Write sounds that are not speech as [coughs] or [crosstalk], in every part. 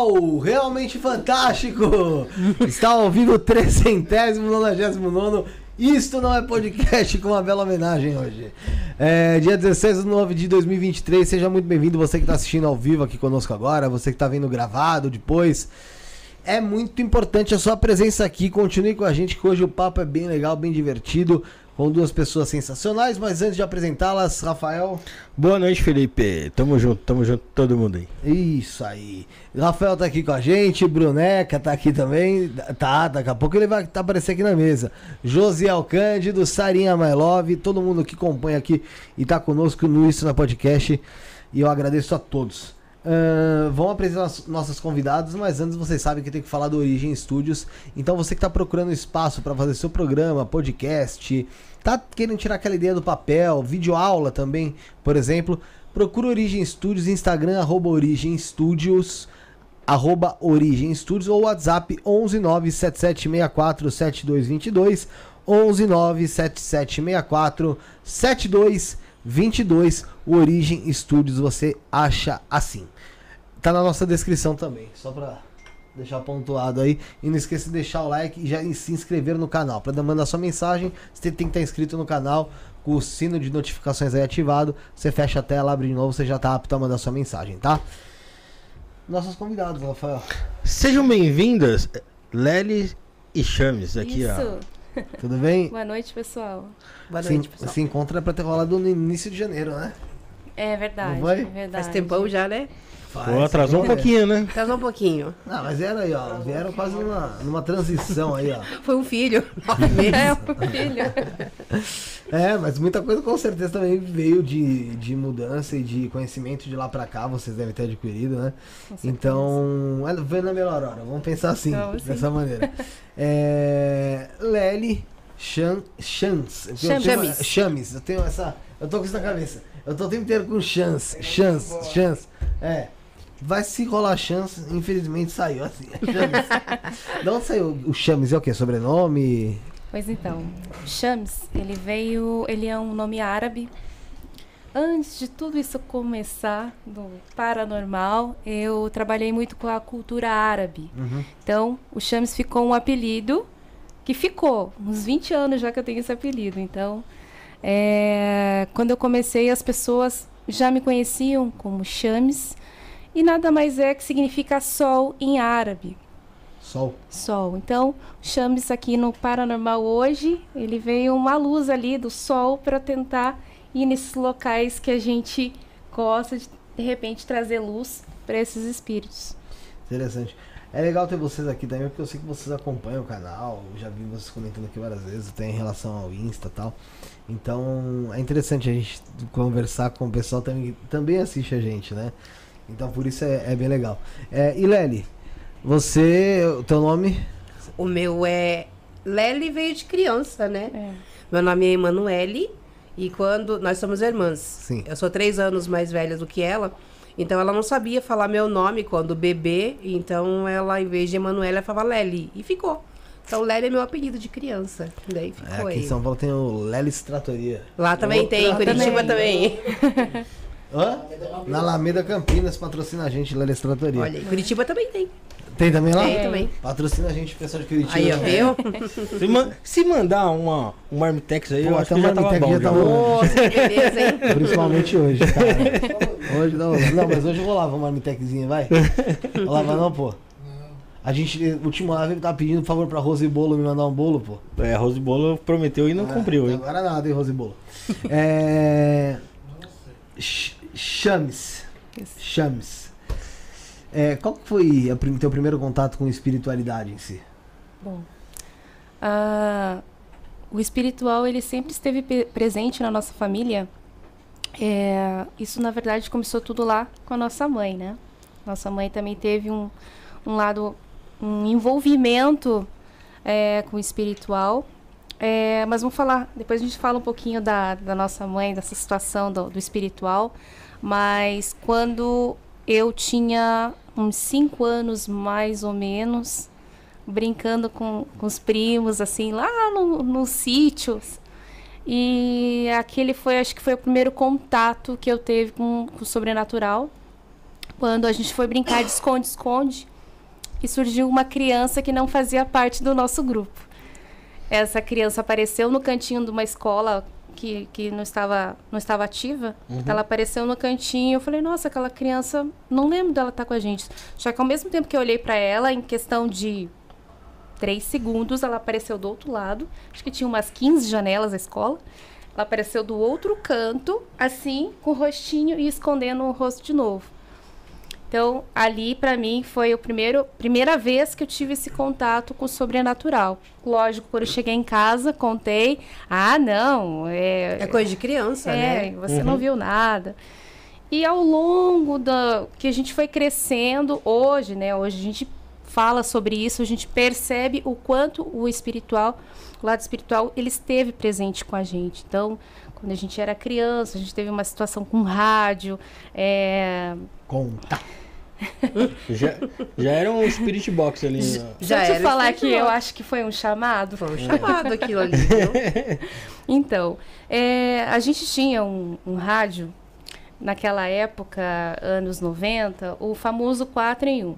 Real! Realmente fantástico! Está ao vivo o trezentésimo, nonagésimo nono. Isto não é podcast com uma bela homenagem hoje. É, dia 16 de nove de 2023, seja muito bem-vindo. Você que está assistindo ao vivo aqui conosco agora, você que está vendo gravado depois. É muito importante a sua presença aqui. Continue com a gente, que hoje o papo é bem legal, bem divertido com duas pessoas sensacionais, mas antes de apresentá-las, Rafael. Boa noite, Felipe. Tamo junto, tamo junto, todo mundo aí. Isso aí. Rafael tá aqui com a gente, Bruneca tá aqui também. Tá, daqui a pouco ele vai tá aparecer aqui na mesa. Josiel Cândido, Sarinha My Love, todo mundo que acompanha aqui e tá conosco no Isso na Podcast. E eu agradeço a todos. Uh, vamos apresentar as nossas convidadas, mas antes vocês sabem que tem que falar do Origem Studios. Então você que está procurando espaço para fazer seu programa, podcast, tá querendo tirar aquela ideia do papel, vídeo aula também, por exemplo, procura Origem Studios, Instagram, arroba Origem Studios, arroba Origem Studios ou WhatsApp 11977647222, 11977647222, o Origem Studios você acha assim. Tá na nossa descrição também, só pra deixar pontuado aí. E não esqueça de deixar o like e já se inscrever no canal. Para mandar sua mensagem, você tem que estar inscrito no canal com o sino de notificações aí ativado. Você fecha a tela, abre de novo, você já tá apto a mandar sua mensagem, tá? Nossos convidados, Rafael. Sejam bem-vindas, Lely e Chames aqui, Isso. ó. Tudo bem? Boa noite, pessoal. Boa Se, noite, pessoal. se encontra pra ter rolado no início de janeiro, né? É verdade, Não vai? é verdade. Faz tempão já, né? Pô, atrasou um pouquinho, né? Atrasou um pouquinho. Não, mas era aí, ó. Vieram quase numa, numa transição aí, ó. [laughs] Foi um filho. [laughs] É, o filho. [laughs] É, mas muita coisa com certeza também veio de, de mudança e de conhecimento de lá pra cá, vocês devem ter adquirido, né? Então, é, veio na melhor hora, vamos pensar assim, sim. dessa maneira. É, Lely Chan, Chans. tenho- Chames. Chames, eu tenho essa. Eu tô com isso na cabeça. Eu tô o tempo inteiro com chance, chance, chance. É. Vai se rolar chance, infelizmente saiu assim. Chames. [laughs] De onde saiu o Chames? É o quê? Sobrenome? Pois então, Shams, ele veio, ele é um nome árabe. Antes de tudo isso começar, do paranormal, eu trabalhei muito com a cultura árabe. Uhum. Então, o Shams ficou um apelido que ficou, uns 20 anos já que eu tenho esse apelido. Então, é, quando eu comecei, as pessoas já me conheciam como Shams, e nada mais é que significa sol em árabe. Sol. Sol. Então, Shams aqui no Paranormal hoje, ele veio uma luz ali do sol para tentar ir nesses locais que a gente gosta de, de repente, trazer luz para esses espíritos. Interessante. É legal ter vocês aqui também, porque eu sei que vocês acompanham o canal, já vi vocês comentando aqui várias vezes, até em relação ao Insta e tal. Então é interessante a gente conversar com o pessoal também, que também assiste a gente, né? Então por isso é, é bem legal. É, e Lely, você, o teu nome? O meu é. Lely veio de criança, né? É. Meu nome é Emanuele. E quando. Nós somos irmãs. Sim. Eu sou três anos mais velha do que ela. Então ela não sabia falar meu nome quando bebê. Então ela, em vez de Emanuele, ela falava Lely. E ficou. Então Lely é meu apelido de criança. Daí É, ficou aqui em aí. São Paulo tem o Lelis Tratoria. Lá também Outra tem, em Curitiba também. também. [laughs] Hã? Na Alameda Campinas patrocina a gente, Lelis Tratoria. Olha, em Curitiba também tem. tem também lá? Tem também. Patrocina a gente, pessoal de Curitiba. Aí, ó, viu? [laughs] Se, man- se mandar uma, um Marmitex aí, Pô, eu acho que o já tava Marmitex bom. já já. tava- Nossa, que beleza, hein? [laughs] Principalmente hoje, cara. [laughs] Hoje não. Não, mas hoje eu vou lavar uma marmiteczinha, vai. Vou lavar não, pô. A gente, o último live tava pedindo por favor pra Rose Bolo me mandar um bolo, pô. É, Rose Bolo prometeu e não É, cumpriu, hein? Agora nada, hein, Rose Bolo. É. Ch- Chames. Isso. Chames. É, qual foi o teu primeiro contato com espiritualidade em si? Bom, ah, o espiritual ele sempre esteve presente na nossa família. É, isso na verdade começou tudo lá com a nossa mãe, né? Nossa mãe também teve um, um lado, um envolvimento é, com o espiritual. É, mas vamos falar, depois a gente fala um pouquinho da, da nossa mãe, dessa situação do, do espiritual. Mas quando eu tinha uns cinco anos mais ou menos, brincando com, com os primos, assim, lá no, nos sítios. E aquele foi, acho que foi o primeiro contato que eu teve com, com o sobrenatural. quando a gente foi brincar de esconde-esconde e surgiu uma criança que não fazia parte do nosso grupo. Essa criança apareceu no cantinho de uma escola que, que não, estava, não estava ativa. Ela apareceu no cantinho. Eu falei, nossa, aquela criança, não lembro dela estar com a gente. Só que ao mesmo tempo que eu olhei para ela, em questão de três segundos, ela apareceu do outro lado. Acho que tinha umas 15 janelas a escola. Ela apareceu do outro canto, assim, com o rostinho e escondendo o rosto de novo. Então, ali para mim foi a primeiro, primeira vez que eu tive esse contato com o sobrenatural. Lógico, quando eu cheguei em casa, contei, ah, não, é, É coisa de criança, é, né? você não viu nada. E ao longo da que a gente foi crescendo, hoje, né? Hoje a gente fala sobre isso, a gente percebe o quanto o espiritual, o lado espiritual, ele esteve presente com a gente. Então, quando a gente era criança, a gente teve uma situação com rádio, é, Conta. [laughs] Já, já era um Spirit Box ali. né? Já Se eu falar que espiritual. eu acho que foi um chamado. Foi um chamado aquilo ali, [laughs] viu? Então, é, a gente tinha um, um rádio, naquela época, anos 90, o famoso 4 em 1,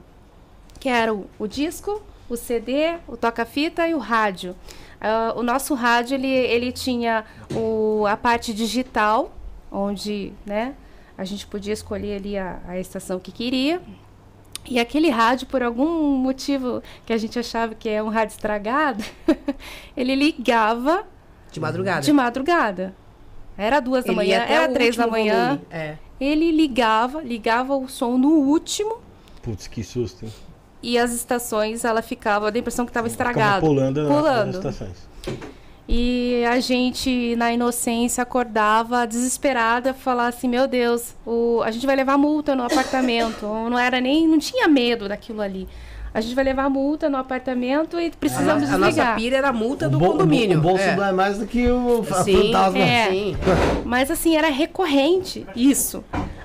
que era o, o disco, o CD, o toca-fita e o rádio. Ah, o nosso rádio, ele, ele tinha o, a parte digital, onde né, a gente podia escolher ali a, a estação que queria. E aquele rádio, por algum motivo que a gente achava que é um rádio estragado, [laughs] ele ligava De madrugada. de madrugada. Era duas da Ele manhã, era três da manhã. É. Ele ligava, ligava o som no último Putz, que susto. hein? e as estações ela ficava, a impressão que estava Ficava estragado. pulando, Pulando. nas estações. E a gente, na inocência, acordava desesperada, falar assim, meu Deus, o, a gente vai levar multa no apartamento. não era nem, não tinha medo daquilo ali. A gente vai levar multa no apartamento e A, precisamos no- a nossa desligar. pira era a multa do o, bo- condomínio. o bolso é. dói mais do que o Sim, fantasma. é. Sim. Mas assim, era recorrente isso.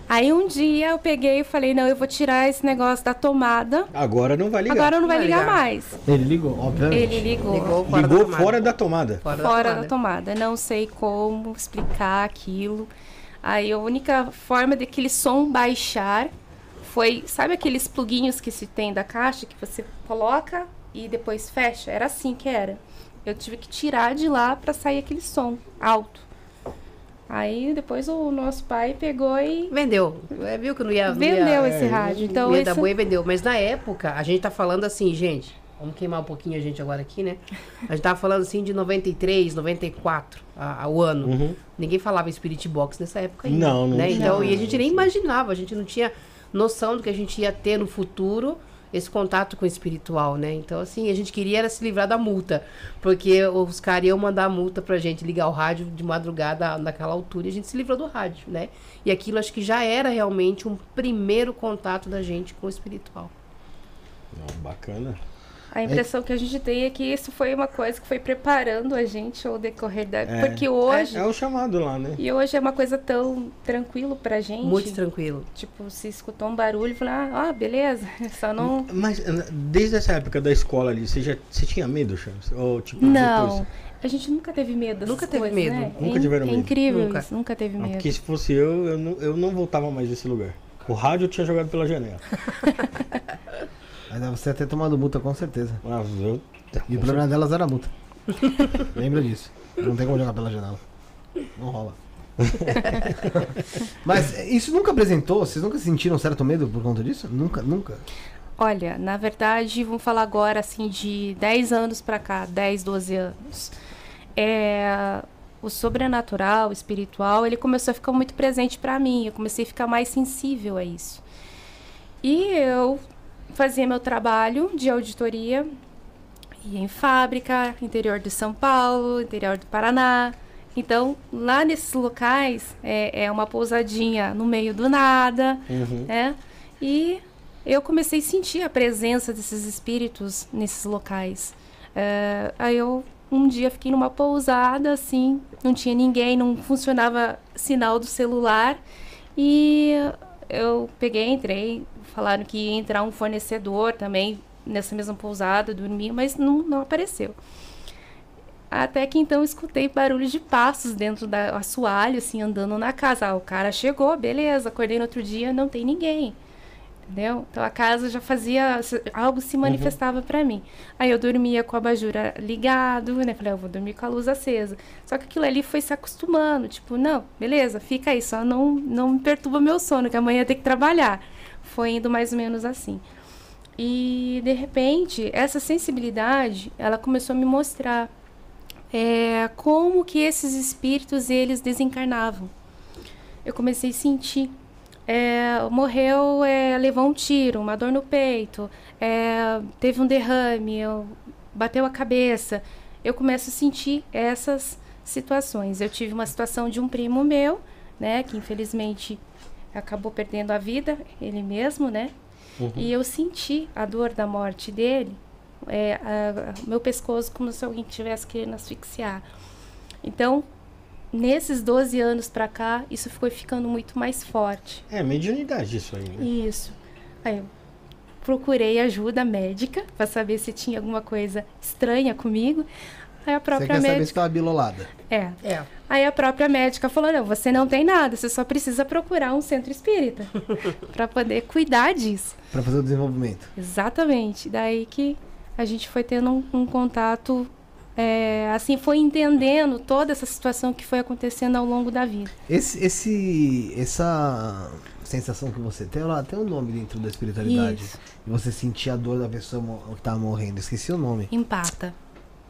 Aí um dia eu peguei e falei, não, eu vou tirar esse negócio da tomada. Agora não vai ligar. Agora não vai Vai ligar ligar. mais. Ele ligou, obviamente. Ele ligou. Ligou fora da Ligou tomada. fora da tomada. Fora, fora da da tomada. tomada. Não sei como explicar aquilo. Aí a única forma daquele som baixar foi, sabe aqueles pluguinhos que se tem da caixa que você coloca e depois fecha? Era assim que era. Eu tive que tirar de lá para sair aquele som alto. Aí depois o nosso pai pegou e Vendeu. É, viu que não ia. não ia- vendeu é, esse rádio. Então ia dar isso- boi e vendeu. Mas na época, a gente tá falando assim, gente. Vamos queimar um pouquinho a gente agora aqui, né? A gente tava falando assim de 93, 94, a, a- o ano. Uhum. Ninguém falava em Spirit Box nessa época ainda. Não, não né? Então, e a gente nem imaginava, a gente não tinha noção do que a gente ia ter no futuro esse contato com o espiritual, né? Então, assim, a gente queria era se livrar da multa, porque os caras iam mandar a multa pra gente ligar o rádio de madrugada naquela altura e a gente se livrou do rádio, né? E aquilo acho que já era realmente um primeiro contato da gente com o espiritual. Bacana. A impressão que a gente tem é que isso foi uma coisa que foi preparando a gente ao decorrer da. É. Porque hoje. É, é o chamado lá, né? E hoje é uma coisa tão tranquilo pra gente. Muito tranquilo. Tipo, se escutou um barulho e falou, ah, ah, beleza. [laughs] Só não. Mas eh, desde essa época da escola ali, você já você tinha medo, Chams? Ou tipo, Não. depois? A gente nunca teve medo Nunca teve coisas, medo. né? Nunca é, tiveram é medo. incrível Nunca. isso. Nunca teve Não, medo. porque se fosse eu, eu não, eu não voltava mais desse lugar. O rádio eu tinha jogado pela janela. [laughs] Mas deve você ter tomado multa, com certeza. Ah, eu- E o problema delas era a multa. [laughs] Lembra disso. Não tem como jogar pela janela. Não rola. [laughs] Mas isso nunca apresentou? Vocês nunca sentiram certo medo por conta disso? Nunca, nunca. Olha, na verdade, vamos falar agora assim de 10 anos pra cá, 10, 12 anos. É, o sobrenatural, o espiritual, ele começou a ficar muito presente pra mim. Eu comecei a ficar mais sensível a isso. E eu fazia meu trabalho de auditoria, ia em fábrica, interior de São Paulo, interior do Paraná. Então, lá nesses locais, é, é uma pousadinha no meio do nada, Uhum. né? E eu comecei a sentir a presença desses espíritos nesses locais. É, aí eu um dia fiquei numa pousada assim, não tinha ninguém, não funcionava sinal do celular e eu peguei, entrei, falaram que ia entrar um fornecedor também nessa mesma pousada, dormi, mas não, não apareceu. Até que então escutei barulho de passos dentro da assoalho, assim, andando na casa. Ah, o cara chegou, beleza. Acordei no outro dia, não tem ninguém. Entendeu? Então a casa já fazia. Algo se manifestava pra mim. Aí eu dormia com a abajura ligado, né? Falei, "Ah, eu vou dormir com a luz acesa. Só que aquilo ali foi se acostumando. Tipo, não, beleza, fica aí, só não, não me perturba meu sono, que amanhã tem que trabalhar. Foi indo mais ou menos assim. E de repente, essa sensibilidade, ela começou a me mostrar é, como que esses espíritos eles desencarnavam. Eu comecei a sentir. É, morreu, é, levou um tiro, uma dor no peito, é, teve um derrame, eu- bateu a cabeça. Eu começo a sentir essas situações. Eu tive uma situação de um primo meu, né, que infelizmente acabou perdendo a vida, ele mesmo, né? E eu senti a dor da morte dele, é, a- a- meu pescoço como se alguém tivesse querendo asfixiar. Então, nesses 12 anos pra cá, isso foi ficando muito mais forte. É, mediunidade isso aí, né? Isso. Aí eu procurei ajuda médica pra saber se tinha alguma coisa estranha comigo. Aí a Você própria quer saber se médica. tá bilolada. É. É. Aí a própria médica falou: não, você não tem nada, você só precisa procurar um centro espírita [laughs] pra poder cuidar disso. Pra fazer o desenvolvimento. Exatamente. Daí que a gente foi tendo um, um contato, é, assim, foi entendendo toda essa situação que foi acontecendo ao longo da vida. Esse, esse, essa sensação que você tem, ela tem um nome dentro da espiritualidade. Isso. E você sentir a dor da pessoa que tá morrendo. Esqueci o nome. Empata.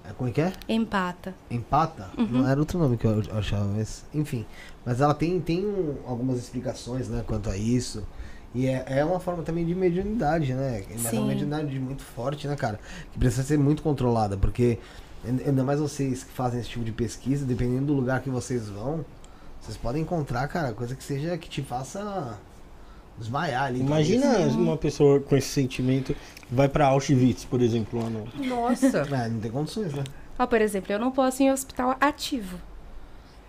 É, Como é que é? Empata. Empata? Uhum. Não era outro nome que eu achava, mas enfim. Mas ela tem, tem um- algumas explicações, né, quanto a isso. E é, é uma forma também de mediunidade, né? Mas é Sim. uma mediunidade muito forte, né, cara? Que precisa ser muito controlada, porque ainda mais vocês que fazem esse tipo de pesquisa, dependendo do lugar que vocês vão, vocês podem encontrar, cara, coisa que seja que te faça desmaiar ali. Imagina talvez. uma pessoa com esse sentimento vai pra Auschwitz, por exemplo, lá no. Nossa. [laughs] É, não tem condições, né? Ó, por exemplo, eu não posso ir em hospital ativo.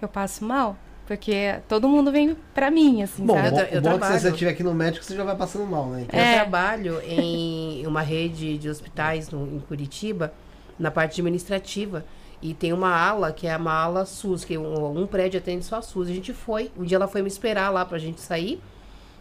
Eu passo mal, porque todo mundo vem pra mim, assim, Bom, sabe? bom, Eu eu bom é que se trabalho. você estiver aqui no médico, você já vai passando mal, né? Então, Eu É. trabalho em uma rede de hospitais no- em Curitiba, na parte administrativa. E tem uma ala, que é uma ala SUS, que um, um prédio atende só a SUS. A gente foi, um dia ela foi me esperar lá pra gente sair.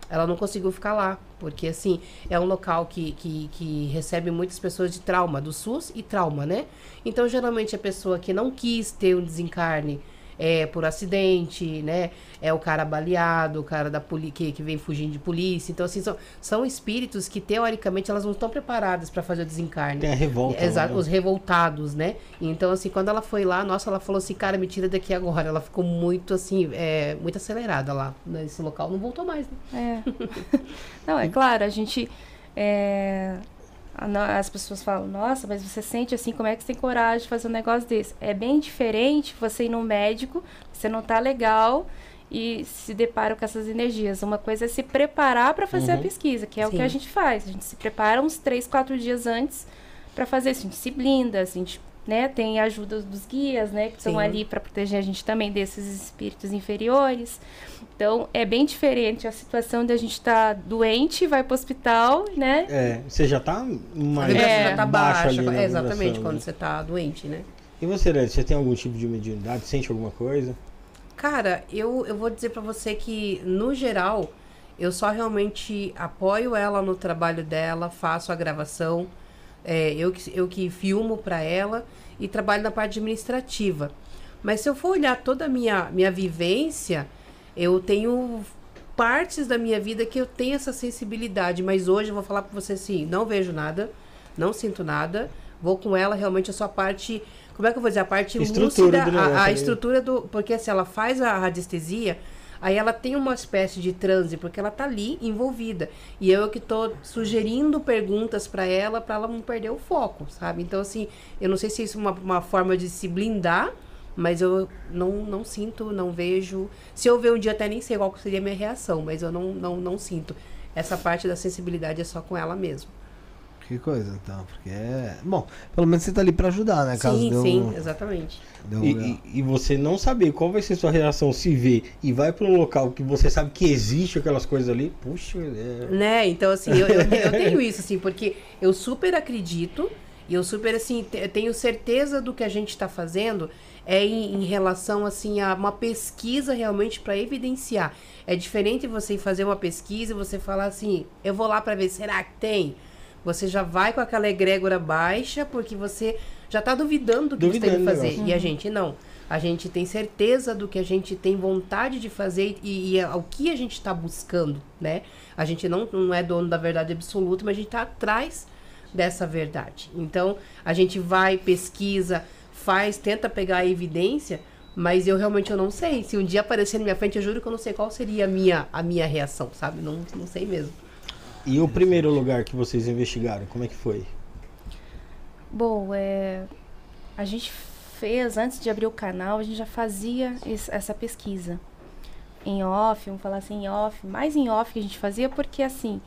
Ela não conseguiu ficar lá, porque assim, é um local que, que, que recebe muitas pessoas de trauma, do SUS e trauma, né? Então, geralmente, a pessoa que não quis ter um desencarne é por acidente, né? É o cara baleado, o cara da poli que, que vem fugindo de polícia. Então, assim, são, são espíritos que, teoricamente, elas não estão preparadas para fazer o desencarne. Tem a revolta. Exato, lá, os né? revoltados, né? Então, assim, quando ela foi lá, nossa, ela falou assim, cara, me tira daqui agora. Ela ficou muito, assim, é, muito acelerada lá nesse local. Não voltou mais, né? É. [laughs] Não, é claro, a gente. é, As pessoas falam, nossa, mas você sente assim, como é que você tem coragem de fazer um negócio desse? É bem diferente você ir num médico, você não tá legal e se depara com essas energias. Uma coisa é se preparar para fazer a Uhum. pesquisa, que é o Sim. que a gente faz. A gente se prepara uns três, quatro dias antes para fazer isso. A gente se blinda, a gente né, tem a ajuda dos guias, né, que estão ali para proteger a gente também desses espíritos inferiores. Então, é bem diferente a situação de a gente estar doente, vai pro hospital, né? É, você já tá A mais É. já tá baixa baixa. ali na é, exatamente, vibração, quando né? você tá doente, né? E você, Led, você tem algum tipo de mediunidade? Sente alguma coisa? Cara, eu, eu vou dizer pra você que, no geral, eu só realmente apoio ela no trabalho dela, faço a gravação, é, eu, que, eu que filmo pra ela e trabalho na parte administrativa. Mas se eu for olhar toda a minha, minha vivência, eu tenho partes da minha vida que eu tenho essa sensibilidade, mas hoje eu vou falar pra você assim, não vejo nada, não sinto nada, vou com ela, realmente a sua parte, como é que eu vou dizer, a parte Estrutura lúcida, a- a, estrutura do, porque assim, ela faz a radiestesia, aí ela tem uma espécie de transe, porque ela tá ali envolvida, e eu que tô sugerindo perguntas pra ela, pra ela não perder o foco, sabe? Então assim, eu não sei se isso é uma, uma forma de se blindar, mas eu não, não sinto, não vejo. Se eu ver um dia, até nem sei qual seria a minha reação, mas eu não, não, não sinto. Essa parte da sensibilidade é só com ela mesmo. Que coisa, então, porque é. Bom, pelo menos você tá ali pra ajudar, né? Caso sim, deu, sim, exatamente. deu E, e- e você não saber qual vai ser sua reação se vê e vai pra um local que você sabe que existe aquelas coisas ali, puxa, é... Né? Então, assim, eu, eu, eu tenho isso, assim, porque eu super acredito. E eu super, assim, te- tenho certeza do que a gente está fazendo é em, em relação, assim, a uma pesquisa realmente para evidenciar. É diferente você ir fazer uma pesquisa e você falar assim, eu vou lá para ver, será que tem? Você já vai com aquela egrégora baixa porque você já está duvidando do que você tem que Duvidando fazer. E a gente não. A gente tem certeza do que a gente tem vontade de fazer e, e é o que a gente está buscando, né? A gente não, não é dono da verdade absoluta, mas a gente está atrás dessa verdade. Então, a gente vai, pesquisa, faz, tenta pegar a evidência, mas eu realmente eu não sei. Se um dia aparecer na minha frente, eu juro que eu não sei qual seria a minha, a minha reação, sabe? Não, não sei mesmo. E o primeiro lugar que vocês investigaram, como é que foi? Bom, é, a gente fez, antes de abrir o canal, a gente já fazia es- essa pesquisa. Em off, vamos falar assim, em off, mais em off que a gente fazia, porque assim,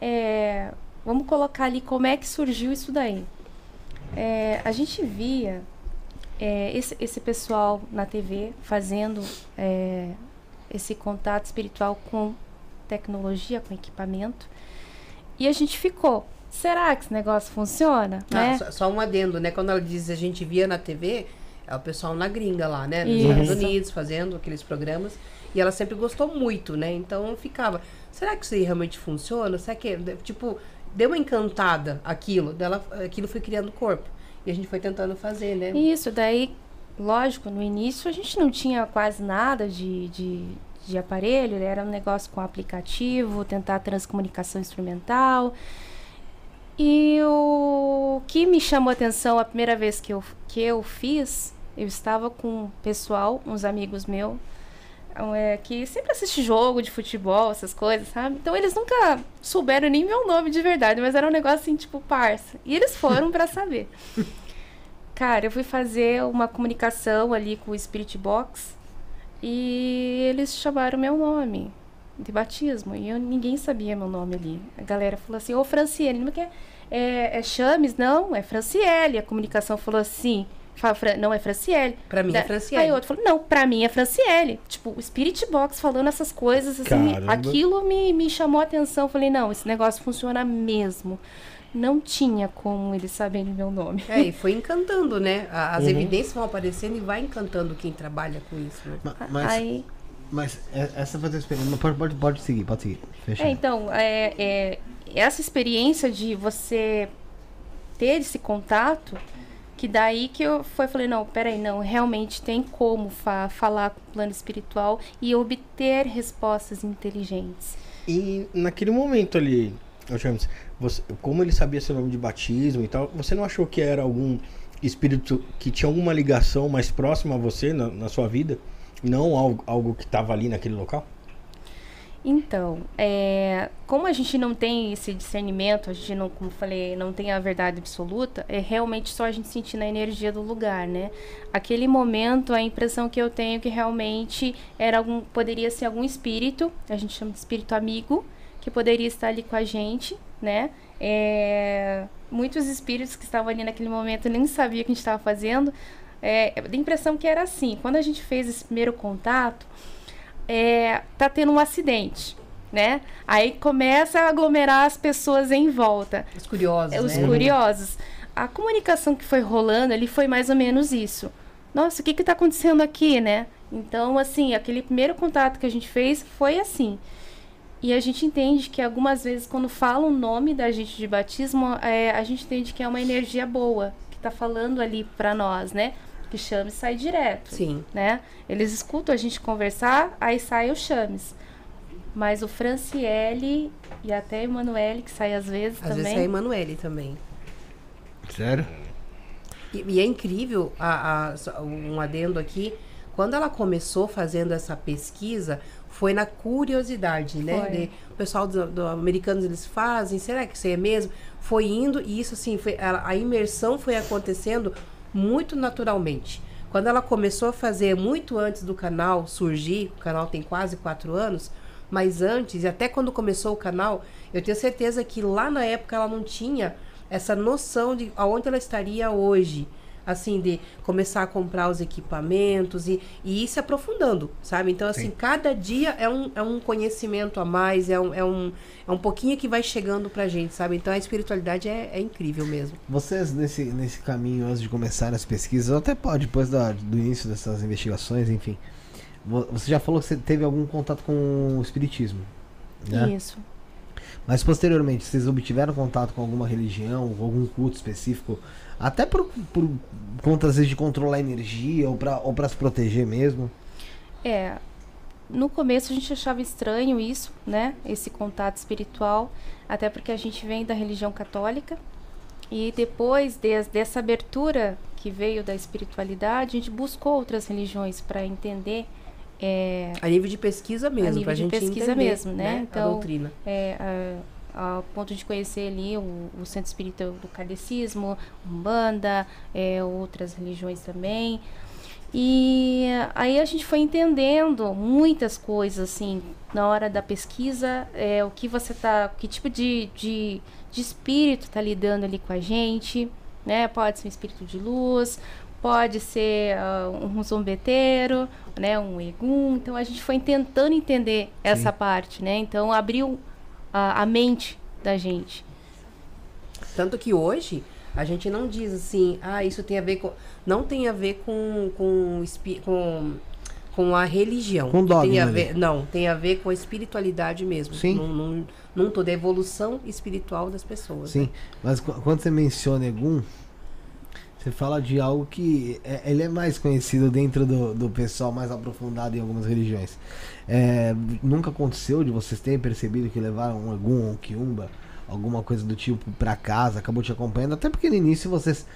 é, vamos colocar ali como é que surgiu isso daí. É, a gente via é, esse, esse pessoal na TV fazendo é, esse contato espiritual com tecnologia, com equipamento, e a gente ficou. Será que esse negócio funciona? Ah, né? só, só um adendo, né? Quando ela diz a gente via na TV, é o pessoal na gringa lá, né? Nos Isso. Estados Unidos, fazendo aqueles programas. E ela sempre gostou muito, né? Então ficava, será que isso aí realmente funciona? Será que, tipo, deu uma encantada aquilo, dela, aquilo foi criando corpo. E a gente foi tentando fazer, né? Isso, daí, lógico, no início a gente não tinha quase nada de, de, de aparelho, era um negócio com aplicativo, tentar transcomunicação instrumental. E o que me chamou a atenção a primeira vez que eu, que eu fiz, eu estava com um pessoal, uns amigos meus, é, que sempre assiste jogo de futebol, essas coisas, sabe? Então eles nunca souberam nem meu nome de verdade, mas era um negócio assim, tipo, parça. E eles foram pra saber. [laughs] Cara, eu fui fazer uma comunicação ali com o Spirit Box e eles chamaram meu nome de batismo e eu, ninguém sabia meu nome ali. A galera falou assim: Ô Franciele, não quer? É, é Chames? Não, é Franciele. A comunicação falou assim: fala, Fran- não é Franciele. Pra mim é Da- Franciele. Aí o outro falou: não, pra mim é Franciele. Tipo, o Spirit Box falando essas coisas, assim, Caramba. aquilo me, me chamou a atenção. Eu falei: não, esse negócio funciona mesmo. Não tinha como eles saberem meu nome. É, e foi encantando, né? As Uhum. evidências vão aparecendo e vai encantando quem trabalha com isso, né? Ma- Mas, Aí, mas é- essa foi a experiência. Pode, pode, pode seguir, pode seguir. Fecha. É, então, é, é, essa experiência de você ter esse contato, que daí que eu foi, falei, não, peraí, não, realmente tem como fa falar com o plano espiritual e obter respostas inteligentes. E naquele momento ali, James, você, como ele sabia seu nome de batismo e tal, você não achou que era algum espírito que tinha alguma ligação mais próxima a você na, na sua vida? Não algo, algo que estava ali naquele local? Então, é, como a gente não tem esse discernimento, a gente não, como falei, não tem a verdade absoluta, é realmente só a gente sentir na energia do lugar, né? Aquele momento, a impressão que eu tenho é que realmente era algum, poderia ser algum espírito, a gente chama de espírito amigo, que poderia estar ali com a gente, né? É, muitos espíritos que estavam ali naquele momento nem sabiam o que a gente estava fazendo. É, da impressão que era assim, quando a gente fez esse primeiro contato, é, tá tendo um acidente, né? Aí começa a aglomerar as pessoas em volta, Os curiosos, é, os né? curiosos. A comunicação que foi rolando ali foi mais ou menos isso. Nossa, o que que tá acontecendo aqui, né? Então, assim, aquele primeiro contato que a gente fez foi assim. E a gente entende que algumas vezes, quando fala o nome da gente de batismo, é, a gente entende que é uma energia boa, que tá falando ali pra nós, né? Que chama e sai direto Sim. né? Eles escutam a gente conversar, aí sai o Chames. Mas o Franciele e até a Emanuele, que sai às vezes Às também. vezes é a Emanuele também. Sério? E, e é incrível, a, a- um adendo aqui, quando ela começou fazendo essa pesquisa, foi na curiosidade, né? Foi. De- o pessoal dos do americanos, eles fazem, será que isso aí é mesmo? Foi indo, e isso assim, foi, ela- a imersão foi acontecendo muito naturalmente. Quando ela começou a fazer, muito antes do canal surgir, o canal tem quase quatro anos, mas antes, e até quando começou o canal, eu tenho certeza que lá na época ela não tinha essa noção de aonde ela estaria hoje. Assim, de começar a comprar os equipamentos e, e ir se aprofundando, sabe? Então, assim, Sim. cada dia é um, é um conhecimento a mais, é um, é, um, é um pouquinho que vai chegando pra gente, sabe? Então, a espiritualidade é, é incrível mesmo. Vocês, nesse, nesse caminho, antes de começar as pesquisas, ou até pode, depois da- do início dessas investigações, enfim. vo- Você já falou que você teve algum contato com o espiritismo, né? Isso. Mas posteriormente, vocês obtiveram contato com alguma religião, com algum culto específico, até por, por conta, às vezes, de controlar a energia ou pra, ou pra se proteger mesmo? É, no começo a gente achava estranho isso, né? Esse contato espiritual, até porque a gente vem da religião católica. E depois des- dessa abertura que veio da espiritualidade, a gente buscou outras religiões para entender é, A nível de pesquisa mesmo, nível pra de gente pesquisa entender, mesmo, né? A Então, doutrina. é, a- ao ponto de conhecer ali o, o centro espírita do kardecismo, umbanda, é, outras religiões também. E aí a gente foi entendendo muitas coisas, assim, na hora da pesquisa, é, o que você tá, que tipo de, de, de espírito tá lidando ali com a gente, né? Pode ser um espírito de luz, pode ser ah, um zombeteiro, né? Um egum. Então a gente foi tentando entender essa parte, né? Então abriu a, a mente da gente. Tanto que hoje a gente não diz assim, ah, isso tem a ver com. Não tem a ver com. com, com com a religião. Com dogma tem a ali. ver, Não, tem a ver com a espiritualidade mesmo. Sim. Num, num, num todo, a evolução espiritual das pessoas. Sim, mas qu- quando você menciona Egum, você fala de algo que é, ele é mais conhecido dentro do, do pessoal mais aprofundado em algumas religiões. É, nunca aconteceu de vocês terem percebido que levaram um Egum ou um Kiumba, alguma coisa do tipo pra casa, acabou te acompanhando, até porque no início vocês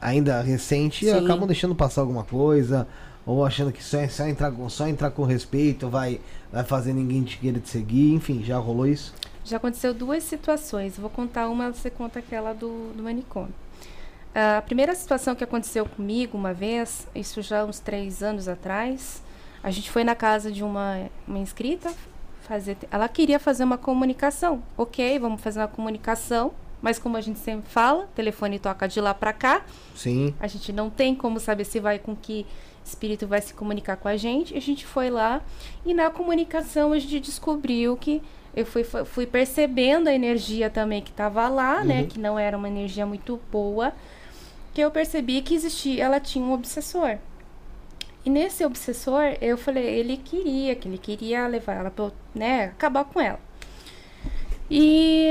ainda recente Sim. acabam deixando passar alguma coisa ou achando que só, só entrar com- só entrar com respeito vai vai fazer ninguém te querer te seguir, enfim, já rolou isso? Já aconteceu duas situações. Vou contar uma, você conta aquela do, do manicômio. A primeira situação que aconteceu comigo uma vez, isso já uns três anos atrás, a gente foi na casa de uma, uma inscrita fazer. Ela queria fazer uma comunicação. Ok, vamos fazer uma comunicação, mas como a gente sempre fala, o telefone toca de lá para cá, Sim. a gente não tem como saber se vai com que espírito vai se comunicar com a gente. A gente foi lá e na comunicação a gente descobriu que eu fui, fui- percebendo a energia também que estava lá, né? Uhum. Que não era uma energia muito boa. Que eu percebi que existia, ela tinha um obsessor. E nesse obsessor, eu falei, ele queria, que ele queria levar ela para, né, acabar com ela. E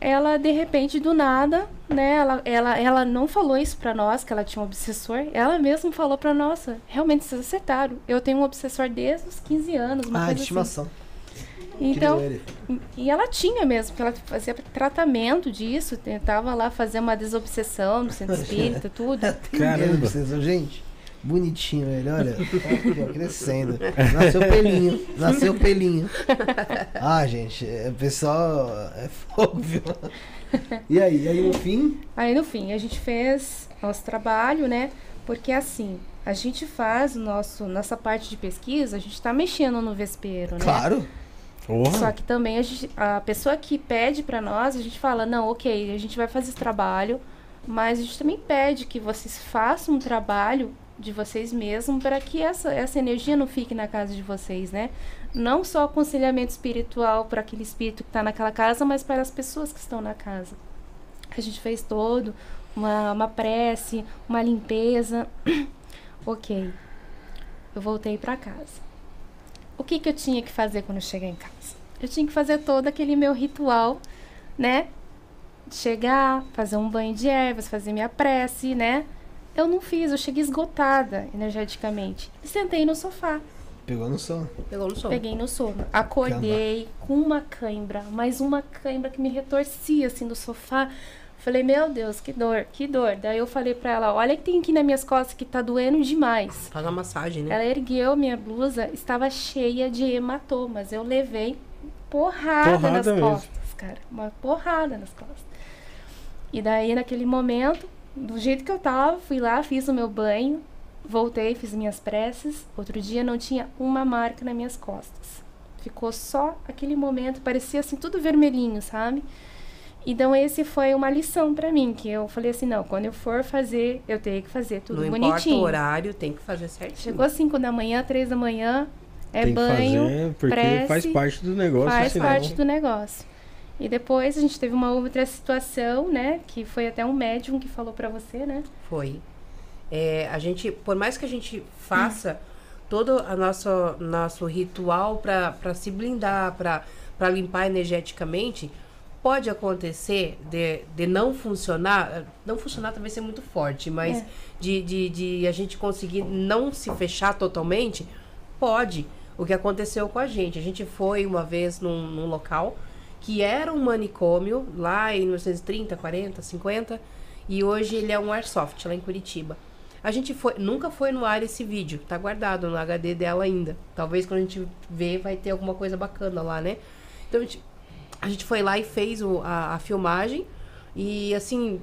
ela de repente do nada, né, ela, ela, ela não falou isso pra nós que ela tinha um obsessor, ela mesma falou pra nós, realmente vocês acertaram. Eu tenho um obsessor desde os 15 anos, uma Ah, coisa de estimação. assim. Então, e ela tinha mesmo, porque ela fazia tratamento disso, tentava lá fazer uma desobsessão no centro [laughs] espírita, tudo. Caramba. mesmo, gente. Bonitinho ele, olha. aqui, ó, crescendo. Nasceu pelinho. Nasceu pelinho. Ah, gente, é, o pessoal é fogo, viu? E aí, e aí no fim? Aí no fim, a gente fez nosso trabalho, né? Porque assim, a gente faz nosso, nossa parte de pesquisa, a gente tá mexendo no vespeiro, né? Claro. Porra. Só que também a, gente- a pessoa que pede pra nós, a gente fala, não, ok, a gente vai fazer esse trabalho, mas a gente também pede que vocês façam um trabalho de vocês mesmos para que essa, essa energia não fique na casa de vocês, né? Não só aconselhamento espiritual para aquele espírito que está naquela casa, mas para as pessoas que estão na casa. A gente fez todo, uma, uma prece, uma limpeza. [clears throat] ok. Eu voltei para casa. O que, que eu tinha que fazer quando eu cheguei em casa? Eu tinha que fazer todo aquele meu ritual, né? Chegar, fazer um banho de ervas, fazer minha prece, né? Eu não fiz, eu cheguei esgotada energeticamente. E sentei no sofá. Pegou no som. Pegou no sono. Peguei no sono. Acordei com uma cãibra, mais uma cãibra que me retorcia assim do sofá. Falei, meu Deus, que dor, que dor. Daí eu falei pra ela, olha que tem aqui nas minhas costas que tá doendo demais. Faz uma massagem, né? Ela ergueu minha blusa, estava cheia de hematomas. Eu levei porrada, Porrada nas mesmo. costas, cara. Uma porrada nas costas. E daí, naquele momento, do jeito que eu tava, fui lá, fiz o meu banho, voltei, fiz minhas preces. Outro dia não tinha uma marca nas minhas costas. Ficou só aquele momento, parecia assim, tudo vermelhinho, sabe? Então esse foi uma lição pra mim, que eu falei assim, não, quando eu for fazer, eu tenho que fazer tudo Não importa bonitinho. o horário, tem que fazer certinho. Chegou às 5 da manhã, 3 da manhã, é Tem que banho, fazer, porque prece, faz parte do negócio. faz senão- parte do negócio. E depois a gente teve uma outra situação, né, que foi até um médium que falou pra você, né? Foi. É, a gente, por mais que a gente faça todo o nosso, nosso ritual para se blindar, para limpar energeticamente, pode acontecer de, de não funcionar. Não funcionar talvez seja muito forte, mas É. de, de, de a gente conseguir não se fechar totalmente, pode. O que aconteceu com a gente. A gente foi uma vez num, num local que era um manicômio, lá em 1930, 40, 50, e hoje ele é um airsoft, lá em Curitiba. A gente foi, nunca foi no ar esse vídeo, tá guardado no HD dela ainda. Talvez quando a gente ver vai ter alguma coisa bacana lá, né? Então a gente, a gente foi lá e fez o- a, a filmagem e assim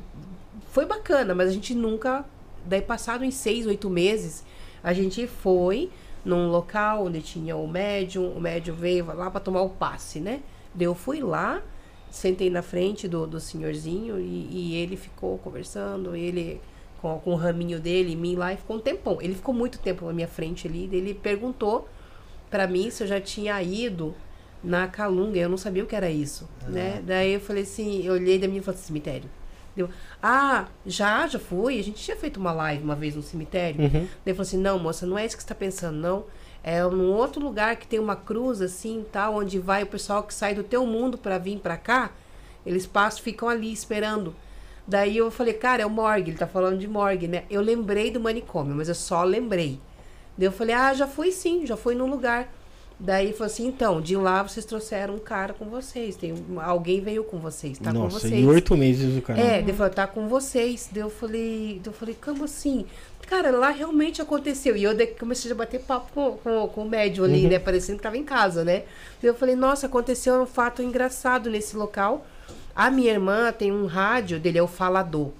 foi bacana, mas a gente nunca. Daí passado em seis, oito meses, a gente foi num local onde tinha o médium, o médium veio lá para tomar o passe, né? Eu fui lá, sentei na frente do, do senhorzinho e, e ele ficou conversando, ele com, com o raminho dele mim lá e ficou um tempão. Ele ficou muito tempo na minha frente ali, ele perguntou para mim se eu já tinha ido na Calunga, eu não sabia o que era isso, né? Daí eu falei assim, eu olhei da minha e falei, cemitério. Deu, ah, já, já fui. A gente tinha feito uma live uma vez no cemitério. Uhum. Daí ele falou assim, não, moça, não é isso que você está pensando, não. É num outro lugar que tem uma cruz assim, tal, onde vai o pessoal que sai do teu mundo para vir para cá. Eles passam, ficam ali esperando. Daí eu falei, cara, é o morgue, ele tá falando de morgue, né? Eu lembrei do manicômio, mas eu só lembrei. Daí eu falei, ah, já fui sim, já fui num lugar. Daí falou assim, então, de lá vocês trouxeram um cara com vocês. Tem alguém veio com vocês, tá com Nossa, vocês. em oito meses o cara. É, ele falou, tá com vocês. Daí eu falei, eu falei, como assim? Cara, lá realmente aconteceu. E eu comecei a bater papo com, com, com o médium ali, né? Parecendo que tava em casa, né? Daí eu falei, nossa, aconteceu um fato engraçado nesse local. A minha irmã tem um rádio, dele é o falador.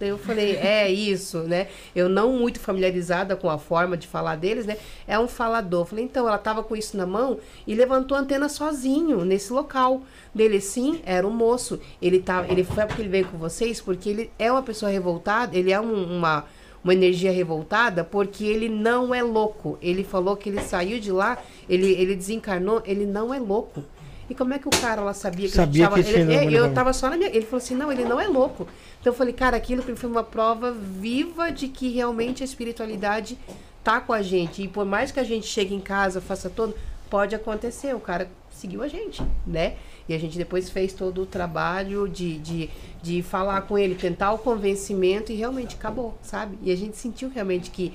Eu falei, é isso, né? Eu não muito familiarizada com a forma de falar deles, né? É um falador. Eu falei, então, ela tava com isso na mão e levantou a antena sozinho nesse local. Dele, sim, era um moço. Ele tava, ele foi porque ele veio com vocês, porque ele é uma pessoa revoltada, ele é um- uma, uma energia revoltada, porque ele não é louco. Ele falou que ele saiu de lá, ele, ele desencarnou, ele não é louco. E como é que o cara lá sabia que Sabia a gente que tava, esse ele, fenômeno Eu era- tava só na minha. Ele falou assim: não, ele não é louco. Então eu falei, cara, aquilo foi uma prova viva de que realmente a espiritualidade tá com a gente. E por mais que a gente chegue em casa, faça todo, pode acontecer. O cara seguiu a gente, né? E a gente depois fez todo o trabalho de, de, de falar com ele, tentar o convencimento e realmente acabou, sabe? E a gente sentiu realmente que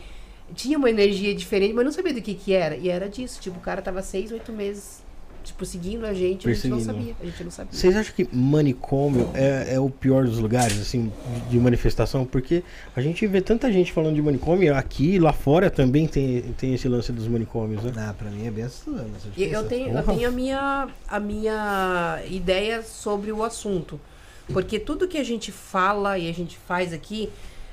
tinha uma energia diferente, mas não sabia do que que era. E era disso, tipo, o cara tava seis, oito meses, tipo, seguindo a gente, a gente não sabia. A gente não sabia. Vocês acham que manicômio é, é o pior dos lugares, assim, de- de manifestação? Porque a gente vê tanta gente falando de manicômio, aqui lá fora também tem, tem esse lance dos manicômios, né? Ah, pra mim é bem assustador. E Eu tenho, eu tenho a, minha, a minha ideia sobre o assunto. Porque tudo que a gente fala e a gente faz aqui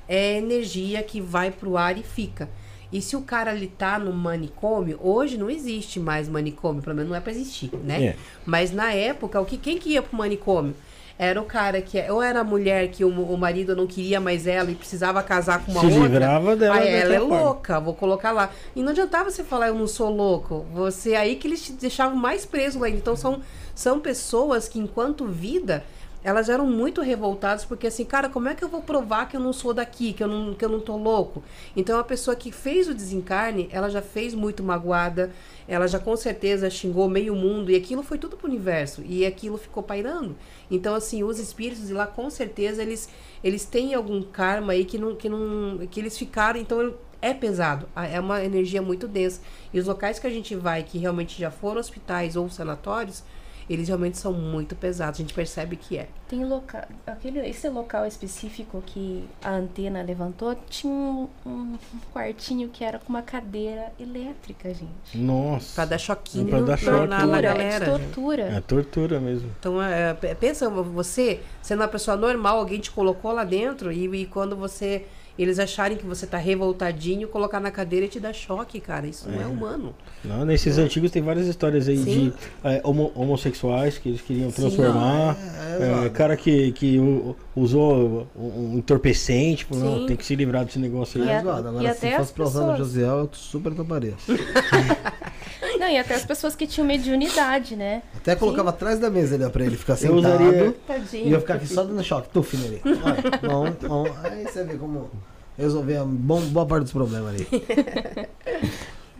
é energia que vai pro ar e fica. E se o cara ali tá no manicômio, hoje não existe mais manicômio, pelo menos não é pra existir, né? É. Mas na época, o que, quem que ia pro manicômio? Era o cara que. Ou era a mulher que o, o marido não queria mais ela e precisava casar com uma Se outra. livrava dela Aí ela é forma. louca, vou colocar lá. E não adiantava você falar, eu não sou louco. Você aí que eles te deixavam mais preso lá. Então são, são pessoas que, enquanto vida, elas eram muito revoltadas, porque assim, cara, como é que eu vou provar que eu não sou daqui, que eu não, que eu não tô louco? Então a pessoa que fez o desencarne, ela já fez muito magoada, ela já com certeza xingou meio mundo, e aquilo foi tudo pro universo, e aquilo ficou pairando. Então, assim, os espíritos de lá, com certeza, eles, eles têm algum karma aí que não, que não. que eles ficaram, então é pesado. É uma energia muito densa. E os locais que a gente vai, que realmente já foram hospitais ou sanatórios, eles realmente são muito pesados. A gente percebe que é. Tem local, aquele, esse local específico que a antena levantou, tinha um, um quartinho que era com uma cadeira elétrica, gente. Nossa. Pra dar choquinho Pra dar choque. na, na Tortura, é galera. gente. tortura. É tortura mesmo. Então, é, p- pensa você, sendo uma pessoa normal, alguém te colocou lá dentro e, e quando você eles acharem que você tá revoltadinho, colocar na cadeira e te dar choque, cara. Isso não é humano. Não, nesses antigos tem várias histórias aí Sim. de é, homo- homossexuais que eles queriam Sim. transformar. É, É, exato. cara que, que usou um entorpecente, tipo, não, Sim. tem que se livrar desse negócio aí. E a- É. Agora, e se até fosse pra usar no. Josiel, eu super toparia. [laughs] Não, e até as pessoas que tinham mediunidade, né? Até colocava atrás da mesa ali, ó, pra ele ficar Eu sentado. usaria- Tadinho. E eu ficar aqui só dando choque, tuf nele. [laughs] Olha, bom, bom. Aí você vê como resolver a bom, boa parte dos problemas ali. [laughs]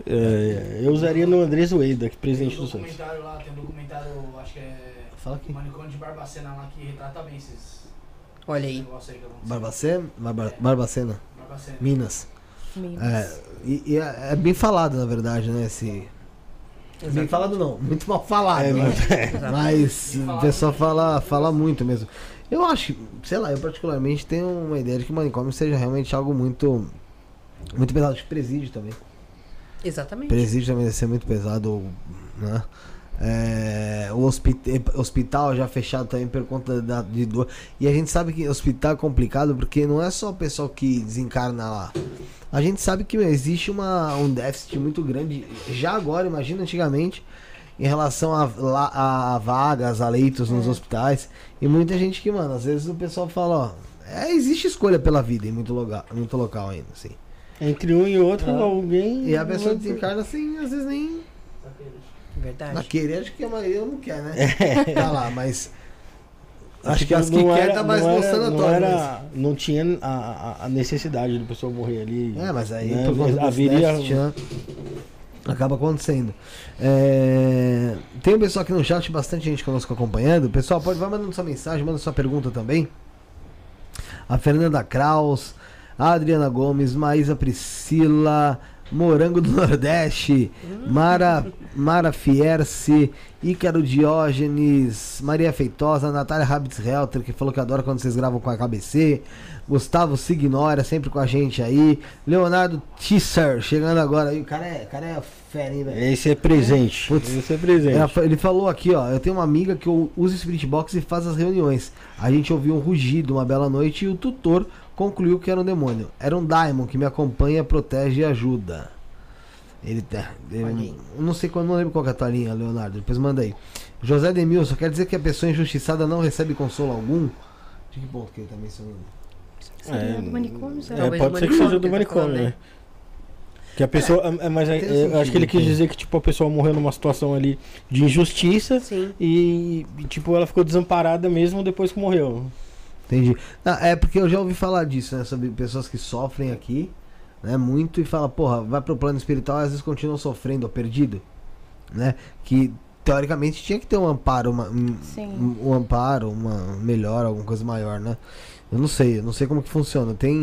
É, eu usaria no Andrés Ueda, que Tem presidente um do Santos. documentário lá, tem um documentário, acho que é. Fala aqui. Manicômio de Barbacena lá que retrata bem esses Olha aí. negócios aí. Barbacena? Barba- Barbacena, Barbacena. Minas. Minas. É, e, e é, é bem falado, na verdade, né? Esse... Bem falado não, muito mal falado. É, né? mas- Mas o pessoal fala, fala muito mesmo. Eu acho, sei lá, eu particularmente tenho uma ideia de que o manicômio seja realmente algo muito. Muito pesado. Acho que presídio também. Exatamente. Presídio também deve ser muito pesado, né? É, o hospi- hospital já fechado também por conta da, de dor. E a gente sabe que hospital é complicado porque não é só o pessoal que desencarna lá. A gente sabe que existe uma, um déficit muito grande, já agora, imagina antigamente, em relação a, la- a vagas, a leitos nos hospitais. E muita gente que, mano, às vezes o pessoal fala, ó, é, existe escolha pela vida em muito, lugar, muito local ainda, assim. Entre um e outro, Ah. alguém. E a pessoa desencarna assim, às vezes nem Verdade. Na querer, acho que a maioria não quer, né? [laughs] Tá lá, mas. Acho que as que quer era- tá mais não era- não, era, não tinha a, a- necessidade de pessoa morrer ali. É, mas aí né? haveria. né? Acaba acontecendo. É, Tem um pessoal aqui no chat, bastante gente conosco acompanhando. Pessoal, pode vai mandando sua mensagem, manda sua pergunta também. A Fernanda Kraus, a Adriana Gomes, Maísa Priscila, Morango do Nordeste, Mara, Mara Fierce, Ícaro Diógenes, Maria Feitosa, Natália Rabitz-Helter, que falou que adora quando vocês gravam com a KBC, Gustavo Signora, sempre com a gente aí, Leonardo Tisser, chegando agora aí, o cara é, cara é fera, hein, velho? Esse é presente. Putz. Esse é presente. É, ele falou aqui, ó. Eu tenho uma amiga que usa o Spirit Box e faz as reuniões. A gente ouviu um rugido uma bela noite e o tutor concluiu que era um demônio. Era um Daimon que me acompanha, protege e ajuda. Ele tá. Não sei quando, não lembro qual que é a tua linha, Leonardo. Depois manda aí. José Demilson, quer dizer que a pessoa injustiçada não recebe consolo algum? De que ponto que ele tá mencionando? Seria É, do manicômio, será? É, pode do ser que seja do tá manicômio, falando, né? né? Que a pessoa. é, mas é, tem é, eu acho que ele quis dizer que tipo, a pessoa morreu numa situação ali de injustiça Sim. e, e, tipo, ela ficou desamparada mesmo depois que morreu. Entendi. É porque eu já ouvi falar disso, né? Sobre pessoas que sofrem aqui, né? Muito e fala, porra, vai pro plano espiritual e às vezes continuam sofrendo ou perdido, né? Que teoricamente tinha que ter um amparo, uma, um, um, amparo, uma melhor, alguma coisa maior, né? Eu não sei, eu não sei como que funciona. Tem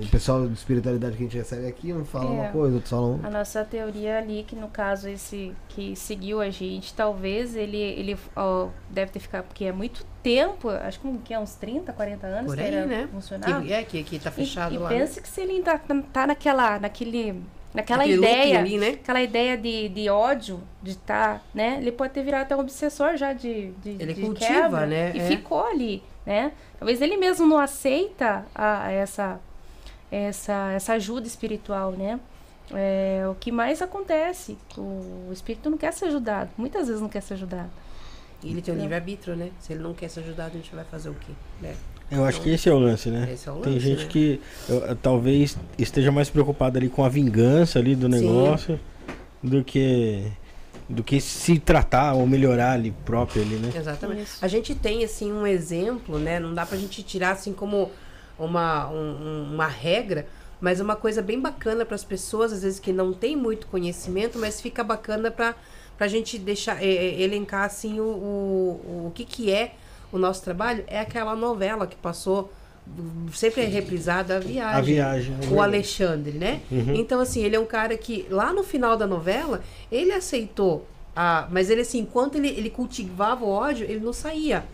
o pessoal de espiritualidade que a gente recebe aqui, um fala É. uma coisa, outro fala outra. A nossa teoria ali, que no caso esse que seguiu a gente, talvez ele, ele ó, deve ter ficado, porque é muito tempo, acho que, que é uns 30, 40 anos Por que aí, era né? funcionar. Que, é, que, que tá E- fechado e, lá. né? pense que se ele tá, tá naquela, naquele, naquela Aquele ideia, ali, né? aquela ideia de, de ódio, de estar, né? Ele pode ter virado até um obsessor já de, de, Ele de cultiva, quebra, né? E É. ficou ali, né? Talvez ele mesmo não aceita a, essa, essa, essa ajuda espiritual, né? É, o que mais acontece, o espírito não quer ser ajudado, muitas vezes não quer ser ajudado. E ele tem o livre-arbítrio, né? Se ele não quer ser ajudado, a gente vai fazer o quê? Né? Eu acho que esse é o lance, né? Esse é o Tem lance, gente né? que eu, talvez esteja mais preocupada ali com a vingança ali do Sim. negócio do que do que se tratar ou melhorar ali próprio ali, né? Exatamente. Isso. A gente tem, assim, um exemplo, né? Não dá pra gente tirar, assim, como uma, um- um- uma regra, mas uma coisa bem bacana para as pessoas, às vezes, que não tem muito conhecimento, mas fica bacana pra, pra gente deixar, é, elencar, assim, o, o, o que que é o nosso trabalho. É aquela novela que passou, sempre é reprisada, A Viagem. A viagem. é o. Alexandre, né? Uhum. Então, assim, ele é um cara que, lá no final da novela, ele aceitou. A, mas ele, assim, enquanto ele, ele cultivava o ódio, ele não saía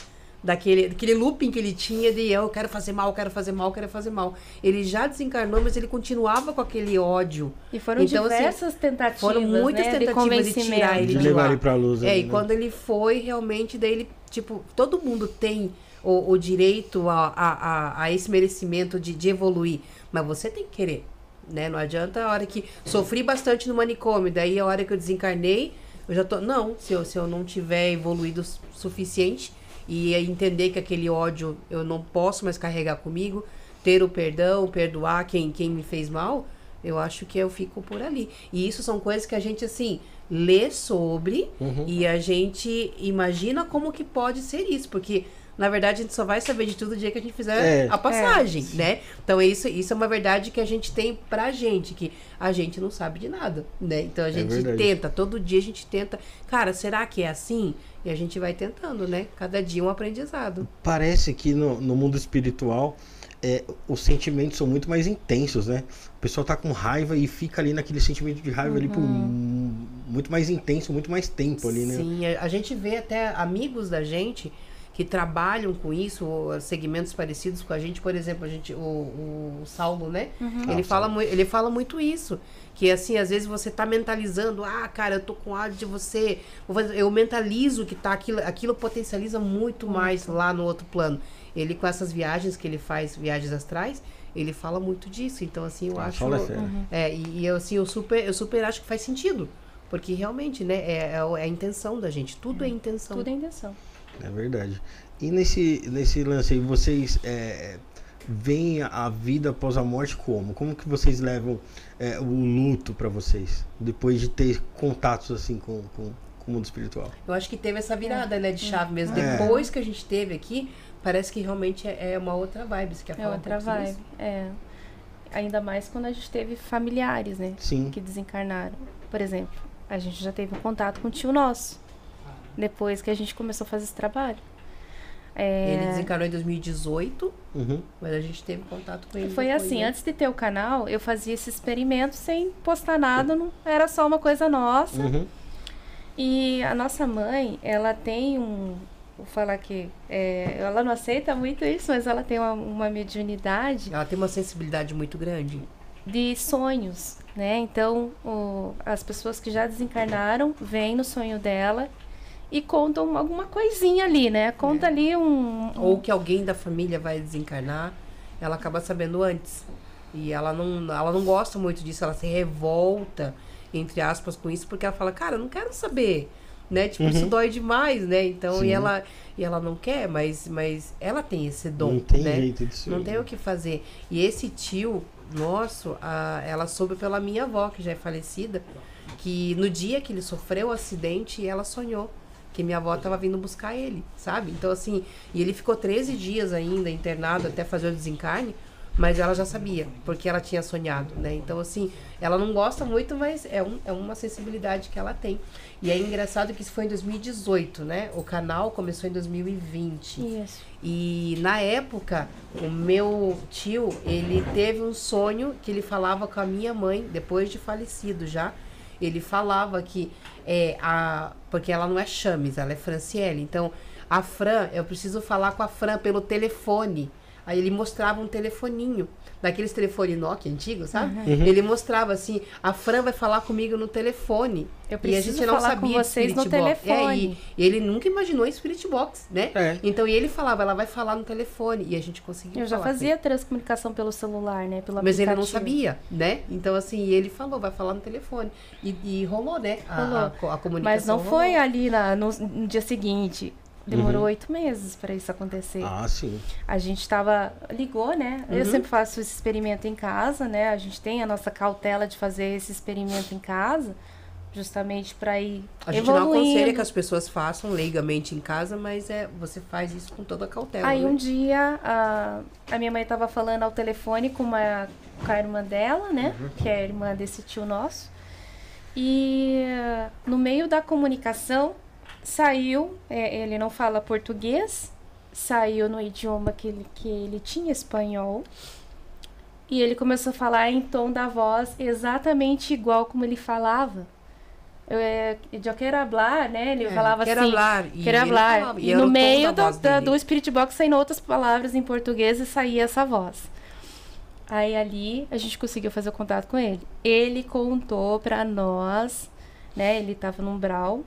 daquele, daquele looping que ele tinha de eu quero fazer mal, quero fazer mal, quero fazer mal. Ele já desencarnou, mas ele continuava com aquele ódio. E foram Então, assim, diversas tentativas, Foram muitas né, de tentativas de, convencimento. tirar ele De de, levar ele pra luz. É, ali, e né? quando ele foi, realmente, daí ele, tipo, todo mundo tem o, o direito a, a, a, a esse merecimento de, de evoluir, mas você tem que querer, né? Não adianta a hora que sofri bastante no manicômio, daí a hora que eu desencarnei, eu já tô, não, se eu, se eu não tiver evoluído o su- suficiente e entender que aquele ódio eu não posso mais carregar comigo, ter o perdão, perdoar quem, quem me fez mal, eu acho que eu fico por ali. E isso são coisas que a gente, assim, lê sobre Uhum. e a gente imagina como que pode ser isso, porque na verdade a gente só vai saber de tudo o dia que a gente fizer É. a passagem, né? Então isso, isso é uma verdade que a gente tem pra gente, que a gente não sabe de nada, né? Então a gente verdade. tenta, todo dia a gente tenta, cara, será que é assim? E a gente vai tentando, né? Cada dia um aprendizado. Parece que no, no mundo espiritual é, os sentimentos são muito mais intensos, né? O pessoal tá com raiva e fica ali naquele sentimento de raiva ali por um- muito mais intenso, muito mais tempo ali, né? Sim, a, a gente vê até amigos da gente que trabalham com isso, ou segmentos parecidos com a gente, por exemplo, a gente, o, o Saulo, né? Ele, Ah, fala, Saulo. ele fala muito isso. Que assim, às vezes você tá mentalizando, ah, cara, eu tô com ódio de você. Eu mentalizo que tá aquilo, aquilo potencializa muito mais lá no outro plano. Ele, com essas viagens que ele faz, viagens astrais, ele fala muito disso. Então, assim, eu Ah, acho. fala sério. É, e, e eu, assim, eu super, eu super acho que faz sentido. Porque realmente, né, é, é é a intenção da gente. Tudo é intenção. Tudo é intenção. É verdade. E nesse, nesse lance aí, vocês é, veem a vida após a morte como? Como que vocês levam é, o luto pra vocês? Depois de ter contatos assim com, com, com o mundo espiritual? Eu acho que teve essa virada, né, de chave mesmo. É. Depois que a gente teve aqui, parece que realmente é, é uma outra vibe. Você quer É falar um outra sobre vibe. isso? É. Ainda mais quando a gente teve familiares, né? Sim. Que desencarnaram. Por exemplo, a gente já teve um contato com o tio nosso. Depois que a gente começou a fazer esse trabalho. É, Ele desencarnou em 2018, Uhum. mas a gente teve contato com ele. Foi depois, assim, né? antes de ter o canal, eu fazia esse experimento sem postar nada, não, era só uma coisa nossa. Uhum. E a nossa mãe, ela tem um. Vou falar que. é, ela não aceita muito isso, mas ela tem uma, uma mediunidade Ela tem uma sensibilidade muito grande. de sonhos, né? Então, o- as pessoas que já desencarnaram vêm no sonho dela e contam alguma coisinha ali, né? Conta ali um. um- Ou que alguém da família vai desencarnar, ela acaba sabendo antes. E ela não, ela não gosta muito disso, ela se revolta, entre aspas, com isso, porque ela fala, cara, eu não quero saber. Né? Tipo, isso Uhum. dói demais, né? Então, Sim. e ela, e ela não quer, mas, mas ela tem esse dom, Não tem né? jeito disso. Não tem o que fazer. E esse tio nosso, a- ela soube pela minha avó, que já é falecida, que no dia que ele sofreu o acidente, ela sonhou que minha avó estava vindo buscar ele, sabe? Então, assim, e ele ficou 13 dias ainda internado até fazer o desencarne, mas ela já sabia, porque ela tinha sonhado, né? Então, assim, ela não gosta muito, mas é, um, é uma sensibilidade que ela tem. E é engraçado que isso foi em 2018, né? O canal começou em 2020. Isso. E na época, o meu tio, ele teve um sonho que ele falava com a minha mãe, depois de falecido já. Ele falava que é a. Porque ela não é Chames, ela é Franciele. Então, a Fran, eu preciso falar com a Fran pelo telefone. Aí ele mostrava um telefoninho, daqueles telefones Nokia antigos, sabe? Uhum. Ele mostrava assim: a Fran vai falar comigo no telefone. Eu e a preciso gente não falar sabia com vocês no. É, telefone. e, e ele nunca imaginou em Spirit Box, né? É. Então, e ele falava, ela vai falar no telefone. E a gente conseguiu Eu já fazia transcomunicação pelo celular, né? Pelo. Mas ele não sabia, né? Então, assim, ele falou, vai falar no telefone. E, e rolou, né? A, Rolou. a, co- a comunicação. Mas não foi rolou. ali na, no, no dia seguinte. Demorou oito meses para isso acontecer. Ah, sim. A gente tava. Ligou, né? Eu Uhum. sempre faço esse experimento em casa, né? A gente tem a nossa cautela de fazer esse experimento em casa, justamente para ir. A gente não aconselha que as pessoas façam leigamente em casa, mas é, você faz isso com toda a cautela. Aí né? um dia a, a minha mãe tava falando ao telefone com, uma, com a irmã dela, né? Uhum. Que é a irmã desse tio nosso. E no meio da comunicação saiu, é, ele não fala português, saiu no idioma que ele, que ele tinha, espanhol. E ele começou a falar em tom da voz exatamente igual como ele falava Eu, é, eu quero hablar, né? Ele É, falava quero assim. hablar, e Quero hablar. falava, e E no meio do, da- do Spirit Box saíram outras palavras em português e saía essa voz. Aí ali a gente conseguiu fazer o contato com ele. Ele contou pra nós, né? Ele tava num brau,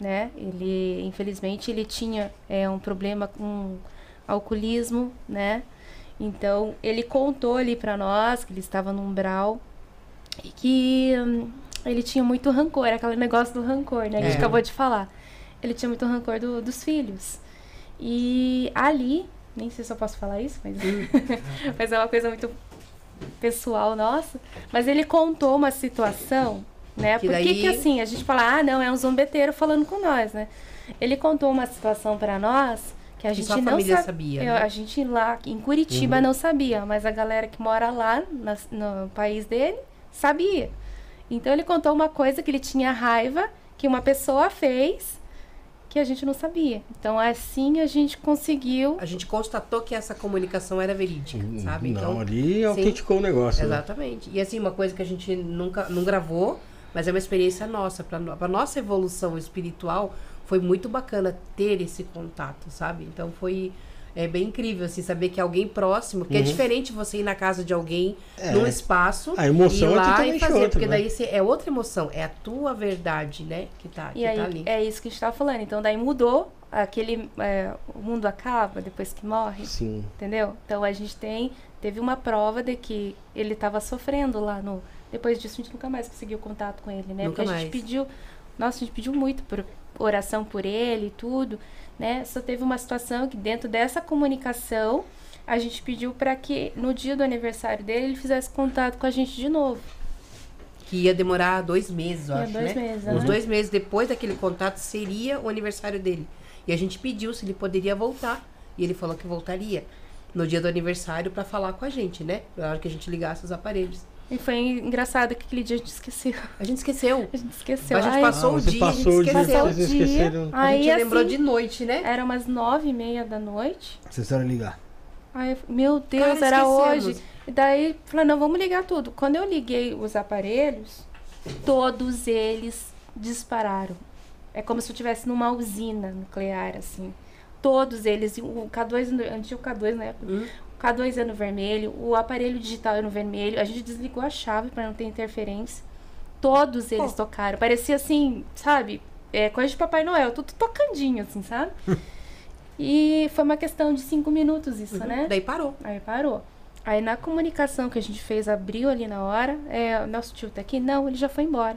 né? Ele, infelizmente, ele tinha é, um problema com alcoolismo, né? Então, ele contou ali pra nós que ele estava num brau e que hum, ele tinha muito rancor, aquele negócio do rancor, né? Que a gente É. acabou de falar. Ele tinha muito rancor do- dos filhos. E ali, nem sei se eu posso falar isso, mas, [laughs] mas é uma coisa muito pessoal nossa. Mas ele contou uma situação, né? Que Por que daí- que assim, a gente fala, ah, não, é um zombeteiro falando com nós, né? Ele contou uma situação pra nós que a Que gente não família sa- sabia, eu- né? A gente lá em Curitiba não sabia, mas a galera que mora lá nas- no país dele sabia. Então ele contou uma coisa que ele tinha raiva que uma pessoa fez que a gente não sabia. Então assim a gente conseguiu. A gente constatou que essa comunicação era verídica, sabe? Não, Então, ali autenticou o negócio. né? Exatamente. E assim, uma coisa que a gente nunca não gravou, mas é uma experiência nossa. Pra nossa evolução espiritual, foi muito bacana ter esse contato, sabe? Então foi é bem incrível, assim, saber que alguém próximo, porque é Uhum. diferente você ir na casa de alguém, É. num espaço, A emoção ir é lá e fazer, outra, porque né? daí é outra emoção, é a tua verdade, né, que tá, que E aí tá ali. é isso que a gente tava falando. Então daí mudou aquele é, o mundo acaba depois que morre. Sim. Entendeu? Então a gente tem teve uma prova de que ele estava sofrendo lá no depois disso a gente nunca mais conseguiu contato com ele, né? Nunca Porque a gente mais. pediu, nossa, a gente pediu muito por oração por ele e tudo, né? Só teve uma situação que dentro dessa comunicação a gente pediu para que no dia do aniversário dele ele fizesse contato com a gente de novo. Que ia demorar dois meses, eu Ia acho, dois né? meses, Uns aham. dois meses depois daquele contato seria o aniversário dele. E a gente pediu se ele poderia voltar. E ele falou que voltaria no dia do aniversário pra falar com a gente, né? Na hora que a gente ligasse os aparelhos. E foi engraçado que aquele dia a gente esqueceu. A gente esqueceu. A gente esqueceu. A gente Ai, passou Ah, o dia, a gente passou o dia, esqueceu. passou o vocês dia. esqueceram. A Aí, gente lembrou assim, de noite, né? Era umas nove e meia da noite. Vocês foram ligar. Aí, eu, meu Deus, Cara, era esquecemos. hoje. E daí, falei, não, vamos ligar tudo. Quando eu liguei os aparelhos, todos eles dispararam. É como se eu estivesse numa usina nuclear, assim. Todos eles, o K2, no- antes o K2, né? Hum. O K2 é no vermelho, o aparelho digital é no vermelho. A gente desligou a chave para não ter interferência. Todos eles Pô. tocaram. Parecia assim, sabe? É coisa de Papai Noel, tudo tocandinho, assim, sabe? [laughs] e foi uma questão de cinco minutos isso, Uhum. né? Daí parou. Aí parou. Aí na comunicação que a gente fez, abriu ali na hora, é, nosso tio tá aqui? Não, ele já foi embora.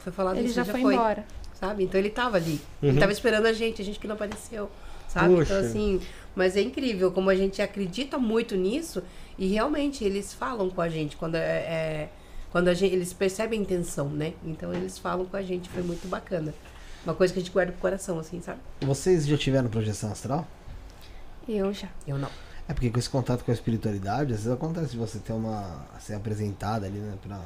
Foi falado ele isso, já, já foi, foi. embora. Sabe? Então ele tava ali. Uhum. Ele tava esperando a gente, a gente que não apareceu. Sabe? Poxa. Então, assim, mas é incrível como a gente acredita muito nisso e realmente eles falam com a gente quando é. é- quando a gente, eles percebem a intenção, né? Então eles falam com a gente, foi muito bacana. Uma coisa que a gente guarda pro coração, assim, sabe? Vocês já tiveram projeção astral? Eu já. Eu não. É porque com esse contato com a espiritualidade, às vezes acontece de você ter uma. ser apresentada ali, né? Pra...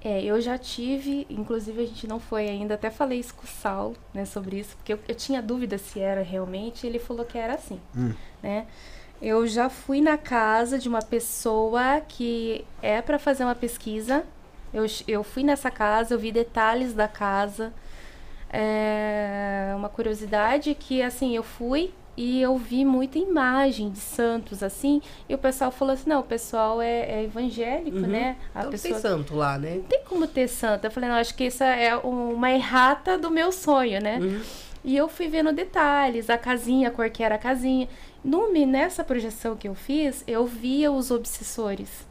É, eu já tive, inclusive a gente não foi ainda, até falei isso com o Saulo, né, sobre isso, porque eu, eu tinha dúvida se era realmente, ele falou que era assim, Hum. né? Eu já fui na casa de uma pessoa que é para fazer uma pesquisa. Eu, eu fui nessa casa, eu vi detalhes da casa. É uma curiosidade que, assim, eu fui e eu vi muita imagem de santos, assim. E o pessoal falou assim: não, o pessoal é, é evangélico, Uhum. né? A Então pessoa tem santo lá, né? não tem como ter santo. Eu falei, não, acho que isso é uma errata do meu sonho, né? Uhum. E eu fui vendo detalhes, a casinha, a cor que era a casinha. No, nessa projeção que eu fiz, eu via os obsessores.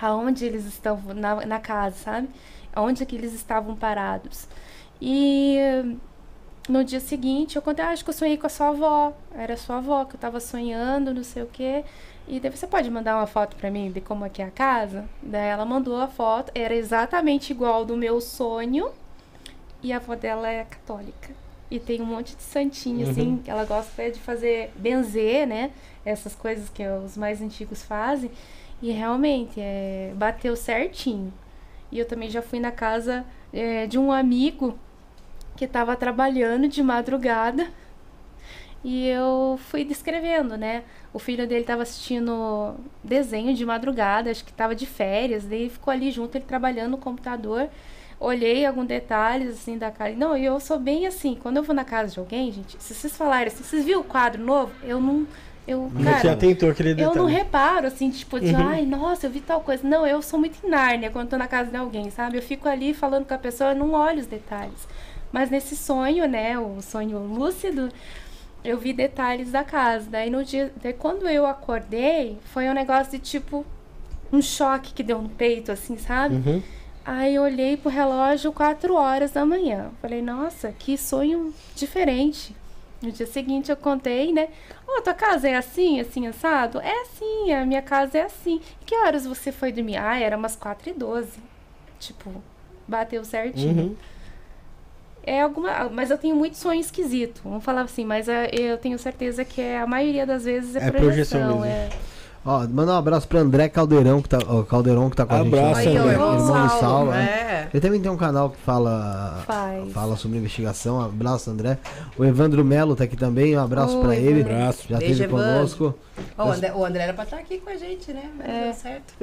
Aonde eles estão na, na casa, sabe? Aonde que eles estavam parados. E no dia seguinte, eu contei, ah, acho que eu sonhei com a sua avó. Era a sua avó que eu tava sonhando, não sei o quê. E daí você pode mandar uma foto pra mim de como é que é a casa? Daí ela mandou a foto, era exatamente igual do meu sonho. E a avó dela é católica. E tem um monte de santinho, assim, que ela gosta de fazer, benzer, né? Essas coisas que os mais antigos fazem. E realmente, é, bateu certinho. E eu também já fui na casa é, de um amigo que estava trabalhando de madrugada. E eu fui descrevendo, né? O filho dele estava assistindo desenho de madrugada, acho que estava de férias, daí ficou ali junto, ele trabalhando no computador. olhei alguns detalhes assim da casa. Não, eu sou bem assim, quando eu vou na casa de alguém, gente, se vocês falarem assim, vocês viram o quadro novo? Eu não. Eu, Você cara, atentou aquele eu detalhe. não reparo, assim, tipo, de, Uhum. ai, nossa, eu vi tal coisa. Não, eu sou muito em Nárnia quando tô na casa de alguém, sabe? Eu fico ali falando com a pessoa, eu não olho os detalhes. Mas nesse sonho, né, o sonho lúcido, eu vi detalhes da casa. Daí no dia, daí quando eu acordei, foi um negócio de tipo um choque que deu no peito, assim, sabe? Uhum. Aí eu olhei pro relógio 4 horas da manhã. Falei, nossa, que sonho diferente. No dia seguinte eu contei, né? Ô, tua casa é assim, assim, assado? É assim, a minha casa é assim. E que horas você foi dormir? Ah, era umas 4 e 12. Tipo, bateu certinho. Uhum. É alguma. Mas eu tenho muito sonho esquisito. Vamos falar assim, mas é, eu tenho certeza que é, a maioria das vezes é, É projeção projeção. mesmo. é. Ó, manda um abraço pro André Caldeirão, que tá, ó, Caldeirão, que tá com a gente. Abraço, também, irmão Saulo, Saulo. né? é. Ele também tem um canal que fala, Faz. fala sobre investigação. Abraço, André. O Evandro Melo tá aqui também. Um abraço Oi, pra ele. Abraço. Já Beijo, esteve conosco. Ó, o, André, o André era pra estar aqui com a gente, né? Mas É. deu certo.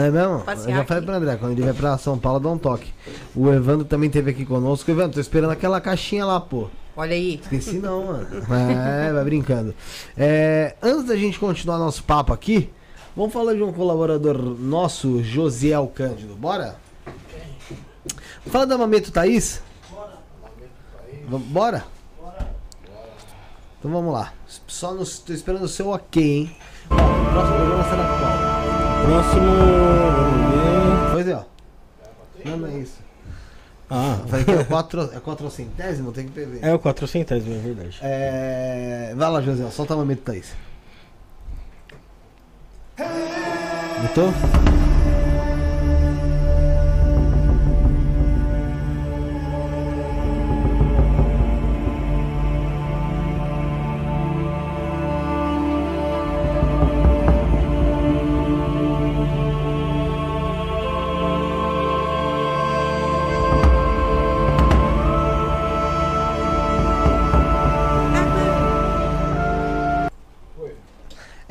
É mesmo? [laughs] Passear Eu já falei aqui. pro André, quando ele vai pra São Paulo, dá um toque. O Evandro também esteve aqui conosco. Evandro, tô esperando aquela caixinha lá, pô. Olha aí. Esqueci não, mano. É, vai brincando. É, antes da gente continuar nosso papo aqui, vamos falar de um colaborador nosso, Josiel Cândido. Bora? Fala da Mameto Thaís. Bora. Bora? Então vamos lá. Só nos, tô esperando o seu ok, hein? Ó, o próximo programa será qual? Próximo. Vamos ver. Pois é, ó. Não, não é isso. Ah, Eu falei que é o quatro, é quatrocentésimo, tem que ver. é o 400, é verdade. É... Vai lá, José, solta a mameta, Thaís. Botou?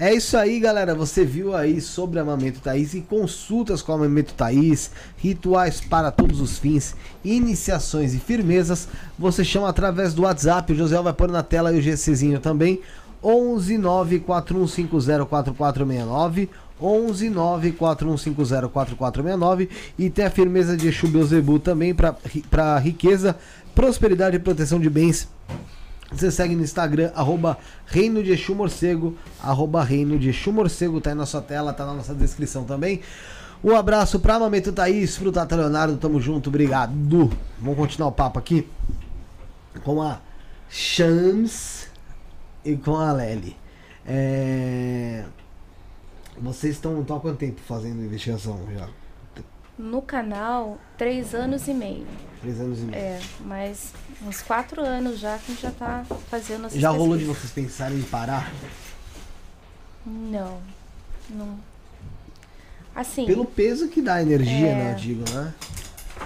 É isso aí, galera. Você viu aí sobre a Mamento Thaís e consultas com a Mamento Thaís, rituais para todos os fins, iniciações e firmezas. Você chama através do WhatsApp. O José vai pôr na tela e o GCzinho também. 11 94150 4469 11 94150 4469 e tem a firmeza de Exu Beuzebu também para riqueza, prosperidade e proteção de bens você segue no Instagram, arroba Reino de Exu Morcego, arroba Reino de Exu Morcego, tá aí na sua tela, tá na nossa descrição também. Um abraço pra Mamento Thaís, pro Tata Leonardo, tamo junto, obrigado. Vamos continuar o papo aqui com a Shams e com a Lely. É... Vocês estão há quanto tempo fazendo investigação já? No canal, três anos e meio. Três anos e meio. É, mas uns quatro anos já que a gente já tá fazendo essas já rolou de vocês pensarem em parar? Não. Não. Assim, Pelo peso que dá a energia, É. né, eu digo, né?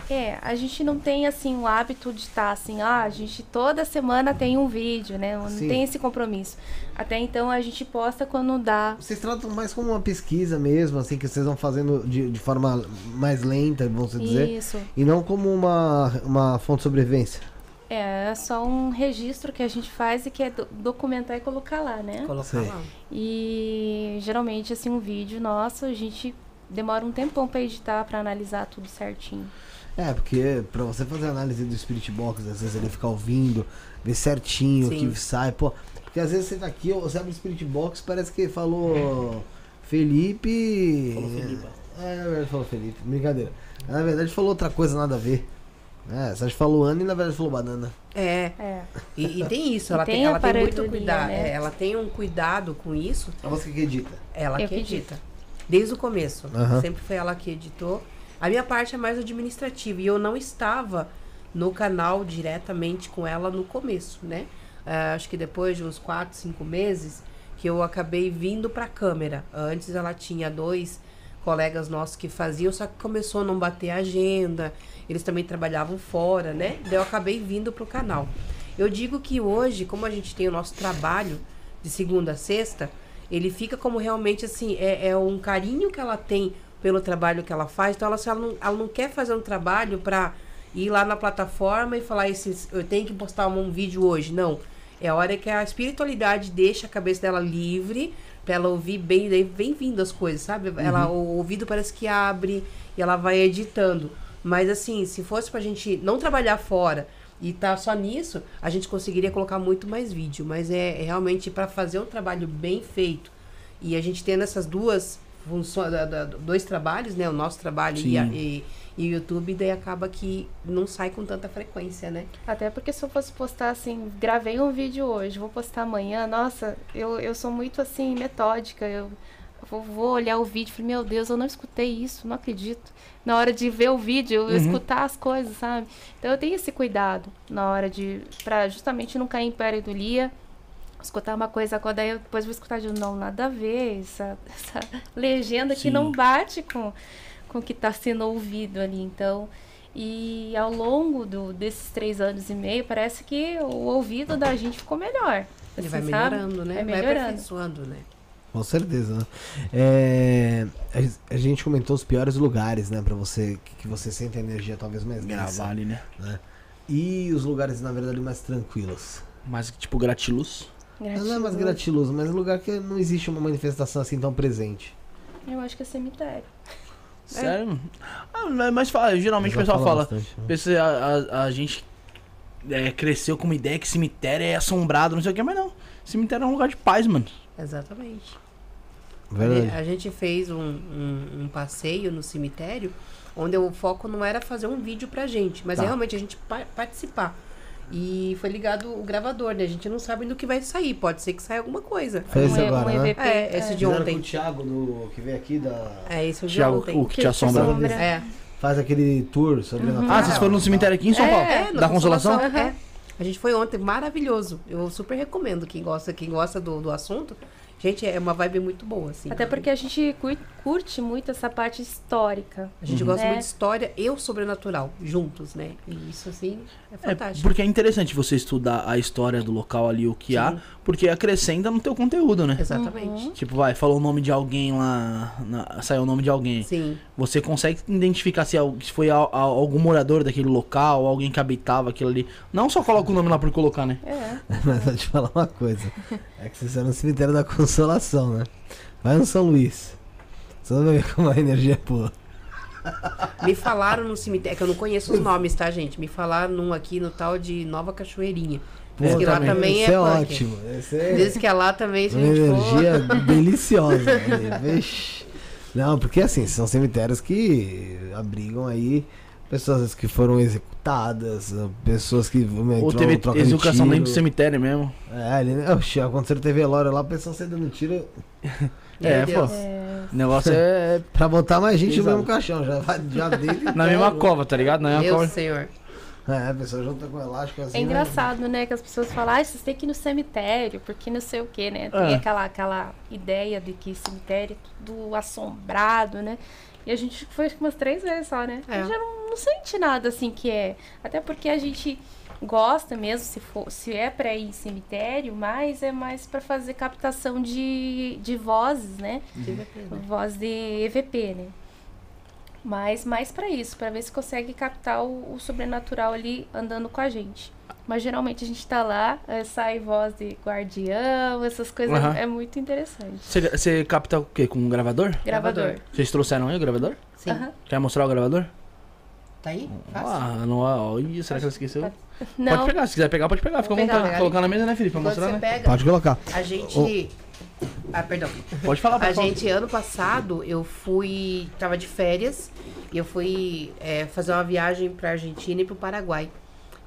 É, a gente não tem assim o hábito de estar assim, ah, a gente toda semana tem um vídeo, né? Não Sim. tem esse compromisso. Até então a gente posta quando dá. Vocês tratam mais como uma pesquisa mesmo, assim, que vocês vão fazendo de, de forma mais lenta, vamos dizer, Isso. e não como uma, uma fonte de sobrevivência. É, é só um registro que a gente faz e que é do- documentar e colocar lá, né? Colocar lá. E geralmente assim um vídeo nosso, a gente demora um tempão pra editar, pra analisar tudo certinho. É, porque pra você fazer análise do Spirit Box, às vezes ele ficar ouvindo, ver certinho o que sai, pô. Porque às vezes você tá aqui, você abre o Spirit Box, parece que falou Felipe. Falou Felipe. É, na verdade falou Felipe, brincadeira. Na verdade falou outra coisa, nada a ver. É, você falou Ana e na verdade falou banana. É. É. E, e tem isso, E ela tem tem, ela tem muito cuidado. né? é, ela tem um cuidado com isso, É você que edita. ela Eu que edita. Desde o começo. Sempre foi ela que editou. A minha parte é mais administrativa. E eu não estava no canal diretamente com ela no começo, né? Ah, acho que depois de uns 4, 5 meses que eu acabei vindo pra câmera. Antes ela tinha dois colegas nossos que faziam, só que começou a não bater a agenda. Eles também trabalhavam fora, né? Daí eu acabei vindo pro canal. Eu digo que hoje, como a gente tem o nosso trabalho de segunda a sexta, ele fica como realmente assim, é, é um carinho que ela tem pelo trabalho que ela faz. Então ela, ela, não, ela não quer fazer um trabalho pra ir lá na plataforma e falar esses, eu tenho que postar um vídeo hoje. Não. É a hora que a espiritualidade deixa a cabeça dela livre pra ela ouvir bem, daí vem vindo as coisas, sabe? Ela, o ouvido parece que abre e ela vai editando. Mas assim, se fosse pra gente não trabalhar fora e tá só nisso, a gente conseguiria colocar muito mais vídeo. Mas é, é realmente para fazer um trabalho bem feito. E a gente tendo essas duas dois trabalhos, né? O nosso trabalho e, a- e, e o YouTube, daí acaba que não sai com tanta frequência, né? Até porque se eu fosse postar assim, gravei um vídeo hoje, vou postar amanhã, nossa, eu, eu sou muito assim, metódica. Eu vou, vou olhar o vídeo e falei, meu Deus, eu não escutei isso, não acredito. Na hora de ver o vídeo, eu escutar as coisas, sabe? Então eu tenho esse cuidado na hora de. pra justamente não cair em pareidolia. Escutar uma coisa quando aí eu depois vou escutar de novo, não, nada a ver, essa, [laughs] essa legenda que Sim. não bate com, com o que está sendo ouvido ali. Então, e ao longo do, desses três anos e meio, parece que o ouvido da gente ficou melhor. Ele assim, vai sabe? melhorando, né? Vai Vai melhorando. aperfeiçoando, né? Com certeza, né? É, a, a gente comentou os piores lugares, né? Pra você, que, que você sente a energia talvez mais densa. Gravar ali, né? E os lugares, na verdade, mais tranquilos. Mas, tipo, gratiluz. Não é mais gratiloso, mas é um lugar que não existe uma manifestação assim tão presente. Eu acho que é cemitério. Sério? Ah, mas- mas fala, geralmente o pessoal fala. bastante, né? A, a, a gente é, cresceu com uma ideia que cemitério é assombrado, não sei o que, mas não. Cemitério é um lugar de paz, mano. Exatamente. Verdade. A gente fez um, um, um passeio no cemitério, onde o foco não era fazer um vídeo pra gente, mas Tá. é realmente a gente pa- participar. E foi ligado o gravador, né? A gente não sabe do que vai sair. Pode ser que saia alguma coisa. Foi esse Um E- agora, um né? EVP. É, esse de ontem. com o Thiago, do, que veio aqui da... É, esse é o de Thiago, ontem. o que Que te assombra. assombra. É. Faz aquele tour sobre a Ah, vocês foram no cemitério aqui em São Paulo? É, da Consolação? É. A gente foi ontem, maravilhoso. Eu super recomendo quem gosta, quem gosta do, do assunto. Gente, é uma vibe muito boa, assim. Até porque a gente cur- curte muito essa parte histórica. A gente gosta É. muito de história e o sobrenatural, juntos, né? E isso, assim, é É, fantástico. porque é interessante você estudar a história do local ali, o que há, Sim. porque acrescenta no teu conteúdo, né? Exatamente. Tipo, vai, falou o nome de alguém lá, na- saiu o nome de alguém. Sim. Você consegue identificar se, foi a- a- algum morador daquele local, alguém que habitava aquilo ali. Não só coloca o nome lá por colocar, né? É. [laughs] Mas vou te falar uma coisa. É que vocês estão no cemitério da Consolação, né? Vai no São Luís. Você não vai ver como a energia é boa. Me falaram no cemitério, que eu não conheço os nomes, tá, gente? Me falaram num aqui no tal de Nova Cachoeirinha. Diz que lá também. também Isso é, é ótimo. Esse é Diz que é lá também, se a uma gente for... energia deliciosa. Vixe. Não, porque assim, são cemitérios que abrigam aí pessoas que foram executadas, pessoas que Ou entrou teve troca de execução dentro do cemitério mesmo. É, ali, né? Oxe, aconteceu ter velório lá, o pessoal saiu dando tiro É, pô. É, O negócio é pra botar mais gente no Exato. mesmo caixão. Já, já [laughs] dele. na mesma cova, tá ligado? Na mesma Meu cova. senhor. É, a pessoa junta com elástico assim. É né? engraçado, né? Que as pessoas falam, ah, vocês têm que ir no cemitério, porque não sei o quê, né? Tem É. aquela, aquela ideia de que cemitério é tudo assombrado, né? E a gente foi umas três vezes só, né? É. A gente já não, não sente nada assim que é. Até porque a gente gosta mesmo, se for, se é pra ir em cemitério, mas é mais pra fazer captação de, de vozes, né? Voz de EVP, né? Mas mais pra isso, pra ver se consegue captar o, o sobrenatural ali andando com a gente. Mas geralmente a gente tá lá, é, sai voz de guardião, essas coisas. Aham. É muito interessante. Você, capta o quê? Com um gravador? Gravador. Vocês trouxeram aí o gravador? Sim. Aham. Quer mostrar o gravador? Tá aí? Fácil. Ah, não, olha, será que ela esqueceu? Não, Pode pegar, se quiser pegar, pode pegar. Fica à vontade. Colocar na mesa, né, Felipe? Pra Quando mostrar, você né? pega, Pode colocar. a gente... Ah, perdão. Pode falar, pode A falar. gente, ano passado, eu fui. Tava de férias e eu fui é, fazer uma viagem pra Argentina e pro Paraguai.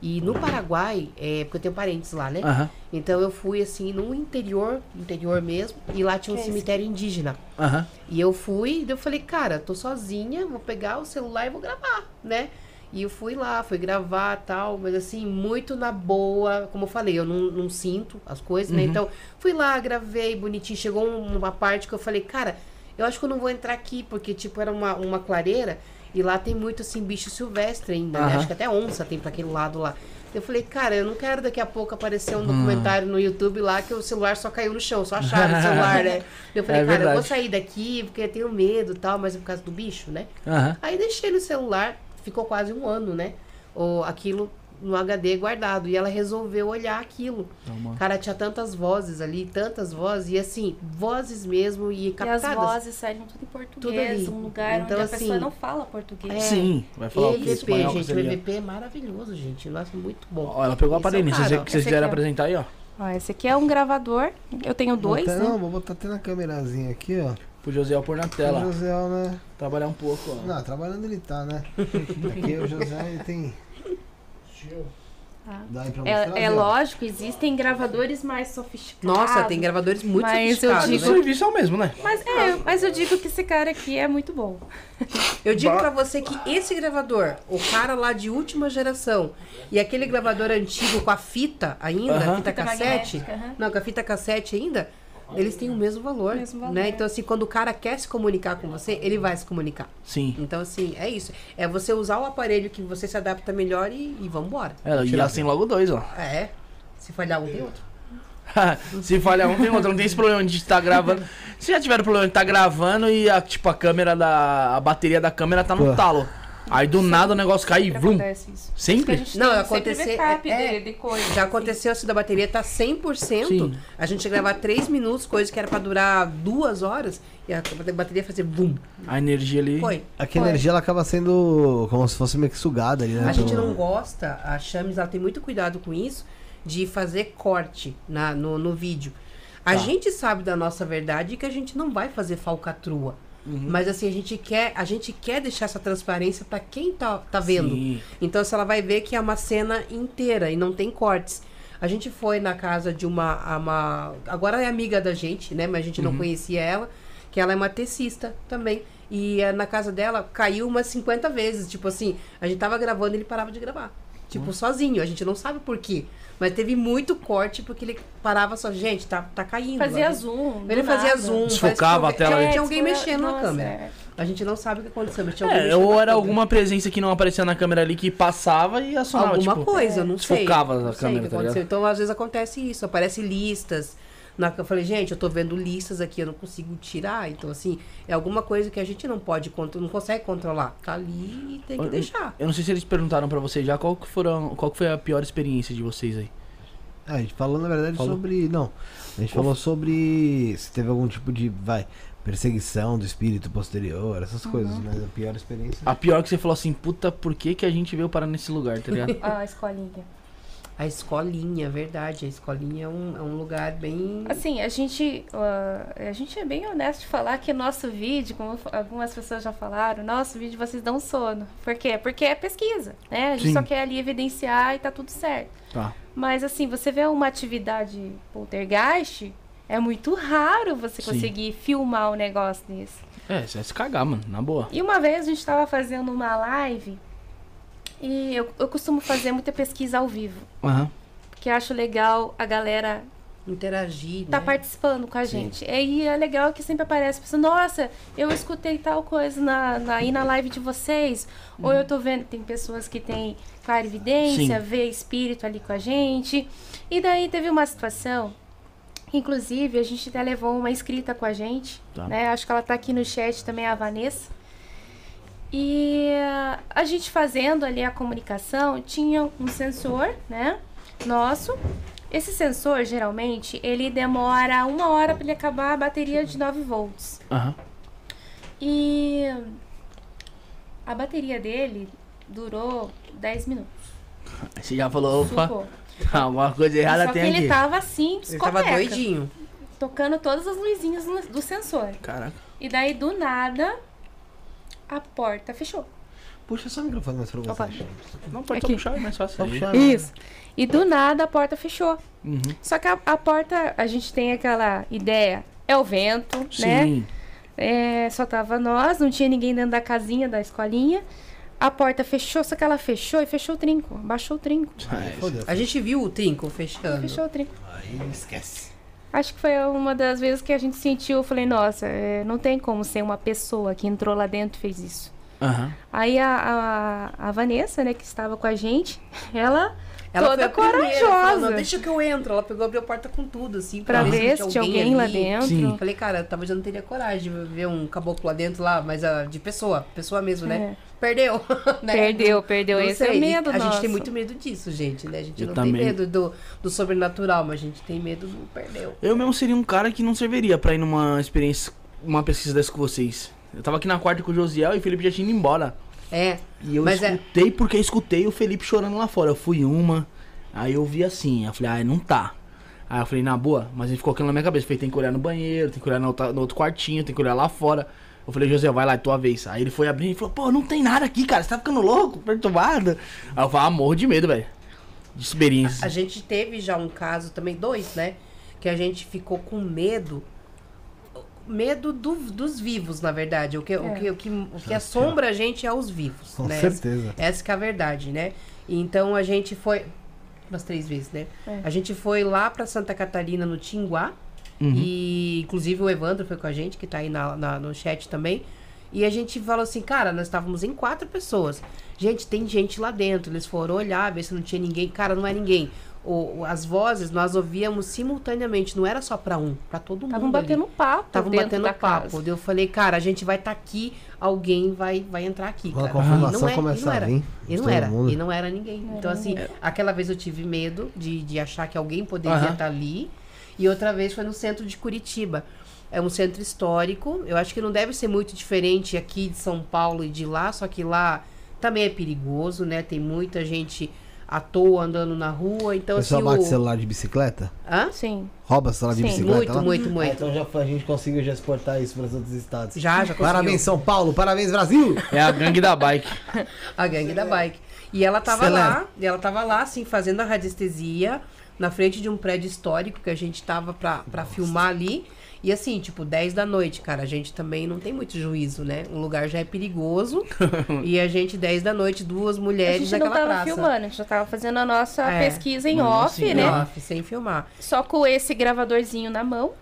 E no Paraguai, é, porque eu tenho parentes lá, né? Aham, Então eu fui assim no interior, interior mesmo, e lá tinha um Que é cemitério indígena. aham. E eu fui, e eu falei, cara, tô sozinha, vou pegar o celular e vou gravar, né? E eu fui lá, fui gravar tal, mas assim, muito na boa. Como eu falei, eu não, não sinto as coisas, né? Então, fui lá, gravei bonitinho. Chegou um- uma parte que eu falei, cara, eu acho que eu não vou entrar aqui, porque, tipo, era uma, uma clareira e lá tem muito, assim, bicho silvestre ainda, né? Acho que até onça tem pra aquele lado lá. Eu falei, cara, eu não quero daqui a pouco aparecer um documentário no YouTube lá que o celular só caiu no chão, só acharam o [laughs] celular, né? Eu falei, É cara, eu vou verdade. sair daqui porque eu tenho medo e tal, mas é por causa do bicho, né? Aham. Aí deixei no celular, ficou quase um ano, né? o, aquilo no HD guardado. E ela resolveu olhar aquilo. Toma. Cara, tinha tantas vozes ali, tantas vozes, e assim, vozes mesmo e E as captadas. vozes saem tudo em português, ali. um lugar Então, onde a pessoa assim, não fala português. É. Sim, vai falar o que? EVP, Espanhol, gente, o. EVP é maravilhoso, gente. Nossa, muito bom. Ó, ela pegou o Esse é. Se vocês, quiserem ó. apresentar aí, ó. Ó, esse aqui é um gravador. Eu tenho dois, Não, né? não, vou botar até na câmerazinha aqui, ó. Pro José pôr na tela. O José, né? Trabalhar um pouco, ó. Não, trabalhando ele tá, né? [laughs] Aqui o José ele tem. Tá. Mostrar. É, é lógico, existem gravadores mais sofisticados. Nossa, tem gravadores muito Mas eu sofisticados, O digo- né? serviço é o mesmo, né? Mas é, mas eu digo que esse cara aqui é muito bom. Eu digo pra você que esse gravador, o cara lá de última geração, e aquele gravador antigo com a fita ainda, Aham. fita Fita cassete, magnética, aham. não, com a fita cassete ainda, eles têm o mesmo valor, Mesmo valor. né? Então assim, quando o cara quer se comunicar com você, ele vai se comunicar. Sim. Então assim, é isso. É você usar o aparelho que você se adapta melhor e, e vambora. É, e assim logo dois, ó. É. Se falhar um tem outro. [laughs] Se falhar um, tem outro. Não tem esse problema de estar gravando. Se já tiver o problema de estar gravando e a, tipo, a câmera da. A bateria da câmera tá no Pô. talo. Aí do nada o negócio cai e Sempre isso. Sempre? Porque a gente Não, tem acontecer- sempre backup é- de, de coisa. Já aconteceu assim da bateria tá 100%, Sim. a gente ia gravar 3 minutos, coisa que era pra durar duas horas, e a bateria fazer bum. A energia ali. Foi. Aqui a Foi. energia ela acaba sendo como se fosse meio que sugada ali, né? A gente não gosta, a Chames ela tem muito cuidado com isso, de fazer corte na, no, no vídeo. A Tá. gente sabe da nossa verdade que a gente não vai fazer falcatrua. Uhum. Mas assim, a gente quer, a gente quer deixar essa transparência pra quem tá, tá vendo. Sim. Então, se ela vai ver que é uma cena inteira e não tem cortes. A gente foi na casa de uma. uma agora é amiga da gente, né? Mas a gente não conhecia ela. Que ela é uma tecista também. E eh, na casa dela caiu umas 50 vezes. Tipo assim, a gente tava gravando e ele parava de gravar. Tipo, sozinho. A gente não sabe por quê. Mas teve muito corte porque ele parava só. Gente, tá, tá caindo. Fazia gente- zoom. Ele fazia nada. zoom. Desfocava a tela ali. Tinha alguém mexendo na nossa, câmera. é. A gente não sabe o que aconteceu, mas tinha alguém É, mexendo ou na era câmera. alguma presença que não aparecia na câmera ali que passava e assomava, Alguma tipo, coisa, eu não sei. desfocava a sei câmera, que tá aconteceu. Então, às vezes acontece isso, aparece listas. Na, eu falei, gente, eu tô vendo listas aqui, eu não consigo tirar. Então, assim, é alguma coisa que a gente não pode, não consegue controlar. Tá ali e tem que Eu- deixar. Eu não sei se eles perguntaram pra vocês já qual que, foram, qual que foi a pior experiência de vocês aí. Ah, a gente falou na verdade Falou. sobre. Não. A gente falou sobre se teve algum tipo de. Vai. Perseguição do espírito posterior, essas coisas, Uhum. mas a pior experiência. A pior que você falou assim, puta, por que, que a gente veio parar nesse lugar, tá ligado? [laughs] A escolinha. A escolinha, verdade. A escolinha é um, é um lugar bem. Assim, a gente, ah, a gente é bem honesto de falar que nosso vídeo, como algumas pessoas já falaram, nosso vídeo vocês dão sono. Por quê? Porque é pesquisa, né? A gente Sim. só quer ali evidenciar e tá tudo certo. Tá. Mas assim, você vê uma atividade poltergeist, é muito raro você Sim. conseguir filmar um negócio desse. É, você vai se cagar, mano, na boa. E uma vez a gente tava fazendo uma live e eu, eu costumo fazer muita pesquisa ao vivo. Aham. Porque eu acho legal a galera Interagir, tá né? participando com a gente. E aí é legal que sempre aparece pessoa, nossa, eu escutei tal coisa na, na, aí na live de vocês. Ou eu tô vendo, tem pessoas que têm clarividência, Sim. vê espírito ali com a gente. E daí teve uma situação, que, inclusive, a gente até levou uma inscrita com a gente, Tá. né? Acho que ela tá aqui no chat também, a Vanessa. E a gente fazendo ali a comunicação, tinha um sensor, né? Nosso. Esse sensor, geralmente, ele demora uma hora para ele acabar a bateria de 9 volts. Aham. E a bateria dele durou 10 minutos. Você já falou, opa, Sucou. [laughs] alguma coisa errada Só que tem ele aqui. tava assim, Ele tava discoteca, doidinho. tocando todas as luzinhas do sensor. Caraca. E daí, do nada, a porta fechou. Puxa só o microfone mais pra você. Opa. Não, pode só Aqui. puxar, é mais fácil. Puxar. Isso. E do nada, a porta fechou. Uhum. Só que a, a porta, a gente tem aquela ideia, é o vento, né? Sim. É, só tava nós, não tinha ninguém dentro da casinha, da escolinha. A porta fechou, só que ela fechou e fechou o trinco. Baixou o trinco. Fodeu. A gente viu o trinco fechando. Fechou o trinco. Aí esquece. Acho que foi uma das vezes que a gente sentiu. Eu falei, nossa, é, não tem como ser uma pessoa que entrou lá dentro e fez isso. Aham. Aí a, a, a Vanessa, né, que estava com a gente, [laughs] ela, Ela toda a primeira, falou, corajosa "Não, deixa que eu entro. Ela pegou, abriu a porta com tudo, assim. pra ver se tinha alguém lá ali. dentro. Sim. Falei, cara, eu talvez eu não teria coragem de ver um caboclo lá dentro lá, mas ah, de pessoa, pessoa mesmo, né? Perdeu. [laughs] né? Perdeu, perdeu. Não Esse é o sei, medo A gente nosso. tem muito medo disso, gente, né? A gente Eu não também. tem medo do, do sobrenatural, mas a gente tem medo do perdeu. Eu mesmo seria um cara que não serviria pra ir numa experiência, uma pesquisa dessa com vocês. Eu tava aqui na quarta com o Josiel e o Felipe já tinha ido embora. É. E eu Mas é- escutei porque eu escutei o Felipe chorando lá fora. Eu fui uma, aí eu vi assim, eu falei, ah, não tá. Aí eu falei, na boa, mas ele ficou aquilo na minha cabeça. Eu falei, tem que olhar no banheiro, tem que olhar no, outra- no outro quartinho, tem que olhar lá fora. Eu falei, José, vai lá, é tua vez. Aí ele foi abrir e falou, pô, não tem nada aqui, cara, você tá ficando louco, perturbado. Aí eu falei, ah, morro de medo, velho. De experiência. A gente teve já um caso também, dois, né? Que a gente ficou com medo. Medo do- dos vivos, na verdade. O que, o É. que, o que, o que assombra a gente é os vivos. Com né? certeza. Essa que é a verdade, né? Então a gente foi. Umas três vezes, né? É. A gente foi lá pra Santa Catarina, no Tinguá. Uhum. E inclusive o Evandro foi com a gente, que tá aí na, na- no chat também. E a gente falou assim, cara, nós estávamos em quatro pessoas. Gente, tem gente lá dentro. Eles foram olhar, ver se não tinha ninguém. Cara, não é ninguém. O, as vozes nós ouvíamos simultaneamente, não era só pra um, pra todo mundo. Estavam ali. batendo papo Estavam dentro batendo da papo. casa. Eu falei, cara, a gente vai estar aqui, alguém vai, vai entrar aqui. Quando a cara. confirmação E não é- e começar não a era. E não era. mundo. E não era ninguém. então, assim, aquela vez eu tive medo de, de achar que alguém poderia estar ali. E outra vez foi no centro de Curitiba. É um centro histórico. Eu acho que não deve ser muito diferente aqui de São Paulo e de lá, só que lá também é perigoso, né? Tem muita gente à toa andando na rua. Então, O pessoal assim, bate o... celular de bicicleta? Hã? Sim. Rouba celular de Sim. bicicleta? Muito, lá? muito, Ah, muito. então já foi- a gente conseguiu já exportar isso para os outros estados. Já, já conseguiu. Parabéns, São Paulo. Parabéns, Brasil. É a gangue da bike. [laughs] A gangue da bike. E ela tava Acelera. lá, e ela tava lá, assim, fazendo a radiestesia, na frente de um prédio histórico que a gente tava pra filmar ali. E assim, tipo, 10 da noite, cara, a gente também não tem muito juízo, né? O lugar já é perigoso. [laughs] e a gente, 10 da noite, duas A mulheres gente não naquela tava praça. filmando, a gente já tava fazendo a nossa É. pesquisa em Mas off, assim, né? Off, sem filmar. Só com esse gravadorzinho na mão.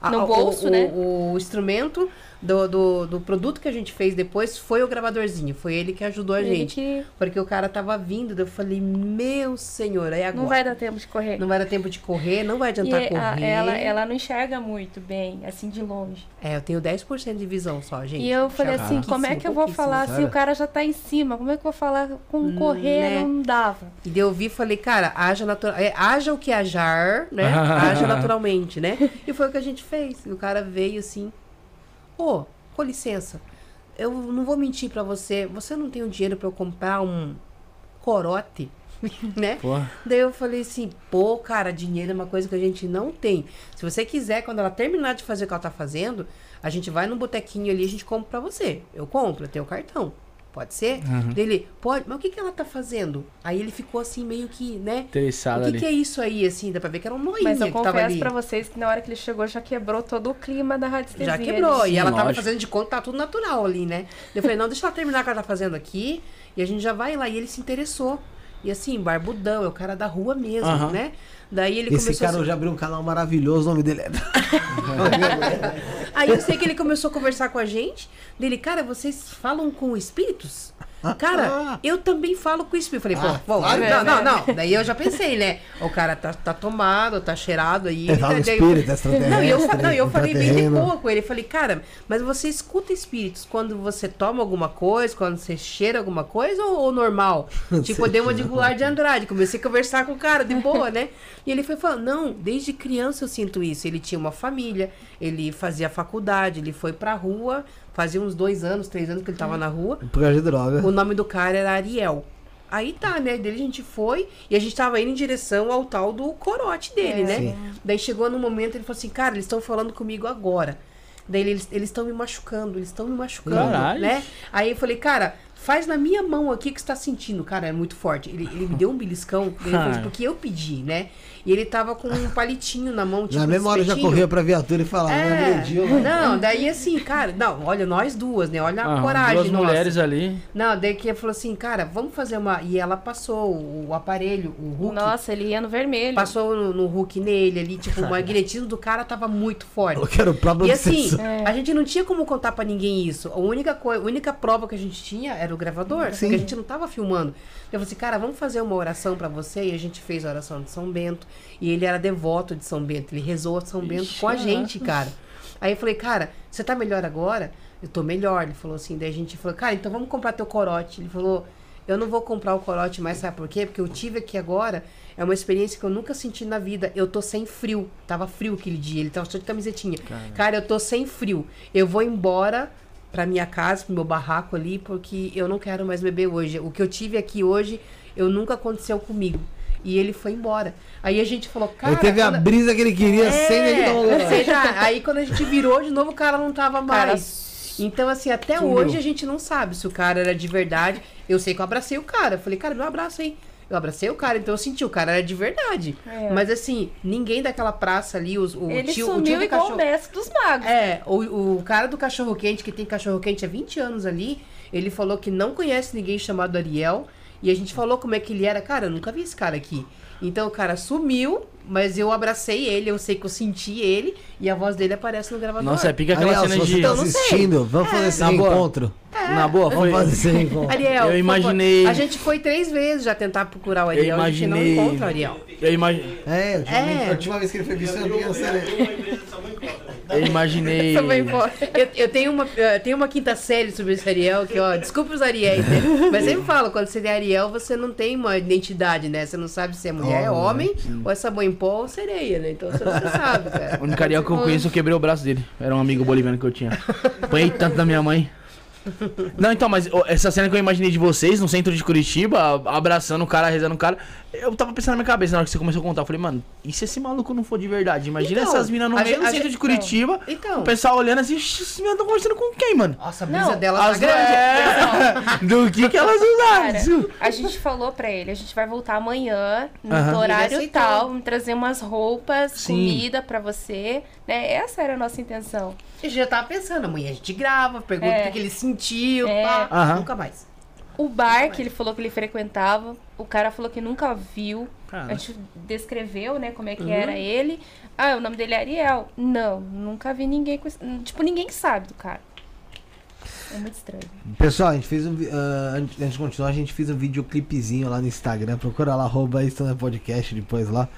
A- No a- bolso, o, né? O, o instrumento do, do, do produto que a gente fez depois foi o gravadorzinho. Foi ele que ajudou a Ele gente. que Porque o cara tava vindo, eu falei, meu senhor, aí agora? não vai dar tempo de correr. Não vai dar tempo de correr, não vai E adiantar a- correr. ela, ela não enxerga muito bem, assim, de longe. É, eu tenho 10% de visão só, gente. E eu falei assim, como é que eu vou falar se o cara já tá em cima? Como é que eu vou falar com Hum, correr? né? Não dava. E daí eu vi e falei, cara, haja, natural, é, haja o que ajar, né? [laughs] haja naturalmente, né? E foi o que a gente fez. E o cara veio assim, ô, com licença, eu não vou mentir pra você, você não tem o dinheiro pra eu comprar um corote, [laughs] né? Porra. Daí eu falei assim, pô, cara, dinheiro é uma coisa que a gente não tem. Se você quiser, quando ela terminar de fazer o que ela tá fazendo, a gente vai no botequinho ali e a gente compra pra você. Eu compro, eu tenho cartão. Pode ser? Dele, pode, mas o que, que ela tá fazendo? Aí ele ficou assim, meio que, né? Interessado o que, ali. que é isso aí, assim? Dá pra ver que era um noinha Mas eu que tava confesso ali. pra vocês que na hora que ele chegou já quebrou todo o clima da radiestesia. Já quebrou. E ela tava lógico. fazendo de conta, tá tudo natural ali, né? Eu falei, não, deixa ela terminar o que ela tá fazendo aqui. E a gente já vai lá. E ele se interessou. E assim, barbudão, é o cara da rua mesmo, Aham. né? Daí ele Esse cara a... já abriu um canal maravilhoso, o nome dele é. [laughs] Aí eu sei que ele começou a conversar com a gente. Dele, cara, vocês falam com espíritos? Cara, eu também falo com espírito. Falei, pô, Ah, pô, claro, não, né? não, não. Daí eu já pensei, né? O cara tá, tá tomado, tá cheirado aí. Fala daí- espírito, extraterrestre, Não, e eu, não, eu falei bem de boa com ele. Falei, cara, mas você escuta espíritos quando você toma alguma coisa, quando você cheira alguma coisa ou, ou normal? tipo, eu dei uma de Goulart de Andrade. Comecei a conversar com o cara, de boa, né? E ele foi falando, não, desde criança eu sinto isso. Ele tinha uma família, ele fazia faculdade, ele foi pra rua, fazia uns dois anos, três anos que ele tava na rua. Por causa de droga. O nome do cara era Ariel. Aí tá, né? Dele a gente foi e a gente tava indo em direção ao tal do corote dele, É. né? Sim. Daí chegou no momento, ele falou assim, cara, eles estão falando comigo agora. Daí eles eles estão me machucando, eles estão me machucando, Caralho. né? Aí eu falei, cara, faz na minha mão aqui o que você tá sentindo. Cara, é muito forte. Ele, ele me deu um beliscão, porque eu pedi, né? E ele tava com um palitinho na mão, tipo Na mesma hora já corria pra viatura e falava, não É, agrediu, mano. não, daí assim, cara, não, olha, nós duas, né? Olha a Ah, coragem duas nossa. mulheres ali. Não, daí que falou assim, cara, vamos fazer uma. E ela passou o aparelho, o Hulk. Nossa, ele ia no vermelho. Passou no, no Hulk nele ali, tipo, [laughs] o magnetismo do cara tava muito forte. Eu quero o próprio E assim, obsessor. a gente não tinha como contar pra ninguém isso. A única, coi- a única prova que a gente tinha era o gravador, Sim. porque a gente não tava filmando. Eu falei assim, cara, vamos fazer uma oração pra você. E a gente fez a oração de São Bento. E ele era devoto de São Bento. Ele rezou a São Bento Ixi, com a gente, cara. Aí eu falei, cara, você tá melhor agora? Eu tô melhor. Ele falou assim. Daí a gente falou, cara, então vamos comprar teu corote. Ele falou, eu não vou comprar o corote mais, sabe por quê? Porque eu tive aqui agora. É uma experiência que eu nunca senti na vida. Eu tô sem frio. Tava frio aquele dia. Ele tava só de camisetinha. Cara, eu tô sem frio. Eu vou embora pra minha casa, pro meu barraco ali, porque eu não quero mais beber hoje. O que eu tive aqui hoje, eu nunca aconteceu comigo. E ele foi embora. Aí a gente falou, cara. Ele teve a quando- brisa que ele queria sem ele é, tomar um gole. você já- aí quando a gente virou de novo, o cara não tava Cara, mais. Então, assim, até Sumiu. hoje a gente não sabe se o cara era de verdade. Eu sei que eu abracei o cara. Eu falei, cara, me um abraço aí. Eu abracei o cara, então eu senti o cara era de verdade. É. Mas assim, ninguém daquela praça ali, os, o ele tio, o tio do igual o cachorro. mestre dos magos. É, o, o cara do cachorro quente, que tem cachorro quente há 20 anos ali, ele falou que não conhece ninguém chamado Ariel. E a gente falou como é que ele era. Cara, eu nunca vi esse cara aqui. Então o cara sumiu, mas eu abracei ele, eu sei que eu senti ele, e a voz dele aparece no gravador. Nossa, é pica aquela se cena de. tá sei. assistindo, vamos fazer esse Na boa. Reencontro. Na boa, foi. Vamos fazer reencontro. Ariel, Eu imaginei- A gente foi três vezes já tentar procurar o Eu Ariel, a gente não imaginei. encontra o Ariel. Eu, imagi... É, a última, É. a última vez que ele foi visto, eu vi essa eu imaginei. Eu, eu tenho uma, eu tenho uma quinta série sobre esse Ariel, que, ó, desculpa os Ariéis, né? Mas sempre falo, quando você é Ariel, você não tem uma identidade, né? Você não sabe se é mulher, é Homem, homem, ou é sabão em pó ou sereia, né? Então você não sabe, [laughs] cara. O único Ariel que eu conheço, eu quebrei o braço dele. Era um amigo boliviano que eu tinha. Apanhei tanto da minha mãe. Não, então, mas essa cena que eu imaginei de vocês no centro de Curitiba, abraçando o cara, rezando o cara, eu tava pensando na minha cabeça na hora que você começou a contar. Eu falei, mano, e se esse maluco não for de verdade? Imagina Então, essas minas no meio do centro de Curitiba, Então. o pessoal olhando assim, "Ixi, esses meninas estão conversando com quem, mano? Nossa, a brisa Não, dela tá grande. é, [laughs] Do que que elas Cara, usaram? a gente falou pra ele, a gente vai voltar amanhã, no Aham. Ele horário tal, vamos trazer umas roupas, Sim. comida pra você, né? Essa era a nossa intenção. A gente já tava pensando, amanhã a gente grava, pergunta É. o que, que ele sentiu, É. pá. Aham. Nunca mais. O bar que ele falou que ele frequentava, o cara falou que nunca viu. A gente descreveu, né, como é que Uhum. era ele. Ah, o nome dele é Ariel. Não, nunca vi ninguém com esse... Tipo, ninguém sabe do cara. É muito estranho. Pessoal, a gente fez um. vi- ah, antes antes de continuar, a gente fez um videoclipezinho lá no Instagram. Procura lá, arroba Estona Podcast depois lá.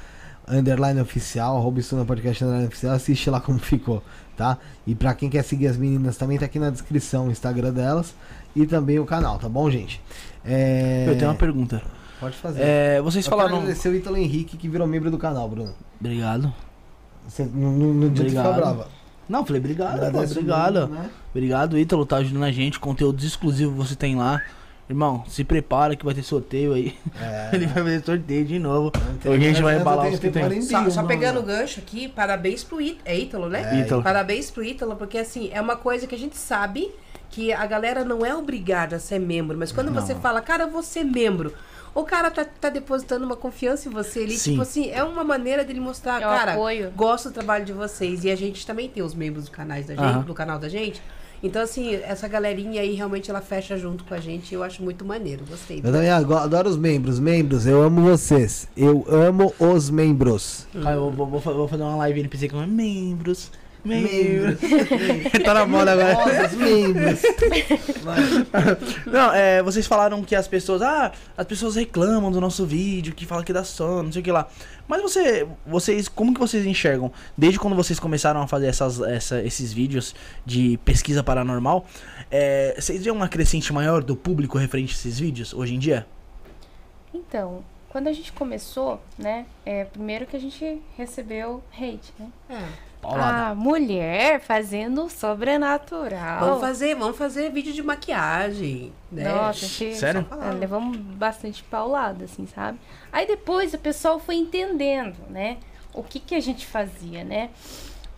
Underline oficial, arroba Estona Podcast underline oficial. Assiste lá como ficou, tá? E pra quem quer seguir as meninas também, tá aqui na descrição o Instagram delas e também o canal, tá bom, gente? É... Eu tenho uma pergunta. Pode fazer. É, vocês Eu quero falaram. agradecer o Ítalo Henrique que virou membro do canal, Bruno. Obrigado. Você, no dia que Obrigado. brava. Não, falei obrigado, pô, obrigado. Né? Obrigado, Ítalo, tá ajudando a gente. Conteúdos exclusivos você tem lá. Irmão, se prepara que vai ter sorteio aí. É. [laughs] Ele vai fazer sorteio de novo. Hoje a gente vai embalar os que tem. 41, Só, só pegando o gancho aqui, parabéns pro Ítalo. É Ítalo, né? É, Ítalo. Parabéns pro Ítalo, porque assim, é uma coisa que a gente sabe que a galera não é obrigada a ser membro, mas quando Não. você fala, cara, ser membro, o cara tá, tá depositando uma confiança em você ali, Sim. tipo assim, é uma maneira dele mostrar, É cara, apoio. gosto do trabalho de vocês. E a gente também tem os membros do, canais da gente, do canal da gente. Então, assim, essa galerinha aí realmente ela fecha junto com a gente e eu acho muito maneiro. Gostei. Eu também adoro os membros. Membros, eu amo vocês. Eu amo os membros. Cara, eu vou, vou, fa- vou fazer uma live NPC com membros. Membros. Tá na moda agora. Nossa, membros. Não, é, vocês falaram que as pessoas. Ah, as pessoas reclamam do nosso vídeo, que fala que dá sono, não sei o que lá. Mas você, vocês, como que vocês enxergam? Desde quando vocês começaram a fazer essas, essa- esses vídeos de pesquisa paranormal, é, vocês veem uma crescente maior do público referente a esses vídeos hoje em dia? Então, quando a gente começou, né, é, primeiro que a gente recebeu hate, né? É. Ah, mulher fazendo sobrenatural. Vamos fazer, vamos fazer vídeo de maquiagem, né? Nossa, achei- Sério? É, levamos bastante paulada, assim, sabe? Aí depois o pessoal foi entendendo, né? O que que a gente fazia, né?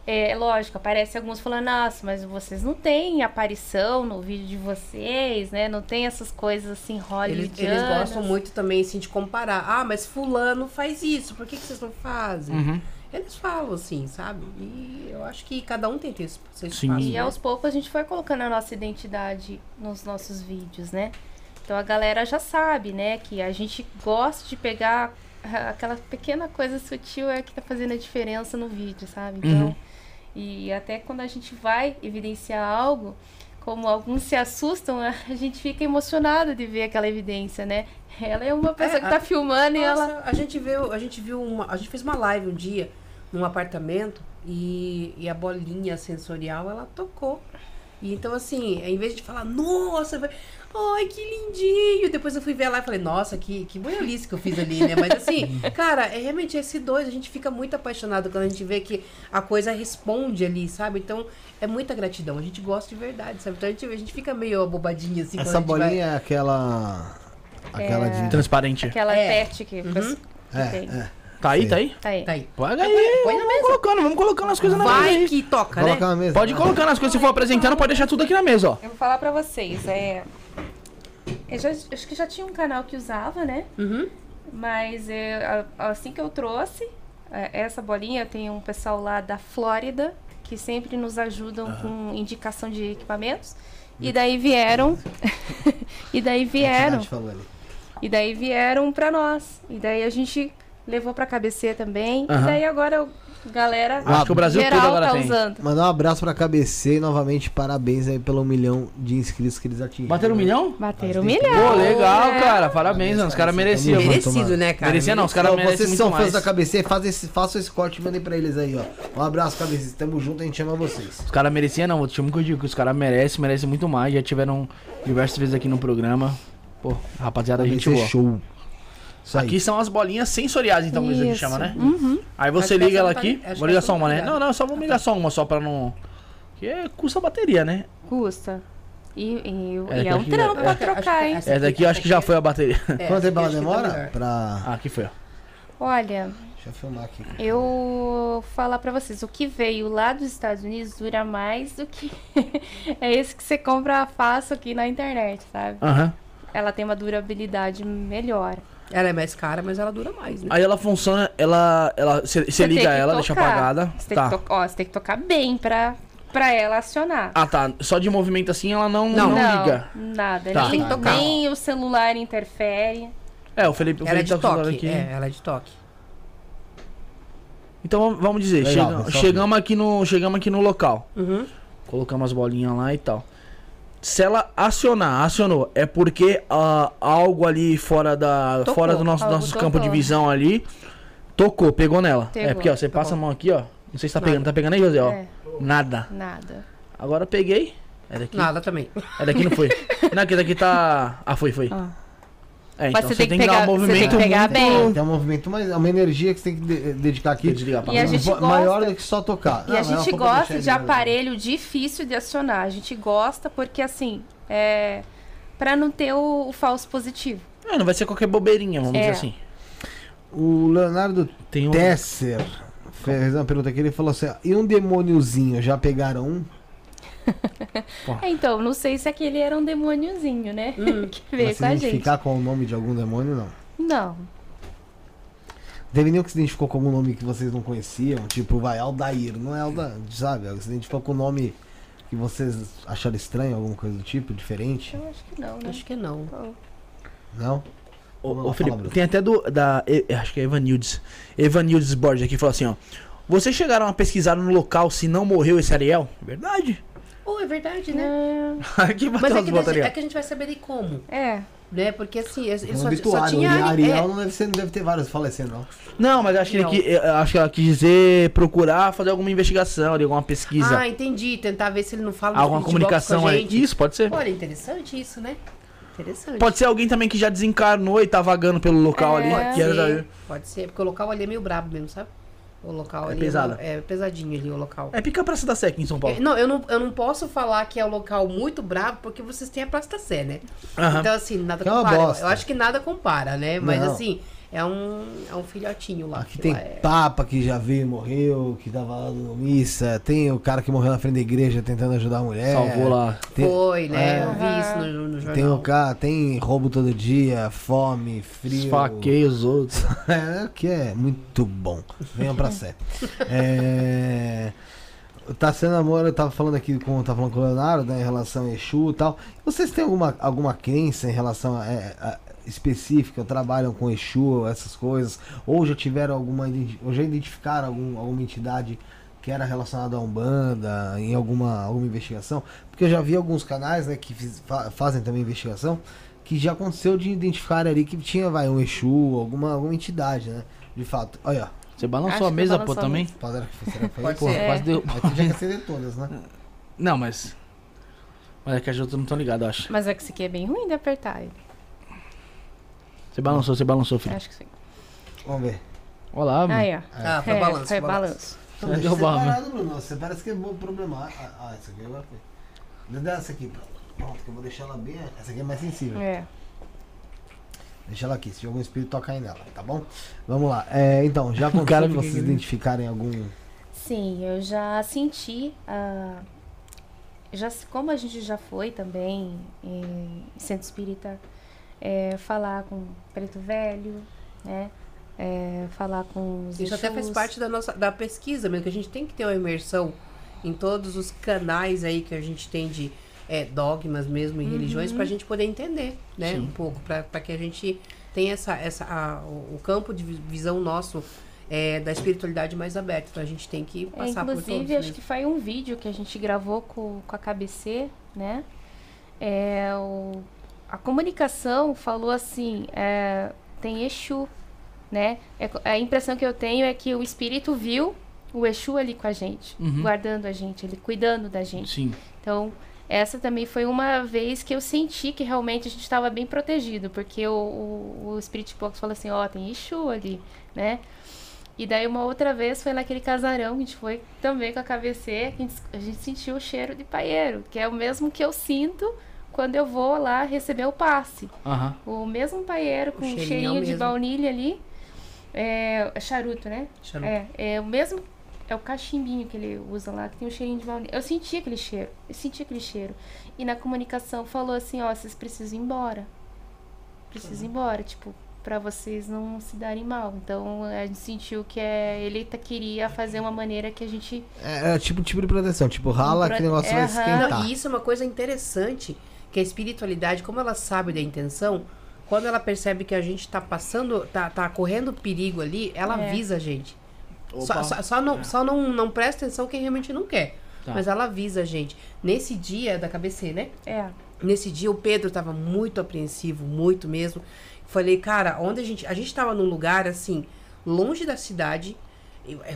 É lógico, aparece alguns falando, nossa, mas vocês não têm aparição no vídeo de vocês, né? Não tem essas coisas assim Eles, hollywoodianas. eles gostam muito também, assim, de comparar. Ah, mas fulano faz isso, por que, que vocês não fazem? Uhum. Eles falam assim, sabe? E eu acho que cada um tem que ter esse seu Sim. espaço. E né? aos poucos a gente foi colocando a nossa identidade nos nossos vídeos, né? Então a galera já sabe, né, que a gente gosta de pegar [laughs] aquela pequena coisa sutil é que tá fazendo a diferença no vídeo, sabe? Então, Uhum. e até quando a gente vai evidenciar algo, como alguns se assustam, [laughs] a gente fica emocionado de ver aquela evidência, né? Ela é uma pessoa É, que tá a- filmando e ela Nossa, a gente viu, a gente viu uma, a gente fez uma live um dia num apartamento e, e a bolinha sensorial ela tocou. E então assim, em vez de falar, nossa, vai, ai que lindinho, depois eu fui ver lá e falei, nossa, que que boiolice que eu fiz ali, né? Mas assim, [laughs] cara, é realmente esse dois, a gente fica muito apaixonado quando a gente vê que a coisa responde ali, sabe? Então, é muita gratidão, a gente gosta de verdade, sabe? Então a gente, a gente fica meio abobadinho assim quando Essa a gente vai- bolinha é aquela. Aquela de. Transparente. aquela É. pet que, Uhum. que É, tem. é. Tá aí, Sim. tá aí? Tá aí. Tá aí. Pode aí. Põe na Vamos mesa. colocando, vamos colocando as coisas na mesa Vai aí. que toca, Coloca né? na mesa. Pode ir colocando as coisas, se for apresentando, pode deixar tudo aqui na mesa, ó. Eu vou falar pra vocês, é. Eu já, acho que já tinha um canal que usava, né? Uhum. Mas é, a- assim que eu trouxe é, essa bolinha, tem um pessoal lá da Flórida que sempre nos ajudam com indicação de equipamentos. E daí vieram. [laughs] e daí vieram. E daí vieram pra nós. E daí a gente levou pra cabeceira também. Aham. E daí agora o- galera Acho que o Brasil geral todo agora tá tem. usando. Mandar um abraço pra KBC e novamente parabéns aí pelo milhão de inscritos que eles atingiram. Bateram um milhão? Bateram um milhão. Pô, legal, É. cara. Parabéns, mano. Os caras mereciam. Merecido, né, cara? Merecia não, os caras merecem vocês muito são mais. fãs da KBC, façam esse, façam esse corte e mandem pra eles aí, ó. Um abraço, KBC. Tamo junto, a gente ama vocês. Os caras mereciam não, tinha que eu digo que os caras merecem, merecem muito mais. Já tiveram diversas vezes aqui no programa. Pô, rapaziada, a gente KBC boa. show. Isso aí. Aqui são as bolinhas sensoriais, então, que a gente Isso. chama, né? Uhum. Aí você liga ela tá aqui. acho Vou ligar só uma, tá né? ligada. Não, não, só vou ligar só uma, só pra não. Que é- custa bateria, né? Custa. E, e- É, e que é um trampo é, pra trocar, hein? essa- Essa daqui eu acho que já foi a bateria. É, [laughs] Quanto tempo ela tá demora? Pra. Ah, aqui foi, ó. Olha, Deixa eu filmar aqui. eu vou falar pra vocês, o que veio lá dos Estados Unidos dura mais do que [laughs] é esse que você compra fácil aqui na internet, sabe? Aham. Ela tem uma durabilidade melhor. Ela é mais cara, mas ela dura mais, né? Aí ela funciona, ela. ela Você Você liga tem que ela, deixa tocar. apagada. Você tem, Tá. que to- ó, você tem que tocar bem pra, pra ela acionar. Ah, tá. Só de movimento assim ela não, Não. não, liga. nada. Tá. Ele Tem que tocar. Nem o celular interfere. É, o Felipe, o Ela é Felipe de tá toque. aqui. É, ela é de toque. Então vamos- dizer, Legal, chega- chegamos, aqui no, chegamos aqui no local. Uhum. Colocamos as bolinhas lá e tal. Se ela acionar, acionou, é porque ah, algo ali fora da Tocou, fora do nosso, nosso campo de tocou. visão ali tocou, pegou nela. Pegou, é porque ó, você passa a mão aqui, ó. Não sei se tá Nada. pegando, tá pegando aí, José, ó. É, Nada. nada. Agora eu peguei. É daqui. Nada também. É daqui não foi. [laughs] não, aqui daqui tá. Ah, foi, foi. Ó. É, Mas então você você tem tem que dar um pegar- você tem movimento que pegar muito- bem. Tem um movimento, mas é uma energia que você tem que de- dedicar aqui. Desligar pra E a gente Ma- Maior gosta- do que só tocar. E Não, a mas é gente gosta de aparelho difícil de acionar. A gente gosta porque, assim, é. Pra não ter o, o falso positivo. É, não vai ser qualquer bobeirinha, vamos É. dizer assim. O Leonardo Tem um. Tesser fez uma pergunta aqui. Ele falou assim: e um demôniozinho? Já pegaram um? É, então, não sei se aquele era um demôniozinho, né? Hum. [laughs] que veio Mas se com a gente. identificar com o nome de algum demônio, não. Não. Teve nenhum que se identificou com algum nome que vocês não conheciam? Tipo, vai, Aldair. Não é Aldair, sabe? Se identificou com o nome que vocês acharam estranho, alguma coisa do tipo, diferente? Eu acho que não, né? Acho que não. Não? Ô, ô, Felipe, fala, tem até do. Da, acho que é Evanildes. Evanildes Borges aqui falou assim, ó. Vocês chegaram a pesquisar no local se não morreu esse Ariel? Verdade. Oh, é verdade, né? É, [laughs] Aqui Mas bateu é que, é que a gente vai saber de como, É. né? Porque assim, ele Um só, só tinha... Ari- Ariel é, não deve, ser, não deve ter vários falecendo, não. Não, mas acho que, ele Não. eu acho que ela quis dizer procurar fazer alguma investigação, alguma pesquisa. Ah, entendi. Tentar ver se ele não fala alguma comunicação com a aí. Isso, pode ser. Olha, interessante isso, né? Interessante. Pode ser alguém também que já desencarnou e tá vagando pelo local É. ali. Pode que ser, da- pode ser, porque o local ali é meio brabo mesmo, sabe? O local É ali pesado. É, é pesadinho ali o local. É pica Praça da Sé aqui em São Paulo. É, Não, eu não, eu não posso falar que é um local muito brabo, porque vocês têm a Praça da Sé, né? Aham. Então, assim, nada é compara. Eu acho que nada compara, né? Mas, Não. assim, é um, é um filhotinho lá. Aqui que tem lá é- Papa que já veio e morreu, que tava lá no missa. Tem o cara que morreu na frente da igreja tentando ajudar a mulher. Salvou lá. Tem, Foi, né? É. Eu vi isso no, no jornal. tem o cara, tem roubo todo dia, fome, frio. Esfaqueia os outros. [laughs] É, o que é muito bom. Venham pra [laughs] sé. É... Tá sendo amor, eu tava falando aqui com, tava falando com o Leonardo, né, em relação a Exu e tal. Vocês têm alguma, alguma crença em relação a, a- específica, trabalham com Exu, essas coisas? Ou já tiveram alguma, ou já identificaram algum, alguma entidade que era relacionada a Umbanda, em alguma, alguma investigação? Porque eu já vi alguns canais, né, que fiz- fa- fazem também investigação, que já aconteceu de identificar ali que tinha, vai, um Exu, alguma, alguma entidade, né? De fato. Olha, ó. Você balançou Acho a mesa, balançou pô, também? Pô, será que foi? Pode ser. Quase deu. Aí tu tinha que acender todas, né? Não, mas. Mas é que as outras não estão ligadas, eu acho. Mas é que isso aqui é bem ruim de apertar ele. Você balançou, você balançou, filho. Acho que sim. Vamos ver. Olha lá, mano. Aí, ó. Ah, foi É, balanço. foi balanço. Então, deixa separado, Bruno. Você parece que é bom problema. Ah, ah, essa aqui agora foi. Dá essa aqui, pronto. Que eu vou deixar ela bem. Essa aqui é mais sensível. É. Deixa ela aqui, se algum espírito tocar aí nela, tá bom? Vamos lá. É, então, já [laughs] aconteceu cara de vocês identificarem algum. Sim, eu já senti a. Já, como a gente já foi também em centro espírita, é, falar com preto velho, né? É, falar com os Isso até faz parte da nossa da pesquisa mesmo, que a gente tem que ter uma imersão em todos os canais aí que a gente tem de é, dogmas mesmo e religiões pra gente poder entender, né? Sim. Um pouco, pra que a gente tenha essa, essa, a- o campo de vi- visão nosso é, da espiritualidade mais aberto. Então a gente tem que É, passar por todos. inclusive, acho mesmo. que foi um vídeo que a gente gravou com, com a KBC, né? É, o, a comunicação falou assim, é, tem Exu, né? É a impressão que eu tenho é que o espírito viu o Exu ali com a gente, Uhum. guardando a gente, ele cuidando da gente. Sim. Então, essa também foi uma vez que eu senti que realmente a gente estava bem protegido, porque o, o, o Spirit Box falou assim, ó, tem Exu ali, né? E daí uma outra vez foi naquele casarão, que a gente foi também com a KVC, que a gente, a gente sentiu o cheiro de paieiro, que é o mesmo que eu sinto quando eu vou lá receber o passe. Aham. O mesmo paieiro com um cheirinho o cheirinho de baunilha ali, é, é charuto, né? Charuto. É, é o mesmo. É o cachimbinho que ele usa lá, que tem um cheirinho de baunilha. Eu senti aquele cheiro. Eu senti aquele cheiro. E na comunicação falou assim, ó, vocês precisam ir embora. Precisam ir embora, tipo, pra vocês não se darem mal. Então a gente sentiu que é, ele tá, queria fazer uma maneira que a gente. É, é tipo tipo de proteção, tipo, rala Pro- que o negócio é, vai esquentar. Não, e isso é uma coisa interessante, que a espiritualidade, como ela sabe da intenção, quando ela percebe que a gente tá passando, tá, tá correndo perigo ali, ela É. avisa a gente. Opa. Só, só, só não, só não, não presta atenção quem realmente não quer. Tá. Mas ela avisa a gente. Nesse dia da KBC, né? É. Nesse dia o Pedro tava muito apreensivo, muito mesmo. Falei, cara, onde a gente. A gente tava num lugar assim, longe da cidade,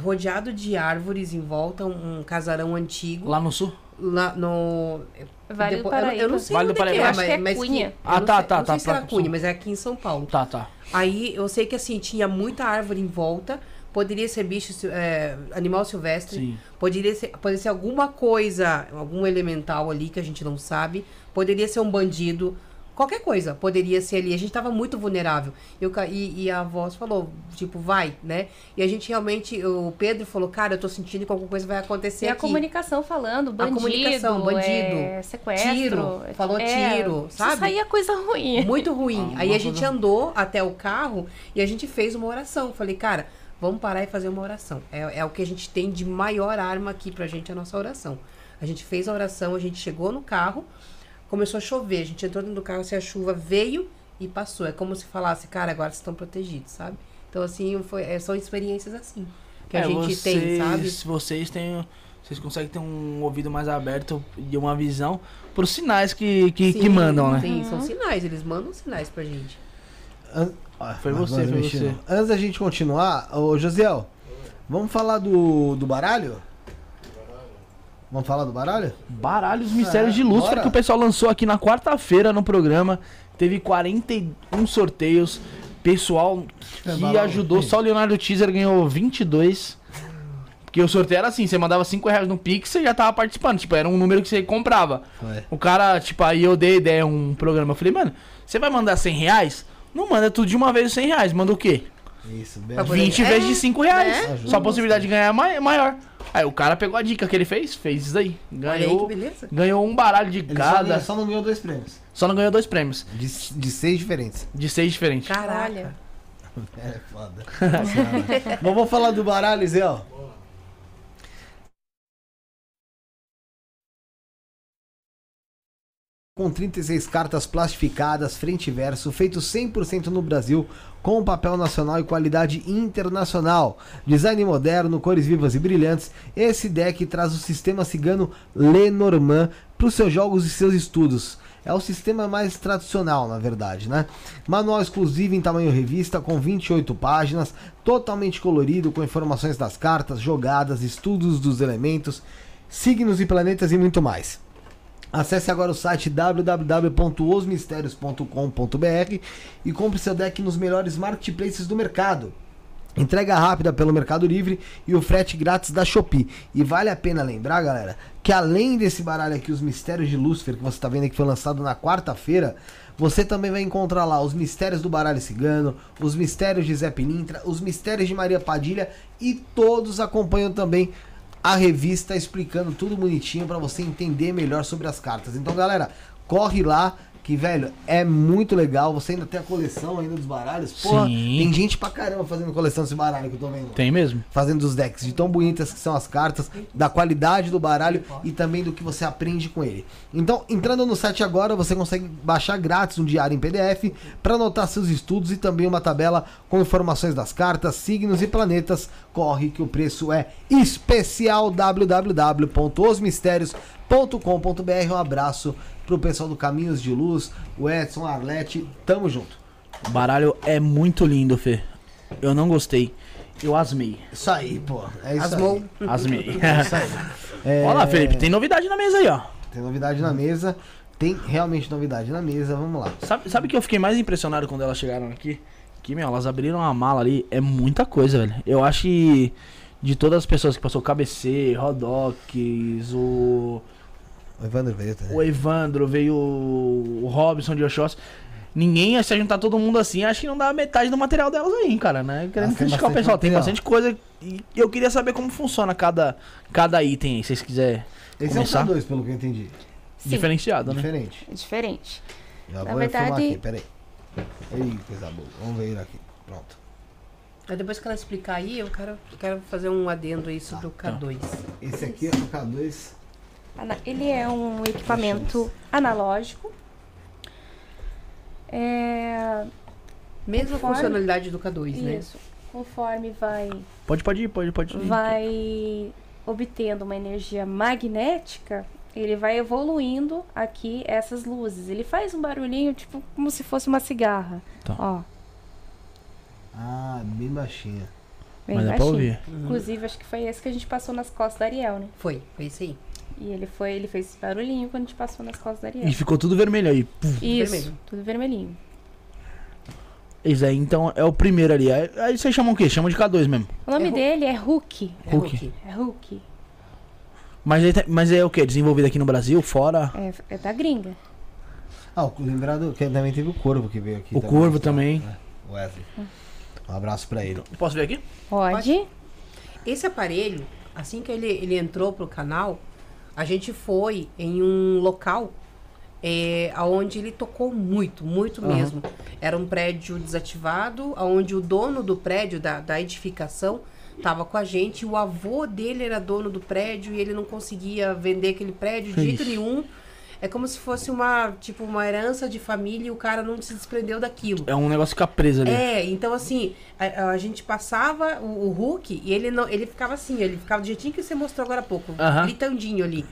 rodeado de árvores em volta, um, um casarão antigo. Lá no sul? Lá no. Vale do Depois- eu- Paraíba. Eu, não sei Vale do Paraíba. que é, Eu acho mas, que é Cunha. eu Ah, não tá, sei- tá, eu não tá, sei se era pra- Cunha, mas é aqui em São Paulo. Tá, tá. Aí eu sei que assim, tinha muita árvore em volta. Poderia ser bicho, é, animal silvestre. Sim. Poderia ser, poderia ser alguma coisa, algum elemental ali que a gente não sabe. Poderia ser um bandido. Qualquer coisa poderia ser ali. A gente tava muito vulnerável. Eu, e, e a voz falou, tipo, vai, né? E a gente realmente, o Pedro falou, cara, eu tô sentindo que alguma coisa vai acontecer E a aqui. comunicação falando, bandido, comunicação, bandido, é, sequestro. tiro, falou é, tiro, Isso sabe? aí é coisa ruim. Muito ruim. Ah, Aí a gente coisa- andou até o carro e a gente fez uma oração. Falei, cara, vamos parar e fazer uma oração. É, é o que a gente tem de maior arma aqui pra gente, a nossa oração. A gente fez a oração, a gente chegou no carro, começou a chover. A gente entrou dentro do carro, assim, a chuva veio e passou. É como se falasse, cara, agora vocês estão protegidos, sabe? Então, assim, foi, é, são experiências assim que a É, gente vocês, tem, sabe? Vocês têm. Vocês conseguem ter um ouvido mais aberto e uma visão pros sinais que, que, que Sim, mandam, né? Sim, são sinais, eles mandam sinais pra gente. An- Ah, Foi você, foi você. Antes da gente continuar, ô Josiel, vamos falar do, do baralho? Vamos falar do baralho? Baralhos Mistérios É, de Lúcifer bora. que o pessoal lançou aqui na quarta-feira no programa. Teve 41 sorteios. Pessoal que Baralho. ajudou. Só o Leonardo Teaser ganhou 22. Porque o sorteio era assim: você mandava 5 reais no Pix você já tava participando. Tipo, era um número que você comprava. Foi. O cara, tipo, aí eu dei ideia um programa. Eu falei, mano, você vai mandar 100 reais? Não manda tudo de uma vez 100 reais. Manda o quê? Isso, bem. poder- 20 É, vezes de 5 reais. né? Só a possibilidade de ganhar é mai- maior. Aí o cara pegou a dica que ele fez, fez isso aí. Olha aí que Ganhou, beleza. ganhou um baralho de Ele só, cada. ganhou- só não ganhou dois prêmios. Só não ganhou dois prêmios. De, de seis diferentes. De seis diferentes. Caraca. Olha. [laughs] É foda. Mas vamos falar do baralho, Zé, ó. Com 36 cartas plastificadas, frente e verso, feito 100% no Brasil, com papel nacional e qualidade internacional. Design moderno, cores vivas e brilhantes, esse deck traz o sistema cigano Lenormand para os seus jogos e seus estudos. É o sistema mais tradicional, na verdade, né? Manual exclusivo em tamanho revista, com 28 páginas, totalmente colorido, com informações das cartas, jogadas, estudos dos elementos, signos e planetas e muito mais. Acesse agora o site www.osmistérios.com.br e compre seu deck nos melhores marketplaces do mercado. Entrega rápida pelo Mercado Livre e o frete grátis da Shopee. E vale a pena lembrar, galera, que além desse baralho aqui, os Mistérios de Lúcifer, que você está vendo que foi lançado na quarta-feira, você também vai encontrar lá os Mistérios do Baralho Cigano, os Mistérios de Zé Pilintra, os Mistérios de Maria Padilha e todos acompanham também a revista explicando tudo bonitinho para você entender melhor sobre as cartas. Então, galera, corre lá que, velho, é muito legal. Você ainda tem a coleção ainda dos baralhos. Porra, Sim. tem gente pra caramba fazendo coleção desse baralho que eu tô vendo. Tem mesmo? Fazendo os decks de tão bonitas que são as cartas, da qualidade do baralho e também do que você aprende com ele. Então, entrando no site agora, você consegue baixar grátis um diário em PDF para anotar seus estudos e também uma tabela com informações das cartas, signos e planetas. Corre que o preço é especial www.osmistérios.com.br. Um abraço pro pessoal do Caminhos de Luz, o Edson, a Arlete, tamo junto. O baralho é muito lindo, Fê. Eu não gostei. Eu asmei. Isso aí, pô. É isso Asmou. aí. Asmei. [laughs] É, [laughs] Olha lá, Felipe, tem novidade na mesa aí, ó. Tem novidade na mesa. Tem realmente novidade na mesa. Vamos lá. Sabe, sabe que eu fiquei mais impressionado quando elas chegaram aqui? Que, meu, elas abriram a mala ali. É muita coisa, velho. Eu acho que de todas as pessoas que passou o KBC, Rodox, o, O Evandro veio também. o Evandro, veio o Robson de Oxós. Ninguém, se juntar todo mundo assim, acho que não dá metade do material delas aí, cara, né? Querendo tem criticar o bastante pessoal. Tem material. bastante coisa. E eu queria saber como funciona cada, cada item aí, se vocês quiserem. Esse começar? é o K2, pelo que eu entendi. Sim, Diferenciado, né? Diferente. é diferente. Já Na vou verdade- aqui, peraí. Ei, coisa boa. Vamos ver aqui. Pronto. Aí depois que ela explicar aí, eu quero, eu quero fazer um adendo aí sobre o K2. Esse aqui é o K2. Ele é um equipamento analógico. É, Mesma Conforme- funcionalidade do K2, né? isso. Conforme vai, Pode, pode ir, pode, pode ir. vai obtendo uma energia magnética, ele vai evoluindo aqui essas luzes. Ele faz um barulhinho, tipo, como se fosse uma cigarra. Tá. Ó, Ah, bem baixinha. bem Mas dá pra baixinho. ouvir. Inclusive, acho que foi esse que a gente passou nas costas da Ariel, né? Foi, foi isso aí. E ele foi, ele fez esse barulhinho quando a gente passou nas costas da Ariel. E ficou tudo vermelho aí. Isso, vermelho. tudo vermelhinho. Esse aí, então, é o primeiro ali. Aí, aí vocês chamam o quê? Chamam de K2 mesmo. O nome É dele é Hulk. É Hulk. Hulk. É Hulk. Mas, aí tá- mas é o quê? Desenvolvido aqui no Brasil, fora? É, é da gringa. Ah, o- lembrado que também teve o Corvo que veio aqui. O Corvo também. né? Wesley. Um abraço pra ele. Posso ver aqui? Pode. Esse aparelho, assim que ele, ele entrou pro canal, a gente foi em um local é, onde ele tocou muito, muito Aham. mesmo. Era um prédio desativado, onde o dono do prédio, da, da edificação, estava com a gente. O avô dele era dono do prédio e ele não conseguia vender aquele prédio de jeito nenhum. É como se fosse uma, tipo, uma herança de família e o cara não se desprendeu daquilo. É um negócio que fica preso ali. É, então assim, a, a gente passava o, o Hulk e ele não, ele ficava assim, ele ficava do jeitinho que você mostrou agora há pouco, Aham. gritandinho ali.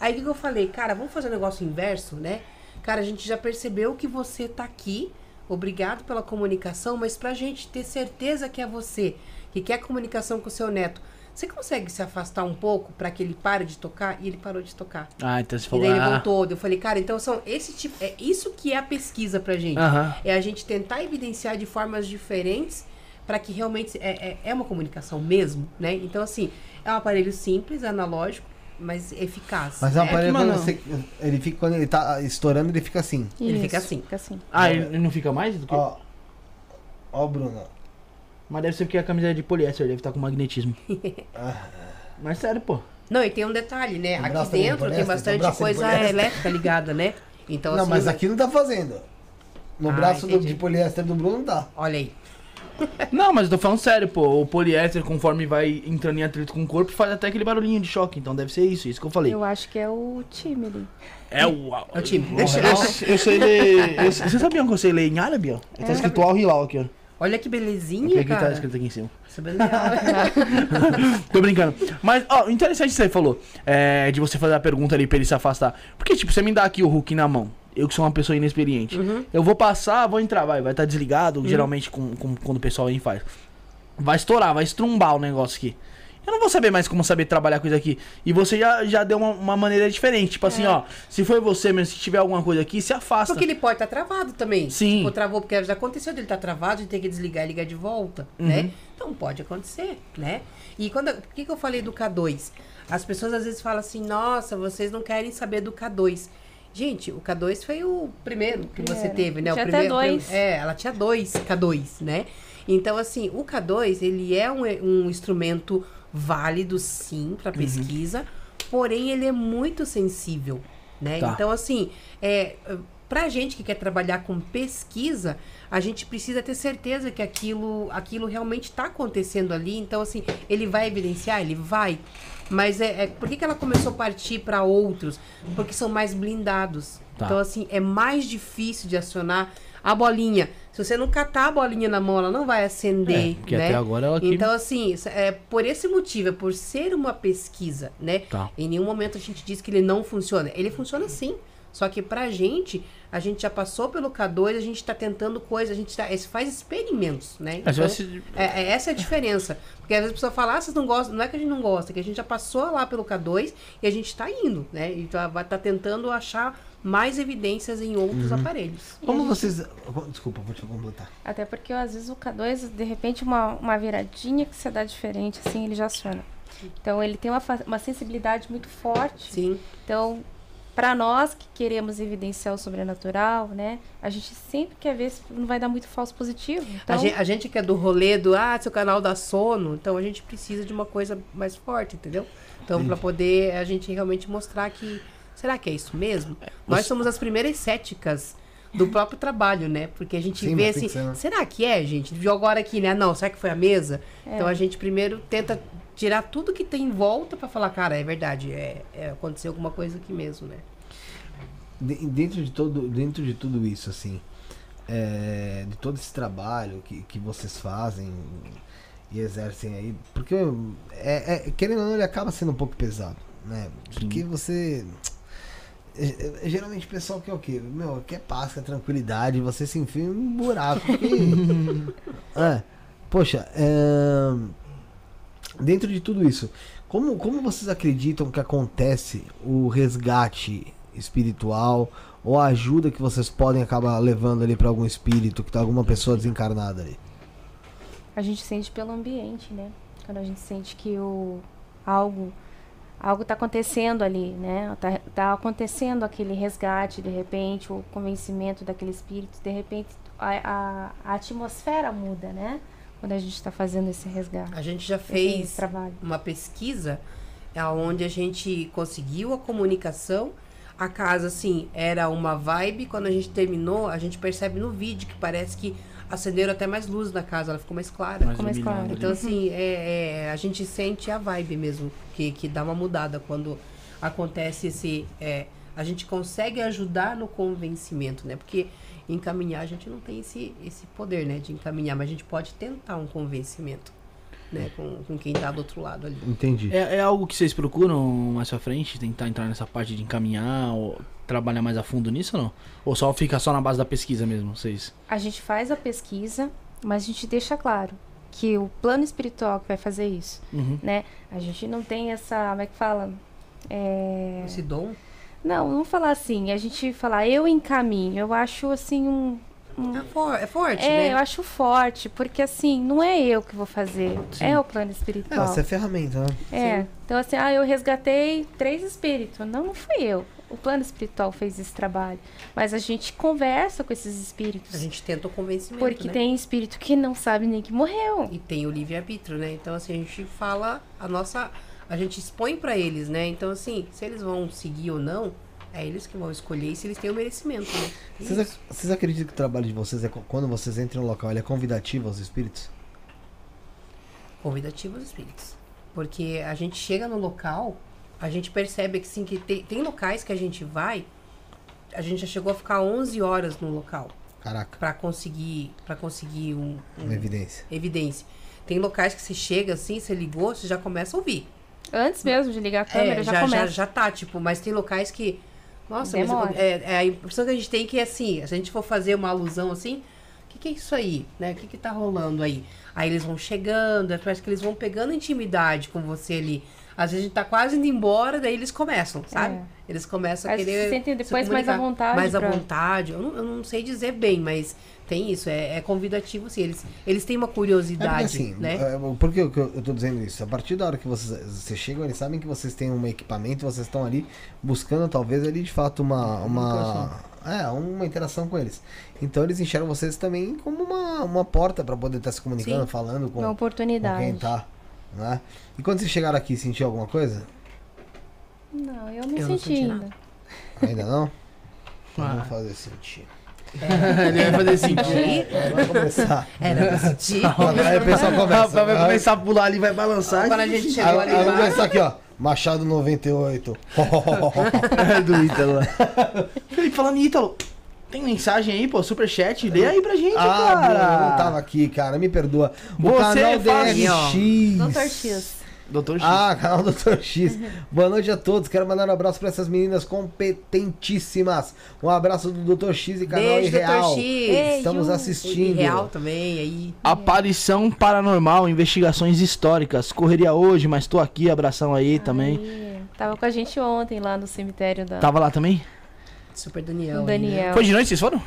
Aí o que, que eu falei, cara, vamos fazer um negócio inverso, né? Cara, a gente já percebeu que você tá aqui, obrigado pela comunicação, mas pra gente ter certeza que é você, que quer comunicação com o seu neto, você consegue se afastar um pouco pra que ele pare de tocar? E ele parou de tocar. Ah, então você E falou. daí ele ah, voltou. Eu falei, cara, então são esse tipo. É isso que é a pesquisa pra gente. Aham. É a gente tentar evidenciar de formas diferentes para que realmente é, é, é uma comunicação mesmo, né? Então, assim, é um aparelho simples, analógico, mas eficaz. Mas é um né? aparelho que quando você. Ele fica, quando ele tá estourando, ele fica assim. Ele Isso, fica assim. Fica assim. Ah, ele ele não fica mais do que. Ó, Ó, o Bruno. Mas deve ser porque a camisa é de poliéster, deve estar com magnetismo. [laughs] Mas sério, pô. Não, e tem um detalhe, né? O Aqui dentro tem poliéster, tem bastante de coisa elétrica ligada, né? Então, não, assim, mas aqui não tá fazendo. No Ah, braço do, de poliéster do Bruno não tá. Olha aí. Não, mas eu tô falando sério, pô. O poliéster, conforme vai entrando em atrito com o corpo, faz até aquele barulhinho de choque. Então deve ser isso, isso que eu falei. Eu acho que é o time ali. É o. É o time. Eu, eu- eu sei ler. vocês sabiam que eu sei ler em árabe, ó? É. Tá escrito Al Hilal aqui, ó. Olha que belezinha, aqui tá cara. escrito aqui em cima. Isso é. [laughs] Tô brincando. Mas, ó, interessante que você falou. É, de você fazer a pergunta ali pra ele se afastar. Porque, tipo, você me dá aqui o Hulk na mão. Eu que sou uma pessoa inexperiente. Uhum. Eu vou passar, vou entrar, vai. Vai estar desligado, geralmente com, com- quando o pessoal vem faz. Vai estourar, vai estrumbar o negócio aqui. Eu não vou saber mais como saber trabalhar com isso aqui. E você já, já deu uma, uma maneira diferente. Tipo assim, ó. Se foi você mesmo, se tiver alguma coisa aqui, se afasta. Porque ele pode estar travado também. Sim. Tipo, travou, porque já aconteceu dele estar travado, de ter que desligar e ligar de volta, né? Então pode acontecer, né? E quando. Por que, que eu falei do K2? As pessoas às vezes falam assim, nossa, vocês não querem saber do K2. Gente, o K2 foi o primeiro que você Primeiro. teve, né? Tinha o até primeiro, dois. É, ela tinha dois K2, né? Então, assim, o K2, ele é um, um instrumento válido, sim, para pesquisa, porém ele é muito sensível, né? Tá. Então, assim, é, pra gente que quer trabalhar com pesquisa, a gente precisa ter certeza que aquilo, aquilo realmente está acontecendo ali. Então, assim, ele vai evidenciar? Ele vai. Mas é, é- por que, que ela começou a partir para outros? Porque são mais blindados. Tá. Então, assim, é mais difícil de acionar a bolinha. Se você não catar a bolinha na mão, ela não vai acender, É, porque né? até agora ela aqui- Então, assim, é por esse motivo, é por ser uma pesquisa, né? Tá. Em nenhum momento a gente diz que ele não funciona. Ele funciona sim. Só que pra gente, a gente já passou pelo K2, a gente tá tentando coisas, a gente tá, faz experimentos, né? Então, é, é essa a diferença. Porque às vezes a pessoa fala, ah, vocês não gostam. Não é que a gente não gosta, é que a gente já passou lá pelo K2 e a gente tá indo, né? E tá, tá tentando achar mais evidências em outros aparelhos. Como gente- vocês. Desculpa, vou te completar. Até porque às vezes o K2, de repente, uma, uma viradinha que você dá diferente, assim, ele já aciona. Então ele tem uma, uma sensibilidade muito forte. Sim. Então, para nós que queremos evidenciar o sobrenatural, né? A gente sempre quer ver se não vai dar muito falso positivo. Então, A, gente, a gente que é do rolê do, ah, seu canal dá sono, então a gente precisa de uma coisa mais forte, entendeu? Então, pra poder a gente realmente mostrar que. Será que é isso mesmo? Nós somos as primeiras céticas do próprio trabalho, né? Porque a gente Sim, vê assim, que ser, né? será que é, gente? Viu agora aqui, né? Não, será que foi a mesa? É. Então a gente primeiro tenta tirar tudo que tem em volta pra falar, cara, é verdade, é, é, aconteceu alguma coisa aqui mesmo, né? De- dentro de todo dentro de tudo isso assim é, de todo esse trabalho que, que vocês fazem e exercem aí porque é, é- querendo ou não ele acaba sendo um pouco pesado né? Porque você é- é- geralmente o pessoal quer o quê? Meu quer paz quer tranquilidade você se enfia em um buraco [laughs] [laughs] é, poxa é, dentro de tudo isso como, como vocês acreditam que acontece o resgate espiritual ou a ajuda que vocês podem acabar levando ali para algum espírito que tá alguma pessoa desencarnada ali? a gente sente pelo ambiente, né? Quando a gente sente que o algo algo está acontecendo ali, né? Tá, tá acontecendo aquele resgate, de repente, o convencimento daquele espírito, de repente a, a, a atmosfera muda, né? Quando a gente está fazendo esse resgate. A gente já fez trabalho. uma pesquisa onde a gente conseguiu a comunicação. A casa, assim, era uma vibe. Quando a gente terminou, a gente percebe no vídeo que parece que acenderam até mais luz na casa, ela ficou mais clara. Mais Ficou mais claro. ali. Então, assim, é, é, a gente sente a vibe mesmo, que, que dá uma mudada quando acontece esse. é, a gente consegue ajudar no convencimento, né? Porque encaminhar a gente não tem esse, esse poder, né? De encaminhar, mas a gente pode tentar um convencimento, né? Com, com quem tá do outro lado ali. Entendi. É, é algo que vocês procuram mais pra frente? Tentar entrar nessa parte de encaminhar ou trabalhar mais a fundo nisso ou não? Ou só fica só na base da pesquisa mesmo, vocês? A gente faz a pesquisa, mas a gente deixa claro que o plano espiritual que vai fazer isso, Uhum. né? A gente não tem essa, como é que fala? É... Esse dom. Não, não falar assim. A gente falar eu encaminho. Eu acho assim um. um- É, for- é forte, é, né? eu acho forte, porque assim, não é eu que vou fazer, é o plano É, espiritual. você é ferramenta, né? É, Sim. então assim, ah, eu resgatei três espíritos. Não, não fui eu. O plano espiritual fez esse trabalho. Mas a gente conversa com esses espíritos. A gente tenta o convencimento, Porque né? tem espírito que não sabe nem que morreu. E tem o livre-arbítrio, né? Então, assim, a gente fala a nossa... A gente expõe pra eles, né? Então, assim, se eles vão seguir ou não, é eles que vão escolher e se eles têm o merecimento, né? Vocês, ac- vocês acreditam que o trabalho de vocês é quando vocês entram no local, ele é convidativo aos espíritos? convidativo aos espíritos. Porque a gente chega no local, a gente percebe que sim, que tem, tem locais que a gente vai, a gente já chegou a ficar 11 horas no local Caraca, para conseguir para conseguir um, um- uma evidência. evidência. Tem locais que você chega assim, você ligou, você já começa a ouvir. Antes mesmo de ligar a câmera, é, já, já, começa. já, já tá, tipo, mas tem locais que. Nossa, mas é, é a impressão que a gente tem que é assim, se a gente for fazer uma alusão assim, o que, que é isso aí? Né? O que, que tá rolando aí? Aí eles vão chegando, é, parece que eles vão pegando intimidade com você ali. Às vezes a gente tá quase indo embora, daí eles começam, sabe? É. Eles começam a Aí querer. se sentem se depois mais à vontade Mais à pra- vontade. Eu não, eu não sei dizer bem, mas tem isso. É, é convidativo, sim. Eles, eles têm uma É curiosidade, assim, né? é, por que eu, eu tô dizendo isso? A partir da hora que vocês, vocês chegam, eles sabem que vocês têm um equipamento, vocês estão ali buscando talvez ali de fato uma. uma é, uma interação com eles. Então eles enxergam vocês também como uma, uma porta para poder estar se comunicando, Sim. falando com, Uma com oportunidade. quem tá. Né? E quando vocês chegaram aqui, sentiu alguma coisa? Não, eu não Eu não senti senti ainda. Ainda não? [laughs] Então Ah. Vamos fazer sentir. [laughs] Ele vai fazer sentido. Aí, Vai começar. [laughs] era pra sentir. Aí o pessoal começa. vai começar a pular ali, vai balançar. Quando a gente Aí, chegou aí ali vai embaixo, começar aqui, ó. Machado 98. É do Ítalo. Felipe, falando em Ítalo, tem mensagem aí, pô, superchat? Lê aí pra gente, ah, cara. Eu não tava aqui, cara. Me perdoa. O Você canal faz- DRX. Doutor X. Doutor X. Ah, canal Dr. X. Boa noite a todos. Quero mandar um abraço pra essas meninas competentíssimas. Um abraço do Dr. X e canal Beijo, Irreal. Dr. X. Estamos Beijo. assistindo. Real também, aí. Aparição paranormal, investigações históricas. Correria hoje, mas tô aqui, abração aí também. Tava com a gente ontem lá no cemitério da Tava lá também? Super Daniel. Daniel. Foi de noite, vocês foram?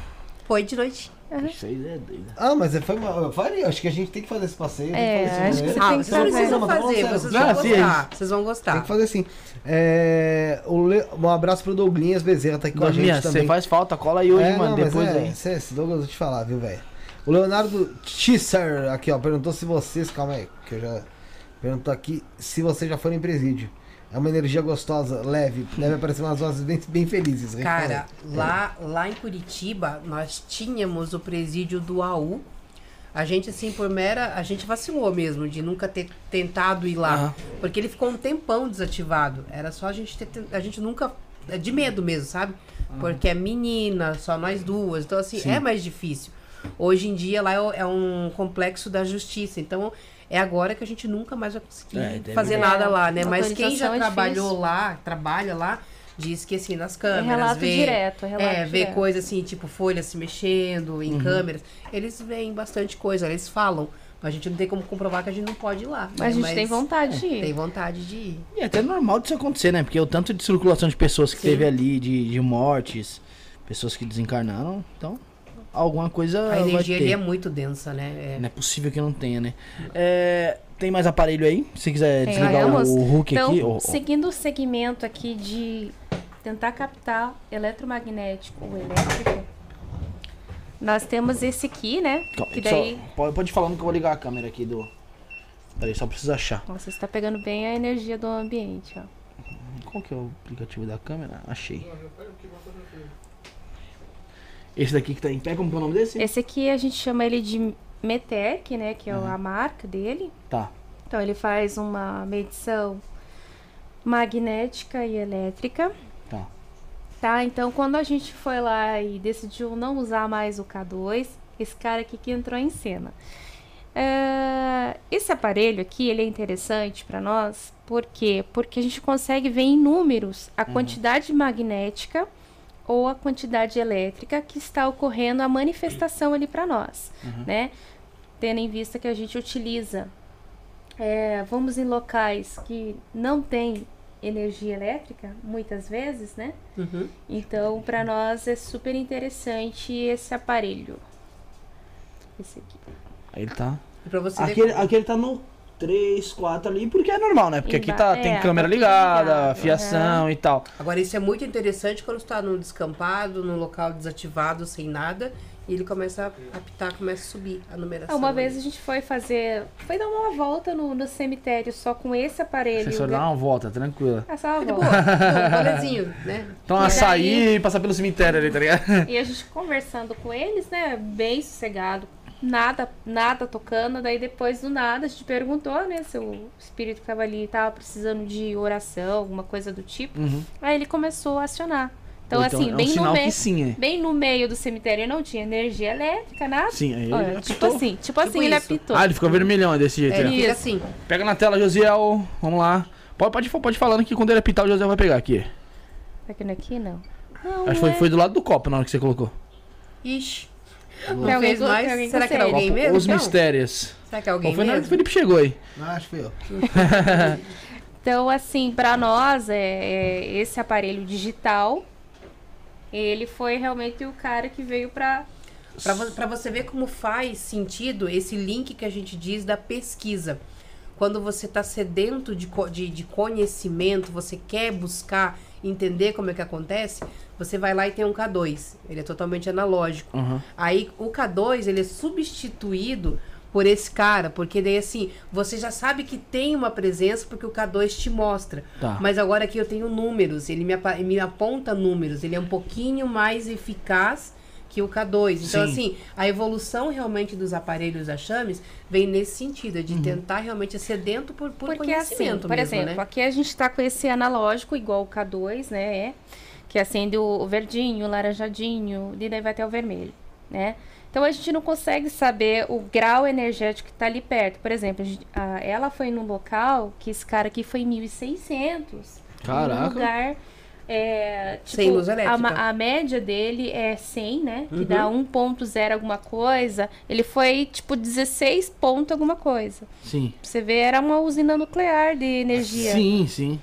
Foi de noite. Vocês é doido. Ah, mas foi uma. Eu falei, acho que a gente tem que fazer esse passeio. tem É, fazer acho que você Ah, tem que vocês fazer. tá fazer, vocês vão Ah, sim, é gostar. Vocês vão Tem gostar. que fazer assim. É, Le- Um abraço pro Douglinhas Bezerra, tá aqui com a gente Douglas, também. você faz falta, cola aí hoje, É, mano. não, depois é, aí. Esse Douglas, eu vou te falar, viu, velho? O Leonardo Tisser, aqui, ó, perguntou se vocês. Calma aí, que eu já. Perguntou aqui se vocês já foram em presídio. É uma energia gostosa, leve, deve aparecer umas vozes bem, bem felizes. Cara, Recomendo. lá, lá em Curitiba, nós tínhamos o presídio do AU. A gente, assim, por mera. A gente vacilou mesmo de nunca ter tentado ir lá. Porque ele ficou um tempão desativado. Era só a gente ter. A gente nunca. é De medo mesmo, sabe? Porque é menina, só nós duas. Então, assim, Sim. é mais difícil. Hoje em dia lá é é um complexo da justiça. Então, é agora que a gente nunca mais vai conseguir É, fazer É, nada lá, né? Mas quem já é trabalhou difícil. lá, trabalha lá, diz que assim, nas câmeras. relato vê, direto, é relato É, vê coisa assim, tipo folhas se mexendo em câmeras. Eles veem bastante coisa, eles falam. Mas a gente não tem como comprovar que a gente não pode ir lá. Mas a né? gente tem vontade de ir. Tem vontade de ir. E é até normal disso acontecer, né? Porque o tanto de circulação de pessoas que Sim. teve ali, de, de mortes, pessoas que desencarnaram, então alguma coisa A vai energia ter. ali é muito densa, né? É. Não é possível que não tenha, né? É, tem mais aparelho aí? Se quiser Tem, desligar o, o Hulk Então, aqui. ó. seguindo o segmento aqui de tentar captar eletromagnético ou elétrico, nós temos esse aqui, né? Calma, Que só- daí. pode, pode ir falando que eu vou ligar a câmera aqui do. Peraí, só preciso achar. Nossa, está pegando bem a energia do ambiente, ó. Qual que é o aplicativo da câmera? Achei. Esse daqui que tá em pé, como que é o nome desse? Esse aqui a gente chama ele de Metec, né? Que é a marca dele. Tá. Então ele faz uma medição magnética e elétrica. Tá. Tá, então quando a gente foi lá e decidiu não usar mais o K2, esse cara aqui que entrou em cena. É, esse aparelho aqui, ele é interessante para nós, por quê? Porque a gente consegue ver em números a quantidade magnética ou a quantidade elétrica que está ocorrendo a manifestação ali para nós, né? Tendo em vista que a gente utiliza, é, vamos em locais que não tem energia elétrica, muitas vezes, né? Uhum. Então, para nós é super interessante esse aparelho. Esse aqui. Aí ele tá. Ver Aquele, como- aquele tá no três, quatro ali, porque é normal, né? Porque aqui tá, Emba- tem é, câmera tá ligada, ligado, fiação e tal. Agora, isso é muito interessante quando está num descampado, num local desativado, sem nada, e ele começa a apitar, começa a subir a numeração. Uma vez ali. a gente foi fazer. Foi dar uma volta no, no cemitério só com esse aparelho. Você só dá uma volta, tranquila. É só uma volta. boa, um rolezinho, né? [laughs] Então, E açaí e passar pelo cemitério ali, tá ligado? E a gente conversando com eles, né? Bem sossegado. Nada, nada tocando. Daí depois do nada a gente perguntou, né? Se o espírito que tava ali tava precisando de oração, alguma coisa do tipo. Uhum. Aí ele começou a acionar. Então, Ou assim, é um bem, no meio, sim, é. bem no meio do cemitério não tinha energia elétrica, nada. Sim, aí ele Olha, tipo apitou. assim, tipo, assim, ele isso. apitou. Ah, ele ficou vermelhão desse jeito. É, ele né? Isso. assim. Pega na tela, Josiel. Vamos lá. Pode, pode, pode ir falando que quando ele apitar, o Josiel vai pegar aqui. Tá aqui, aqui não. Não, Acho que foi, é. foi do lado do copo na hora que você colocou. Ixi. Tem Não alguém fez mais? tem alguém Será que era sede. alguém mesmo? Os Não. mistérios. Será que é alguém Ou foi na hora que o mesmo? Felipe chegou aí. Não, acho que foi eu. [laughs] Então, assim, pra nós, é, é, esse aparelho digital, ele foi realmente o cara que veio pra. Pra, vo- pra você ver como faz sentido esse link que a gente diz da pesquisa. Quando você está sedento de, co- de, de conhecimento, você quer buscar entender como é que acontece, você vai lá e tem um K2. Ele é totalmente analógico. Uhum. Aí o K2 ele é substituído por esse cara, porque daí assim, você já sabe que tem uma presença porque o K2 te mostra. Tá. Mas agora aqui eu tenho números, ele me, apa- me aponta números, ele é um pouquinho mais eficaz que o K2. Então, Sim. assim, a evolução realmente dos aparelhos da Chames vem nesse sentido, é de Uhum. tentar realmente ser sedento por, por Porque, assim, conhecimento por mesmo, exemplo, né? aqui a gente tá com esse analógico, igual o K2, né? É, que acende o, verdinho, o laranjadinho, e daí vai até o vermelho, né? Então a gente não consegue saber o grau energético que tá ali perto. Por exemplo, a gente- a- ela foi num local que esse cara aqui foi em 1600. Caraca. Num lugar. É, tipo, Sem luz a, elétrica. ma- a média dele é 100, né? Que Uhum. dá 1.0 alguma coisa. Ele foi, tipo, 16 ponto alguma coisa. Sim. Pra você ver, era uma usina nuclear de energia. Sim, sim.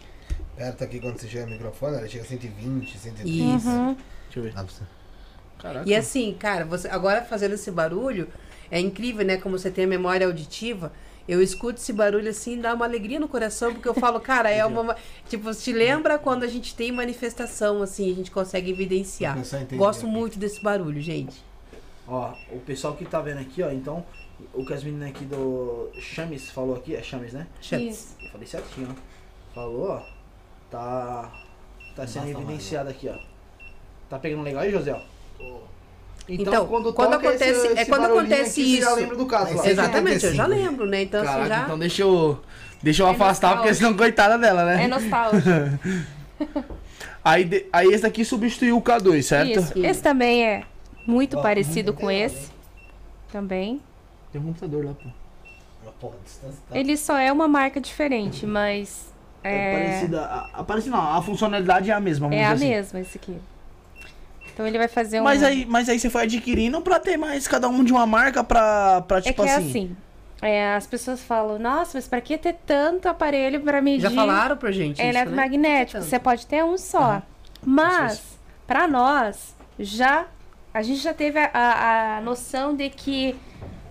Perto aqui, quando você chega no microfone, ela chega a 120, 130. Isso. Uhum. Deixa eu ver. Você. Caraca. E assim, cara, você agora fazendo esse barulho, é incrível, né? Como você tem a memória auditiva. Eu escuto esse barulho assim, dá uma alegria no coração, porque eu falo, cara, é uma. Tipo, te lembra quando a gente tem manifestação, assim, a gente consegue evidenciar. Gosto muito desse barulho, gente. Ó, o pessoal que tá vendo aqui, ó, então, o que as meninas aqui do Chames falou aqui, é Chames, né? Chames. Eu falei certinho, ó. Falou, ó. Tá. Tá sendo Nossa, evidenciado aqui, ó. Tá pegando legal aí, José? Então, quando toca acontece- é quando barulhinho acontece você já isso. lembra do caso lá. Esse Exatamente, eu já 75. lembro, né? Então, Caraca, assim, já. então deixa eu. Deixa eu É afastar, porque senão nostálgico. coitada dela, né? É nostálgico. [laughs] Aí, aí esse aqui substituiu o K2, certo? Isso. Esse também é muito Ó, parecido muito com legal, esse. Também. Tem um computador lá, pô. Ele só é uma marca diferente, mas. É, É, parecida. A, a, parecida não, a funcionalidade é a mesma, vamos é a assim. mesma esse aqui. Então ele vai fazer um. Mas aí, mas aí você foi adquirindo pra ter mais cada um de uma marca pra, pra É tipo que é assim. assim. é, as pessoas falam, nossa, mas pra que ter tanto aparelho pra medir? Já falaram pra gente Ele é isso, né? magnético, Tanto. você pode ter um só. Mas, pra nós, já. A gente já teve a, a- a noção de que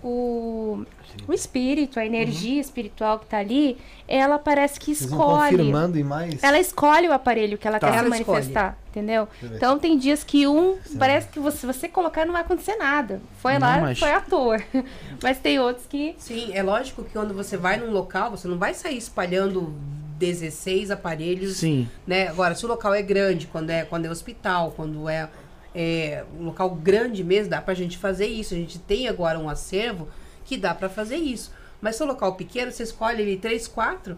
o, o espírito, a energia espiritual que tá ali, ela parece que Vocês escolhe. confirmando e mais... Ela escolhe o aparelho que ela Tá. quer se Ela escolhe. manifestar, entendeu? eu ver. Então tem dias que um parece que você, se você colocar não vai acontecer nada. Foi Não, lá, mas- foi à toa. [laughs] Mas tem outros que Sim, é lógico que quando você vai num local, você não vai sair espalhando 16 aparelhos Sim. né? Agora, se o local é grande, quando é, quando é hospital, quando é, é um local grande mesmo, dá pra gente fazer isso. A gente tem agora um acervo que dá pra fazer isso. Mas se o local pequeno, você escolhe ali três, quatro,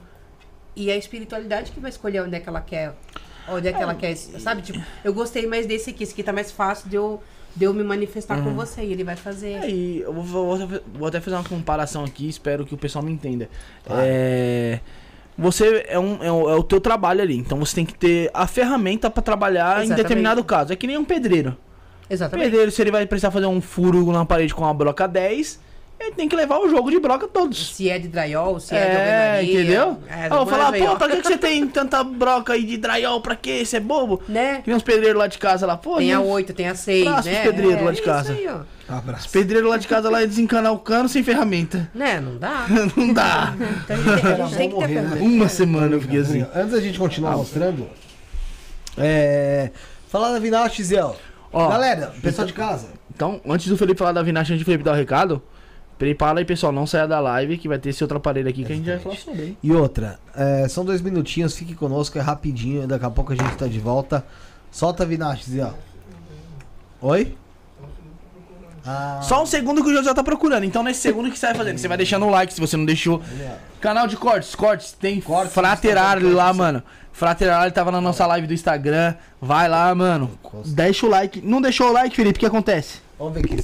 e é a espiritualidade que vai escolher onde é que ela quer. Onde é que ela quer. Sabe? Tipo, eu gostei mais desse aqui. Esse aqui tá mais fácil de eu, de eu me manifestar com você. E ele vai fazer. Aí, eu vou, vou- vou até fazer uma comparação aqui, espero que o pessoal me entenda. Claro. É, você é, um, é, o, é o teu trabalho ali, então você tem que ter a ferramenta pra trabalhar em Exatamente. determinado caso. É que nem um pedreiro. Exatamente. pedreiro, se ele vai precisar fazer um furo na parede com uma broca 10, ele tem que levar o jogo de broca todos. Se é de drywall, se é, de É, alvenaria. entendeu? É, Aí eu falar, pô, pra que, que você [laughs] tem tanta broca aí de drywall? Pra quê? Você é bobo? Né? Nem uns pedreiros lá de casa lá, pô. Tem a gente, 8, tem a 6, Abraço né? pros pedreiros lá de isso casa. aí, ó. Abraço. Os pedreiros lá de casa lá desencanar o cano sem ferramenta. Né? Não dá. [laughs] Não dá. Então a gente tem, a gente tem que ter morrer, né? Uma semana eu fiquei assim. Antes da gente continuar mostrando, é. Falar da Vinache, Zé. Ó, Galera, pessoal de casa. Então, antes do Felipe falar da Vinache, antes do Felipe dar o recado, prepara aí, pessoal, não saia da live que vai ter esse outro aparelho aqui que a gente vai falar sobre. hein? E outra, é, são dois minutinhos, fique conosco, é rapidinho, daqui a pouco a gente tá de volta. Solta a Vinache, Zé. Oi? Ah, Só um segundo que o José tá procurando. Então, nesse segundo, que você vai fazendo? Você vai deixando o like se você não deixou. Canal de cortes, cortes. Tem Cortes, Fraterari lá, mano. Fraterari tava na nossa live do Instagram. Vai lá, mano. Deixa o like. Não deixou o like, Felipe? O que acontece? vamos ver quem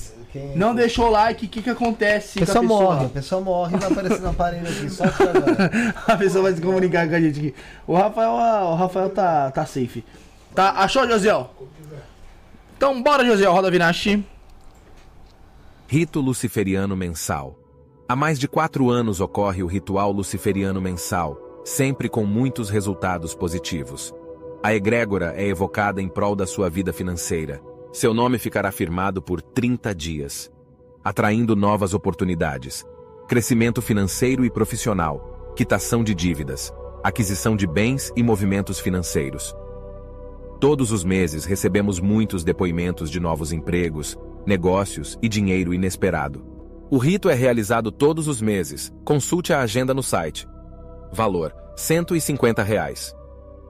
Não deixou o like, o que que acontece? A pessoa a pessoa? morre, a pessoa morre e vai aparecer no aparelho aqui. Só [laughs] a pessoa vai se comunicar com a gente aqui. O Rafael, ah, o Rafael tá, tá safe. Tá, achou, Josiel? Então, bora, Josiel, roda Vinache. Rito Luciferiano Mensal. Há mais de quatro anos ocorre o ritual luciferiano mensal, sempre com muitos resultados positivos. A egrégora é evocada em prol da sua vida financeira. Seu nome ficará firmado por 30 dias, atraindo novas oportunidades, crescimento financeiro e profissional, quitação de dívidas, aquisição de bens e movimentos financeiros. Todos os meses recebemos muitos depoimentos de novos empregos, negócios e dinheiro inesperado. O rito é realizado todos os meses. Consulte a agenda no site. Valor: 150 reais.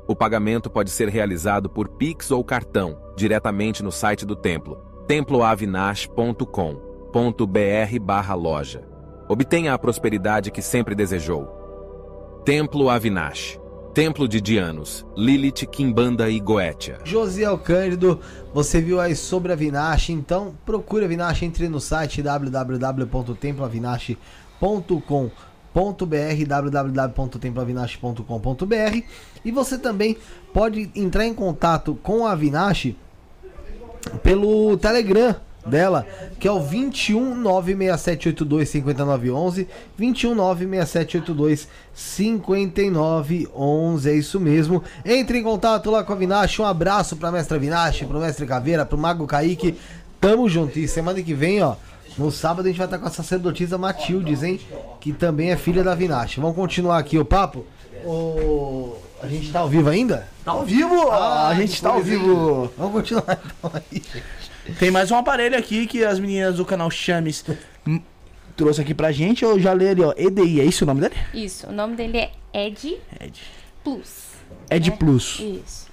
O pagamento pode ser realizado por Pix ou cartão, diretamente no site do templo, temploavinash.com.br/loja. Obtenha a prosperidade que sempre desejou. Templo Avinash. Templo de Dianos, Lilith, Kimbanda e Goetia. Josiel Cândido, você viu aí sobre a Vinache, então procure a Vinache, entre no site www.temploavinache.com.br www.temploavinache.com.br e você também pode entrar em contato com a Vinache pelo Telegram dela, que é o 21 96782 5911, 21 96782 5911, é isso mesmo. Entre em contato lá com a Vinache, um abraço pra mestra Vinache, pro mestre Caveira, pro Mago Kaique. Tamo junto. E semana que vem, ó, no sábado a gente vai estar com a sacerdotisa Matildes, hein? Que também é filha da Vinache. Vamos continuar aqui o papo? O... A gente tá ao vivo ainda? Tá ao vivo! Ah, a gente tá ao vivo. Vamos continuar então aí. Tem mais um aparelho aqui que as meninas do canal Chames trouxe aqui pra gente. Eu já li ali, ó. EDI, é isso o nome dele? Isso, o nome dele é Ed Ed. Plus. Ed né? Plus. Isso.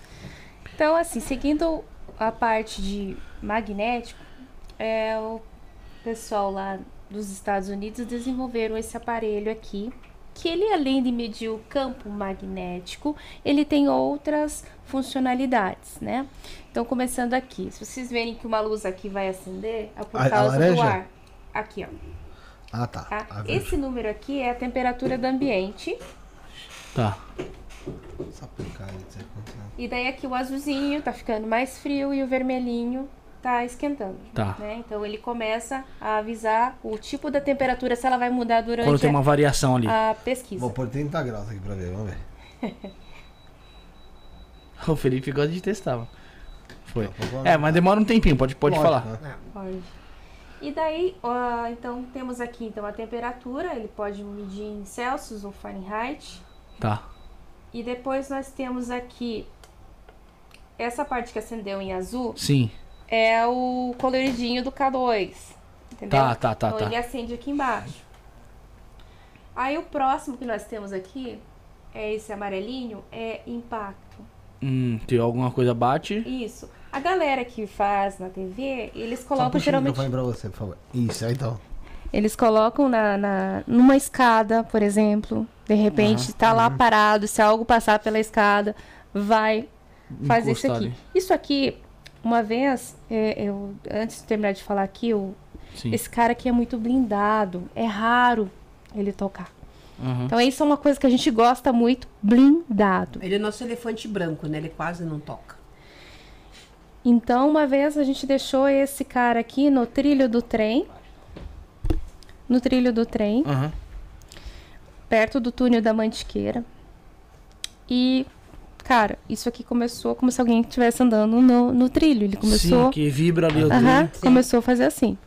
Então, assim, seguindo a parte de magnético, é, o pessoal lá dos Estados Unidos desenvolveram esse aparelho aqui, que ele, além de medir o campo magnético, ele tem outras funcionalidades, né? Então, começando aqui, se vocês verem que uma luz aqui vai acender, é por A- a causa do laranja? ar. Aqui, ó. Ah, tá. tá? A. Esse número aqui é a temperatura do ambiente. Tá. Aconteceu. E daí aqui o azulzinho tá ficando mais frio e o vermelhinho tá esquentando. Tá. né? Então ele começa a avisar o tipo da temperatura se ela vai mudar durante Quando tem uma variação ali. a pesquisa. Vou pôr 30 graus aqui pra ver, vamos ver. [laughs] O Felipe gosta de testar. mano. Foi. Vamos É, mas demora um tempinho, pode, pode Lógico, falar. né? Pode. E daí, ó, então temos aqui então a temperatura, ele pode medir em Celsius ou Fahrenheit. Tá. E depois nós temos aqui essa parte que acendeu em azul Sim. é o coloridinho do K2. Entendeu? Tá, tá, tá, Então tá. ele acende aqui embaixo. Aí o próximo que nós temos aqui é esse amarelinho, é impacto. Hum, tem alguma coisa bate. Isso. A galera que faz na TV, eles Só colocam o geralmente. microfone pra você, por favor. Isso, aí então. Eles colocam na, na, numa escada, por exemplo. De repente, tá lá parado. Se algo passar pela escada, vai fazer isso aqui. ali. Isso aqui, uma vez, é, eu, antes de terminar de falar aqui, eu, esse cara aqui é muito blindado. É raro ele tocar. Uhum. Então, isso é uma coisa que a gente gosta muito, blindado. Ele é nosso elefante branco, né? Ele quase não toca. Então, uma vez a gente deixou esse cara aqui no trilho do trem, no trilho do trem, Aham. perto do túnel da Mantiqueira. E, cara, isso aqui começou como se alguém estivesse andando no, no trilho. Ele começou. Sim, que vibra ali o trilho. começou a fazer assim,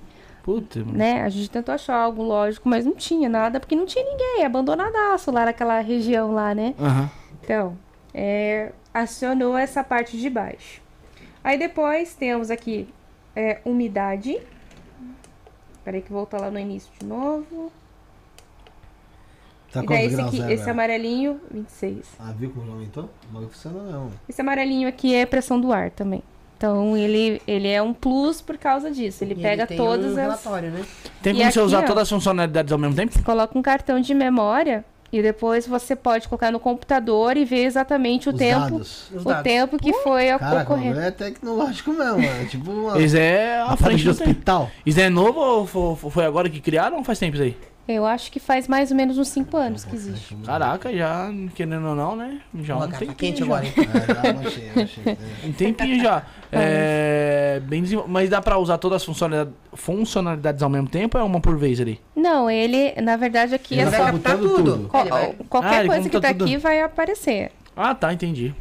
Puta, mano. né? A gente tentou achar algo lógico, mas não tinha nada, porque não tinha ninguém, abandonadaço lá naquela região lá, né? Aham. Então, é, acionou essa parte de baixo. Aí depois temos aqui é, umidade. Peraí que volta lá no início de novo. Tá e daí esse aqui, né, esse velho? amarelinho, 26. Ah, viu como não aumentou? O bagulho funciona não. Esse amarelinho aqui é pressão do ar também. Então ele, ele é um plus por causa disso. Ele E pega tem todas um as. relatório, né? Tem E como você aqui, usar ó. todas as funcionalidades ao mesmo tempo? Coloca um cartão de memória e depois você pode colocar no computador e ver exatamente o Os tempo. dados. Os O dados. tempo que foi Caraca, o ocorrendo. é tecnológico mesmo, mano. Tipo uma, Isso é a uma frente do hospital. Isso é novo ou fo- foi agora que criaram ou faz tempo isso aí? Eu acho que faz mais ou menos uns 5 anos que existe. Caraca, já, querendo ou não, né? Já Ó, um tá tempinho quente já. agora, hein? É, já achei, já achei. É. Um tempinho já. É, bem desenvol- Mas dá pra usar todas as funcionalidades, funcionalidades ao mesmo tempo ou é uma por vez ali? Não, ele, na verdade, aqui Ele é vai só. captar tudo. tudo. Ele vai- qualquer Ah, ele coisa que computa tá tudo. aqui vai aparecer. Ah, tá, entendi.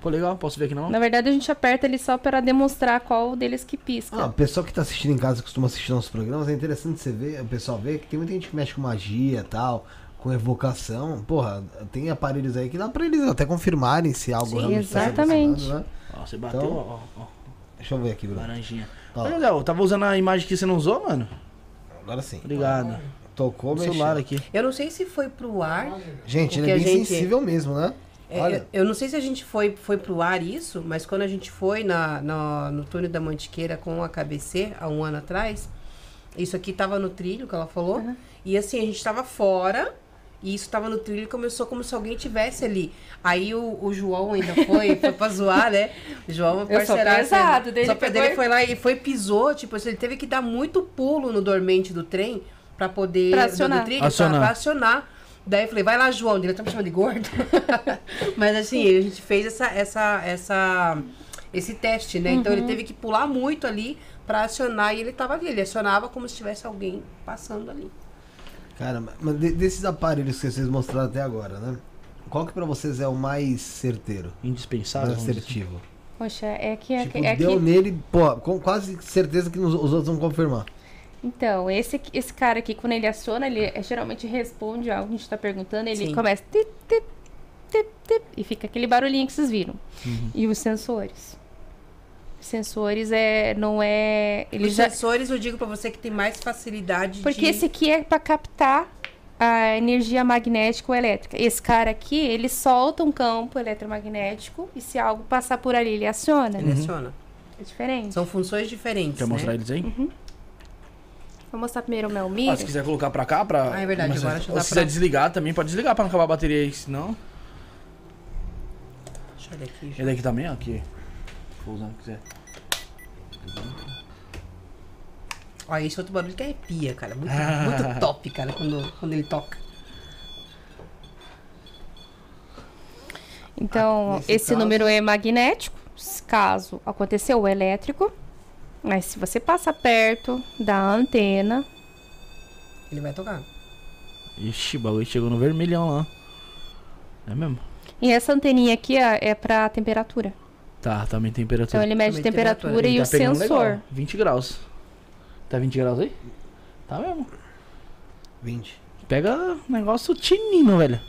Pô, legal, posso ver aqui não? Na verdade, a gente aperta ele só para demonstrar qual deles que pisca. Ah, o pessoal que tá assistindo em casa, costuma assistir nossos programas, é interessante você ver, o pessoal ver que tem muita gente que mexe com magia e tal, com evocação. Porra, tem aparelhos aí que dá pra eles até confirmarem se algo Sim, realmente tá exatamente. né? Ó, você bateu, Então- ó, ó, ó, Deixa eu ver aqui, Bruno. laranjinha. Ó. Olha, Léo, tava usando a imagem que você não usou, mano? Agora sim. Obrigado. Tocou, O mexeu. celular aqui. Eu não sei se foi pro ar. Gente, ele é bem gente- sensível mesmo, né? É, Olha. eu, eu não sei se a gente foi, foi pro ar isso, mas quando a gente foi na, na- no túnel da Mantiqueira com a KBC, há um ano atrás, isso aqui tava no trilho, que ela falou. E assim, a gente tava fora, e isso tava no trilho e começou como se alguém tivesse ali. Aí o, o João ainda foi, foi pra zoar, né? O João é [laughs] sou parceiraço. pesado, dele Só pegou dele e- foi lá e foi pisou, tipo, assim, ele teve que dar muito pulo no dormente do trem pra poder. Pra acionar. Do trilho, pra- Acionar. pra acionar. Daí eu falei, vai lá, João. Ele tá me chamando de gordo. [laughs] Mas assim, a gente fez essa, essa, essa, esse teste, né? Então ele teve que pular muito ali pra acionar e ele tava ali. Ele acionava como se tivesse alguém passando ali. Cara, mas de- desses aparelhos que vocês mostraram até agora, né? Qual que pra vocês é o mais certeiro? Indispensável. Mais dizer. assertivo? Poxa, é que. É, Tipo, que- é deu que nele, pô, com quase certeza que os os outros vão confirmar. então, esse, esse cara aqui, quando ele aciona, ele é- geralmente responde algo que a gente tá perguntando, ele Sim. começa. Tip, tip, tip, tip, e fica aquele barulhinho que vocês viram. Uhum. E os sensores? Sensores é, não é. Ele Os já, sensores, eu digo pra você que tem mais facilidade Porque de... esse aqui é para captar a energia magnética ou elétrica. Esse cara aqui, ele solta um campo eletromagnético e se algo passar por ali, ele aciona. Ele aciona. É diferente. São funções diferentes, Quer né? mostrar eles aí? Vou mostrar primeiro o meu Ah, miro. se quiser colocar pra cá, pra. Ah, é verdade, começar- agora deixa eu Ou dar se pra- quiser desligar também, pode desligar pra não acabar a bateria aí, senão. Deixa eu olhar aqui. Ele aqui também, ó, aqui. Vou usar se quiser. Ó, esse outro barulho que arrepia, cara. Muito, [laughs] muito top, cara, quando, quando ele toca. Então, Ah, esse caso- número é magnético, caso aconteceu o elétrico. Mas se você passa perto da antena, Ele vai tocar. Ixi, o bagulho chegou no vermelhão lá. É mesmo? e essa anteninha aqui é, é para temperatura. Tá, também temperatura. Então ele mede Também temperatura, temperatura. e o tá pegando sensor. legal, 20 graus. Tá 20 graus aí? Tá mesmo. 20. Pega negócio tinino, velho.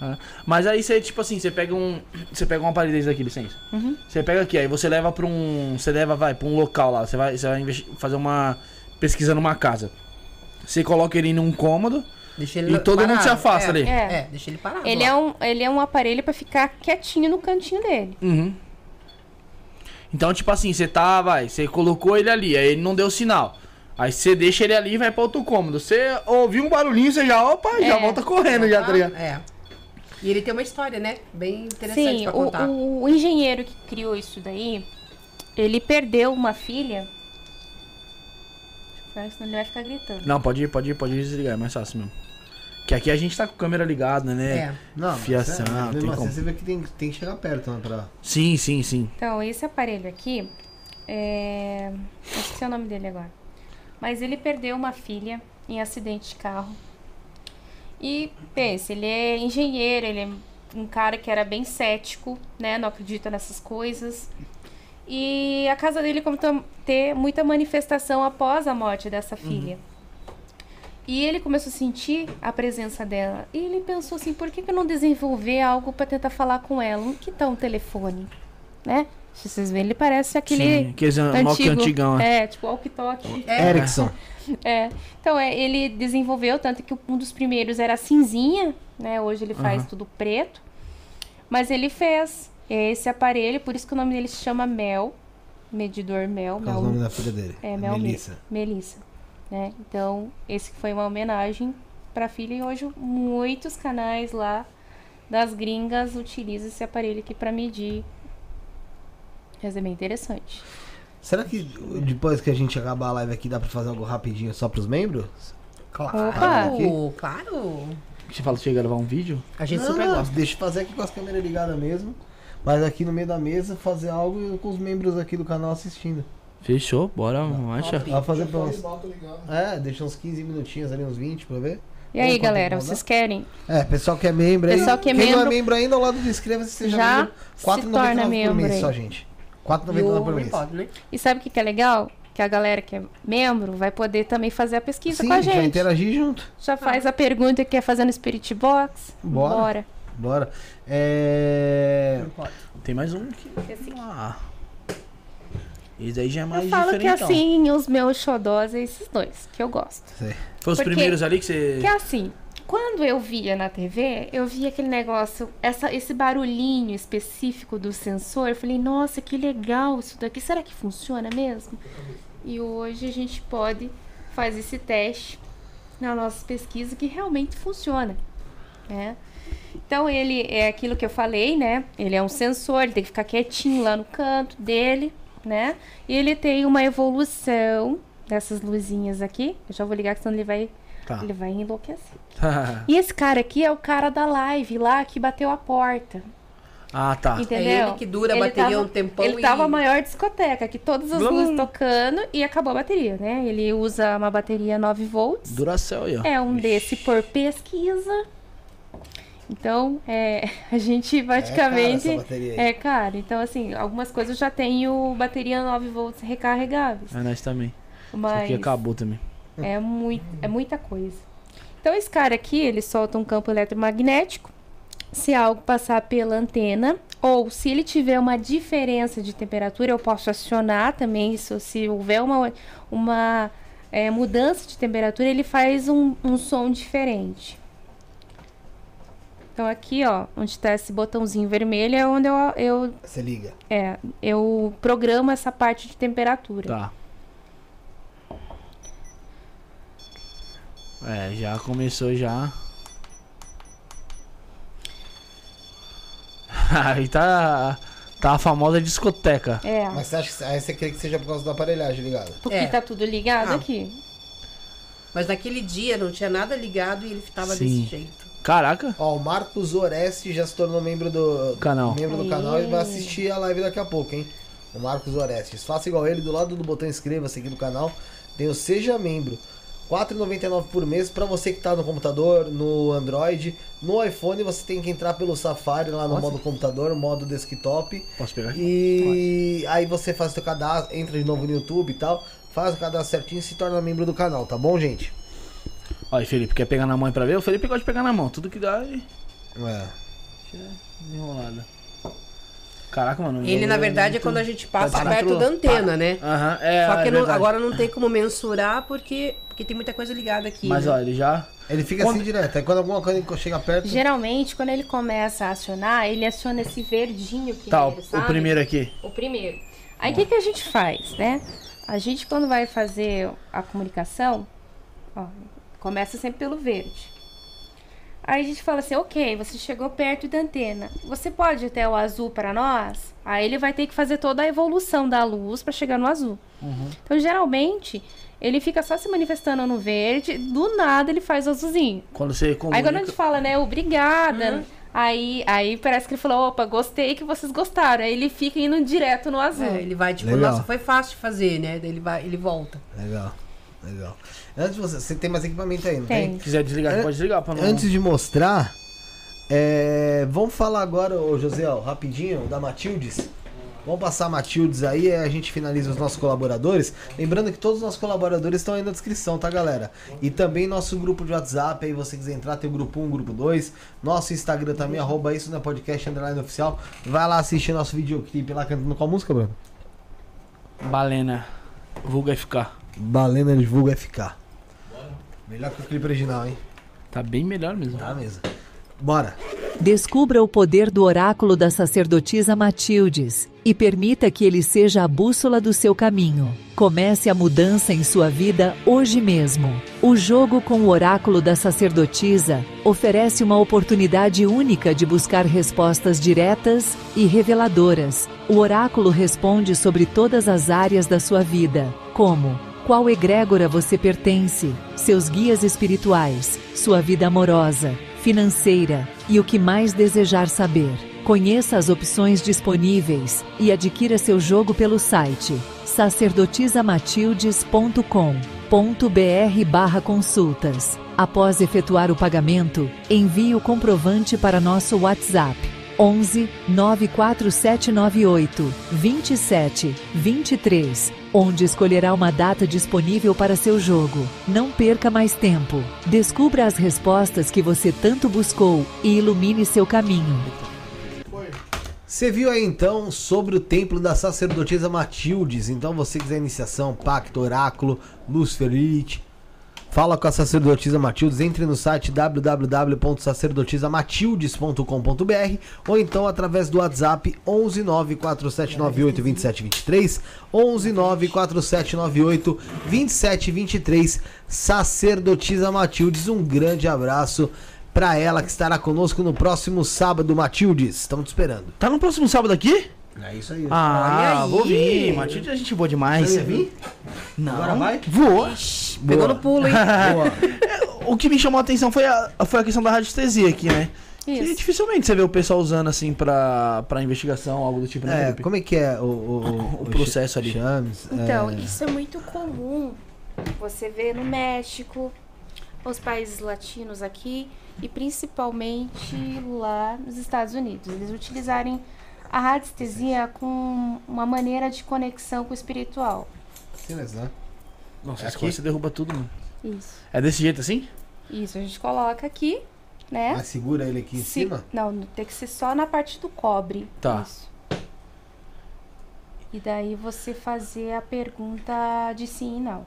Ah, Mas aí você, tipo assim, você pega um. Você pega um aparelho desse aqui, licença. Uhum. Você pega aqui, aí você leva pra um. Você leva, vai, pra um local lá. Você vai, você vai fazer uma pesquisa numa casa. Você coloca ele num cômodo. Deixa ele E todo mundo parado. se afasta é, ali. É. É, deixa ele parado. Ele é, um, ele é um aparelho para ficar quietinho no cantinho dele. Uhum. Então, tipo assim, você tá, vai, você colocou ele ali, aí ele não deu sinal. Aí você deixa ele ali e vai pra outro cômodo. Você ouviu um barulhinho, você já, opa, já É. volta correndo, já, tá ligado? É. E ele tem uma história, né? Bem interessante Sim, pra o, contar. o- o engenheiro que criou isso daí, ele perdeu uma filha. Deixa eu ver, Senão ele vai ficar gritando. Não, pode ir, pode ir, pode desligar, é mais fácil mesmo. Que aqui a gente tá com a câmera ligada, né? É. Não, Fiação, é, mas tem assim como. você vê que tem, tem que chegar perto, né? Pra... Sim, sim, sim. Então, esse aparelho aqui é. Esqueci o nome dele agora. Mas ele perdeu uma filha em acidente de carro. E pense, ele é engenheiro, ele é um cara que era bem cético, né? Não acredita nessas coisas. E a casa dele começou a ter muita manifestação após a morte dessa filha. E ele começou a sentir a presença dela. E ele pensou assim, por que, que eu não desenvolver algo para tentar falar com ela? Um que tá um telefone, né? Se vocês verem, ele parece aquele Sim, aqueles Nokia antigão, é. é, tipo walkie-talkie. Erickson. É. Então, é, ele desenvolveu, tanto que um dos primeiros era cinzinha, né? Hoje ele faz Aham. tudo preto. Mas ele fez esse aparelho, por isso que o nome dele se chama Mel. Medidor Mel. Qual é o Mel nome da filha dele? É, Mel Melissa. Melissa. Né? Então, esse foi uma homenagem pra filha e hoje muitos canais lá das gringas utilizam esse aparelho aqui pra medir. Mas é bem interessante. Será que depois que a gente acabar a live aqui dá pra fazer algo rapidinho só pros membros? Claro, Opa. claro. Você fala que chega a gravar um vídeo? A gente Não, super não, gosta. Deixa eu fazer aqui com as câmeras ligadas mesmo. Mas aqui no meio da mesa fazer algo com os membros aqui do canal assistindo. Fechou, bora, marcha. Vai fazer pra ligado. É, deixa uns 15 minutinhos ali, uns 20 pra ver. E aí, galera, continuar? vocês querem? É, pessoal que é membro aí. Pessoal que é Quem não é membro- membro ainda, ao lado do inscreva-se, seja Já membro. se 4,99 torna por membro mês aí. só, gente. E 4,99 por mês. repórter, né? E sabe o que, que é legal? Que a galera que é membro vai poder também fazer a pesquisa Sim, com a gente vai gente. interagir junto. Já faz a pergunta que quer fazer no Spirit Box? Bora. Bora. Bora. É. Tem mais um aqui. Esse aqui. Ah. Esse aí já é mais Eu falo que assim, os meus xodós é esses dois, que eu gosto. Foi os porque- primeiros ali que você... Que assim, quando eu via na TV, eu via aquele negócio, essa, esse barulhinho específico do sensor. Eu falei, nossa, que legal isso daqui. Será que funciona mesmo? E hoje a gente pode fazer esse teste na nossa pesquisa que realmente funciona. Né? Então ele é aquilo que eu falei, né? Ele é um sensor, ele tem que ficar quietinho lá no canto dele, né? E ele tem uma evolução dessas luzinhas aqui. Eu já vou ligar, que senão ele vai, Tá. ele vai enlouquecer. E esse cara aqui é o cara da live lá que bateu a porta. ah, tá. Entendeu? É ele que dura a bateria tava, um tempão Ele e- tava a maior discoteca, que todas as Blum. luzes tocando e acabou a bateria, né? Ele usa uma bateria 9 volts. Duracell aí, ó. É um desse por pesquisa. Então, é, [laughs] a gente praticamente. essa bateria aí. É caro. Então, assim, algumas coisas eu já tenho bateria 9 volts recarregáveis. É nós também. Isso Mas aqui acabou também. é, muito, é muita coisa. Então, esse cara aqui, ele solta um campo eletromagnético. Se algo passar pela antena, ou se ele tiver uma diferença de temperatura, eu posso acionar também. Se, se houver uma, uma é, mudança de temperatura, ele faz um, um som diferente. Então, aqui, ó, onde está esse botãozinho vermelho, é onde eu, eu, Você liga. é, eu programo essa parte de temperatura. Tá. É, já começou já. [laughs] Aí tá. Tá a famosa discoteca. É, Mas você acha que aí você quer que seja por causa da aparelhagem ligada? porque É. tá tudo ligado Ah. aqui. Mas naquele dia não tinha nada ligado e ele tava Sim. desse jeito. Caraca. Ó, o Marcos Oreste já se tornou membro do Canal. membro do canal e vai assistir a live daqui a pouco, hein? O Marcos Orestes. Faça igual ele, do lado do botão inscreva-se aqui no canal. Tem o Seja Membro. R$ 4,99 por mês para você que tá no computador, no Android. No iPhone você tem que entrar pelo Safari lá no Nossa. modo computador, modo desktop. Posso pegar aqui? E aí você faz o seu cadastro, entra de novo no YouTube e tal, faz o cadastro certinho e se torna membro do canal, tá bom, gente? Olha, Felipe, quer pegar na mão aí pra ver? O Felipe gosta de pegar na mão. Tudo que dá e. É. Enrolada. Caraca, mano. Ele, na eu- verdade, é quando a gente passa Para perto da antena, né? Aham, é. Só que é não- agora não tem como mensurar porque, porque tem muita coisa ligada aqui. Mas né? ó, ele já. Ele fica Quando- assim direto. Aí quando alguma coisa chega perto. Geralmente, quando ele começa a acionar, ele aciona esse verdinho primeiro, Tá, o, o primeiro aqui. O primeiro. Aí, o que, que a gente faz, né? A gente, quando vai fazer a comunicação, ó, começa sempre pelo verde. Aí a gente fala assim, ok, você chegou perto da antena. Você pode ir até o azul para nós? Aí ele vai ter que fazer toda a evolução da luz para chegar no azul. Então, geralmente, ele fica só se manifestando no verde, do nada ele faz o azulzinho. Quando você comunica... Aí quando a gente fala, né, obrigada, aí, aí parece que ele falou, opa, gostei que vocês gostaram. Aí ele fica indo direto no azul. É, ele vai tipo, Legal. nossa, foi fácil de fazer, né? Daí ele vai, ele volta. Legal. Legal. Antes de você, você tem mais equipamento aí, não Tem. tem? Se quiser desligar, pode desligar pra não... Antes de mostrar, é, vamos falar agora, ô José, ó, rapidinho, da Matildes. Vamos passar a Matildes aí e a gente finaliza os nossos colaboradores. Lembrando que todos os nossos colaboradores estão aí na descrição, tá, galera? E também nosso grupo de WhatsApp, aí você quiser entrar, tem o grupo 1, grupo 2. Nosso Instagram também, arroba isso na podcast underline oficial. Vai lá assistir nosso videoclipe lá cantando qual música, Bruno? Balena. Vulga FK. Balena Divulga FK. Melhor que o clipe original, hein? Tá bem melhor mesmo. Tá mesmo. Bora. Descubra o poder do oráculo da sacerdotisa Matildes e permita que ele seja a bússola do seu caminho. Comece a mudança em sua vida hoje mesmo. O jogo com o oráculo da sacerdotisa oferece uma oportunidade única de buscar respostas diretas e reveladoras. O oráculo responde sobre todas as áreas da sua vida, como qual egrégora você pertence, seus guias espirituais, sua vida amorosa, financeira e o que mais desejar saber. Conheça as opções disponíveis e adquira seu jogo pelo site sacerdotisamatildes.com.br consultas. Após efetuar o pagamento, envie o comprovante para nosso WhatsApp 11 94798 27 23, onde escolherá uma data disponível para seu jogo. Não perca mais tempo. Descubra as respostas que você tanto buscou e ilumine seu caminho. Você viu aí então sobre o templo da sacerdotisa Matildes. Então você quiser iniciação, pacto, oráculo, luz ferite. Fala com a sacerdotisa Matildes, entre no site www.sacerdotisamatildes.com.br ou então através do WhatsApp 11 94798 2723 11 94798 2723 Sacerdotisa Matildes, um grande abraço pra ela que estará conosco no próximo sábado, Matildes. Estamos te esperando. Tá no próximo sábado aqui? É isso aí. Ah, aí. vou vir. Matilde é gente boa demais. Você ia vir? Não. Agora vai? Vou. Pegou no pulo, hein? [laughs] Boa. [laughs] O que me chamou a atenção foi a, foi a questão da radiestesia aqui, né? Isso. dificilmente você vê o pessoal usando assim pra, pra investigação, algo do tipo, né? É, Felipe? como é que é o, o, O processo ali. Chames, Então, é, isso é muito comum. Você vê no México, os países latinos aqui e principalmente lá nos Estados Unidos. Eles utilizarem a radiestesia com uma maneira de conexão com o espiritual. Silas, né? Nossa, É aqui? você derruba tudo, mano. Isso. É desse jeito assim? Isso, a gente coloca aqui, né? Mas segura ele aqui em Se- cima? Não, tem que ser só na parte do cobre. Tá. Isso. E daí você fazer a pergunta de sim e não.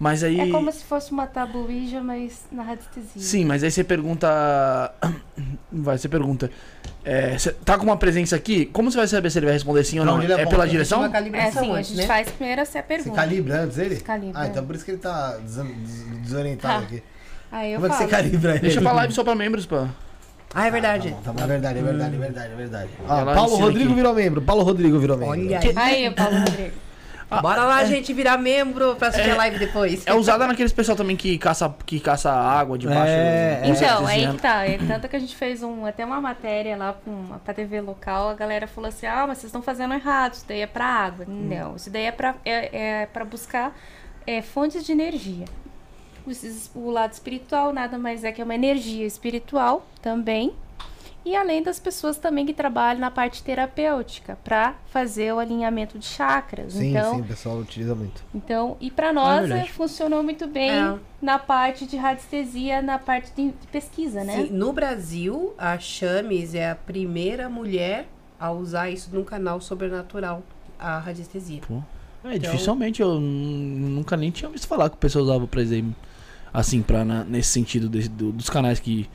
Mas aí. É como se fosse uma tabuija, mas na radiestesia. Sim, mas aí você pergunta. [coughs] Vai, você pergunta. É, você tá com uma presença aqui? Como você vai saber se ele vai responder sim ou não? ele É aponta? pela direção? É assim, a gente né? faz primeiro essa Você pergunta. calibra antes ele? Você calibra. Ah, então por isso que ele tá desorientado Tá. aqui. Aí eu Como é que falo. você calibra ele? Deixa pra live só pra membros, pô. Ah, é verdade. Tá bom, tá bom, é verdade, é verdade, é verdade, é verdade. Ela Paulo Rodrigo aqui. virou membro. Paulo Rodrigo virou membro. Olha aí. Aí, Paulo Rodrigo. Bora lá, gente, virar membro pra assistir a live depois. É usada naqueles pessoal também que caça, que caça água debaixo. É, do- é. Então, do aí que tá. É, tanto que a gente fez um, até uma matéria lá com, pra TV local, a galera falou assim, ah, mas vocês estão fazendo errado, isso daí é pra água. Não, isso daí é pra, é, é pra buscar é, fontes de energia. O, o lado espiritual nada mais é que uma energia espiritual também. E além das pessoas também que trabalham na parte terapêutica, pra fazer o alinhamento de chakras. Sim, então, sim, o pessoal utiliza muito. então, e para nós é, funcionou muito bem É. na parte de radiestesia, na parte de, de pesquisa, né? Sim, no Brasil, a Chames é a primeira mulher a usar isso num canal sobrenatural, a radiestesia. É, dificilmente eu nunca nem tinha visto falar que o pessoal usava pra exemplo, assim, pra, na- nesse sentido desse- do- dos canais que,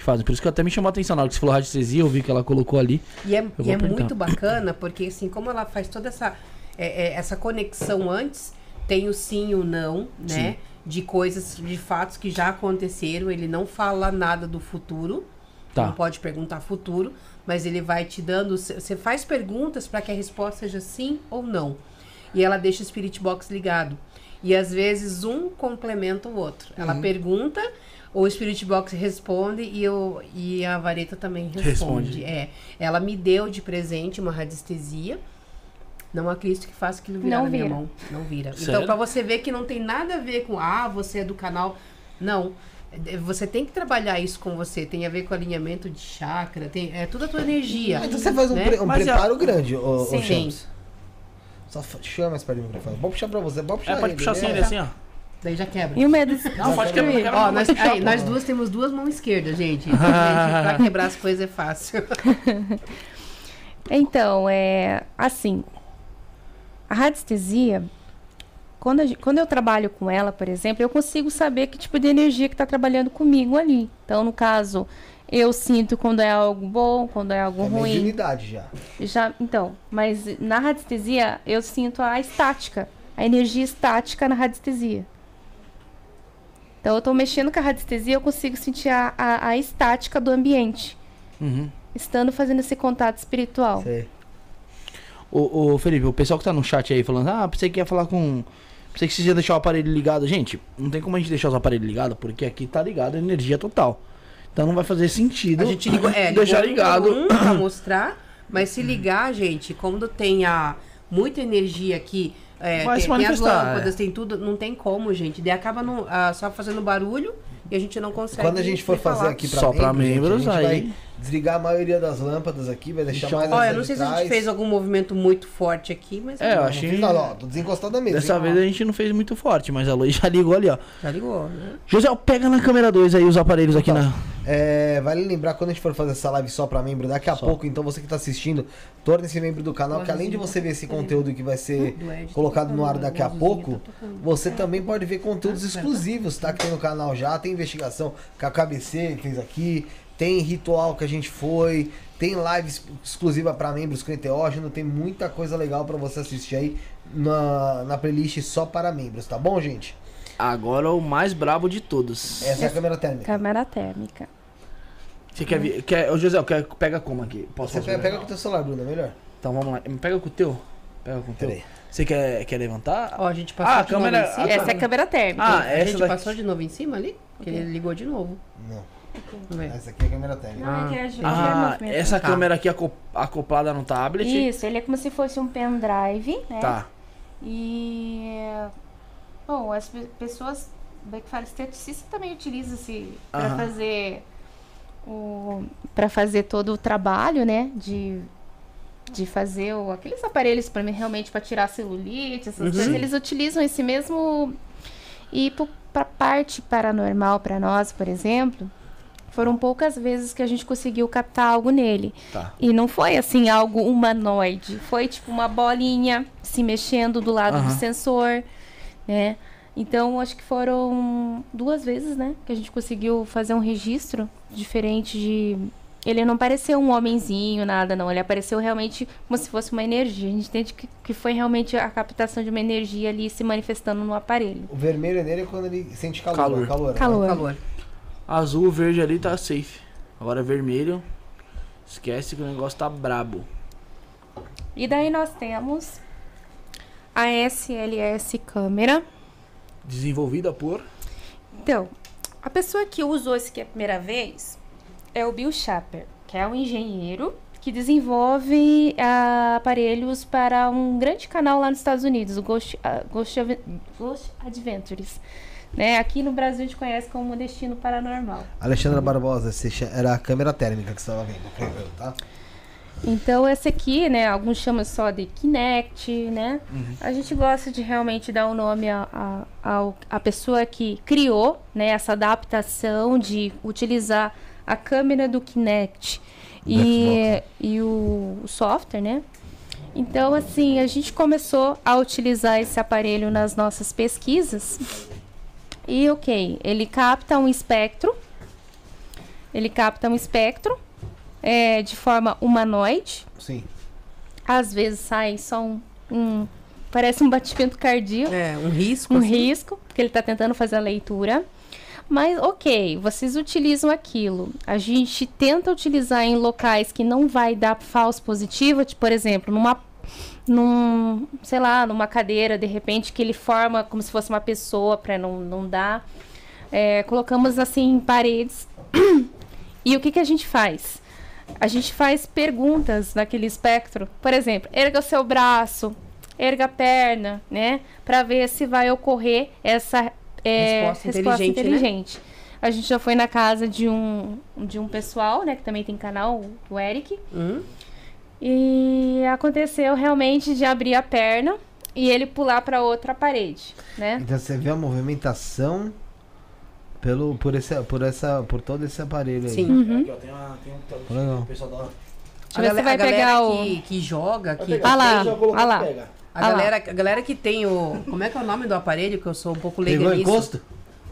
que fazem. Por isso que até me chamou a atenção na hora que você falou radiestesia, eu vi que ela colocou ali. E é, e é muito bacana, porque assim, como ela faz toda essa, é, é, essa conexão antes, tem o sim e o não, né? De coisas, de fatos que já aconteceram. Ele não fala nada do futuro. Tá. Não pode perguntar futuro, mas ele vai te dando. Você faz perguntas para que a resposta seja sim ou não. E ela deixa o Spirit Box ligado. E às vezes um complementa o outro. Ela Uhum. pergunta, o Spirit Box responde e, eu, e a vareta também responde. Responde. É. Ela me deu de presente uma radiestesia. Não Cristo que faça aquilo virar Não na minha vira. mão. Não vira. Sério? Então, pra você ver que não tem nada a ver com, ah, você é do canal. Não. É, Você tem que trabalhar isso com você. Tem a ver com alinhamento de chakra. Tem, é tudo a tua energia. Então você faz um, né? pre- um preparo grande, ô, ô. Só chama mais perto do microfone. Vamos puxar pra você, pode puxar É, pode ele, puxar assim, né? ele assim, ó. Daí já quebra. E o medo [laughs] de Não, pode quebrar, quebra. Ó, nós, aí, nós duas temos duas mãos esquerdas, gente. [laughs] Então, gente, pra quebrar as coisas é fácil. [laughs] Então, é assim, a radiestesia, quando, a quando eu trabalho com ela, por exemplo, eu consigo saber que tipo de energia que está trabalhando comigo ali. Então, no caso, eu sinto quando é algo bom, quando é algo É ruim. mediunidade já. Já, então, mas na radiestesia eu sinto a estática, a energia estática na radiestesia. Então, eu estou mexendo com a radiestesia, eu consigo sentir a, a, a estática do ambiente, Uhum. estando fazendo esse contato espiritual. Sei. Ô, ô, Felipe, o pessoal que tá no chat aí falando, ah, pensei que ia falar com. Pensei que você ia deixar o aparelho ligado. Gente, não tem como a gente deixar os aparelhos ligados, porque aqui tá ligado a energia total. Então não vai fazer sentido A gente ligou, é, [laughs] deixar ligado. pra [coughs] mostrar, mas se ligar, gente, quando tem a, muita energia aqui, é, Vai tem, se tem as manifestar, lâmpadas, é. tem tudo, não tem como, gente. Daí acaba no- ah, só fazendo barulho e a gente não consegue. Quando a gente for fazer falar. aqui pra Só pra gente, membros, a gente aí- vai desligar a maioria das lâmpadas aqui, vai deixar Deixa- mais Olha, não sei se a gente fez algum movimento muito forte aqui, mas É, eu Não achei. nada, ó, tô desencostado da mesa. Dessa hein? vez a gente não fez muito forte, mas a Luiz já ligou ali, ó. já ligou, né? José, pega na câmera 2 aí os aparelhos aqui Então, na. É, vale lembrar quando a gente for fazer essa live só pra membro, daqui a Só. pouco, então você que tá assistindo, torne-se membro do canal, que além de você ver esse conteúdo que vai ser Ed, colocado tá no ar daqui a pouco, tá você também pode ver conteúdos exclusivos, tá? Que tem no canal já, tem investigação que a KBC fez aqui, tem ritual que a gente foi, tem live ex- exclusiva pra membros com enteógeno, tem muita coisa legal pra você assistir aí na, na playlist só para membros, tá bom, gente? Agora o mais brabo de todos. Essa é a câmera térmica. Câmera térmica. Você quer ver. Quer... Ô, José, quer... pega como aqui? Posso Você pega, pega com o teu celular, Bruno, é melhor? Então vamos lá. Pega com o teu. Pega com o teu. Você quer, quer levantar? Ó, a gente passou Ah, a de câmera- novo em cima. Ah, Essa é a câmera térmica. Ah, a essa gente daqui. passou de novo em cima ali? Que ele ligou de novo. Não, essa aqui é a câmera térmica. Não, é que a gente Ah, essa Tá. câmera aqui aco- acoplada no tablet. Isso, ele é como se fosse um pendrive, né? Tá. E. Bom, as pe- pessoas. Como é que fala? Esteticista também utiliza esse. Pra fazer. O, pra fazer todo o trabalho, né? De. De fazer o, aqueles aparelhos para mim realmente para tirar celulite, essas Uhum. coisas, eles utilizam esse mesmo e para parte paranormal para nós, por exemplo, foram poucas vezes que a gente conseguiu captar algo nele. Tá. E não foi assim algo humanoide, foi tipo uma bolinha se mexendo do lado Aham. do sensor, né? Então acho que foram duas vezes, né, que a gente conseguiu fazer um registro diferente de ele não pareceu um homenzinho, nada não. Ele apareceu realmente como se fosse uma energia. A gente entende que, que foi realmente a captação de uma energia ali se manifestando no aparelho. O vermelho nele é quando ele sente calor. Calor. Calor. né? Calor. Calor. Azul, verde ali tá safe. Agora vermelho. Esquece que o negócio tá brabo. E daí nós temos a SLS câmera. Desenvolvida por. Então, a pessoa que usou isso aqui a primeira vez é o Bill Shaper, que é um engenheiro que desenvolve ah, aparelhos para um grande canal lá nos Estados Unidos, o Ghost, ah, Ghost, Ghost Adventures. Né? Aqui no Brasil a gente conhece como Destino Paranormal. Alexandra Barbosa, era a câmera térmica que você estava vendo, tá? Então, esse aqui, né, alguns chamam só de Kinect, né? A gente gosta de realmente dar o nome a, a, ao- à pessoa que criou, né, essa adaptação de utilizar a câmera do Kinect e, e o, o software, né? Então, assim, a gente começou a utilizar esse aparelho nas nossas pesquisas. E, ok, ele capta um espectro. Ele capta um espectro é, de forma humanoide. Sim. Às vezes sai só um. um- parece um batimento cardíaco, É, um risco. um assim. risco, porque ele está tentando fazer a leitura. Mas, ok, vocês utilizam aquilo. A gente tenta utilizar em locais que não vai dar falso positivo, tipo, por exemplo, numa. Num, sei lá, numa cadeira, de repente, que ele forma como se fosse uma pessoa para não, não dar. É, colocamos assim em paredes. [clears throat] e o que, que a gente faz? A gente faz perguntas naquele espectro. Por exemplo, erga o seu braço, erga a perna, né? Para ver se vai ocorrer essa é, Resposta resposta, inteligente, né? inteligente. A gente já foi na casa de um, de um pessoal, né? Que também tem canal, o Eric. Hum? E aconteceu realmente de abrir a perna e ele pular para outra parede, né? Então você vê a movimentação pelo, por, esse, por, essa, por todo esse aparelho aí. Sim. Uhum. Aqui, ó, tem, uma, tem um Legal. o pessoal da. Deixa A, eu ver se vai pegar o. que, que joga, que, Ah lá, ah lá. a, Ah lá. galera, a galera que tem o. Como é que é o nome do aparelho? Que eu sou um pouco leiga Pegou nisso. encosto?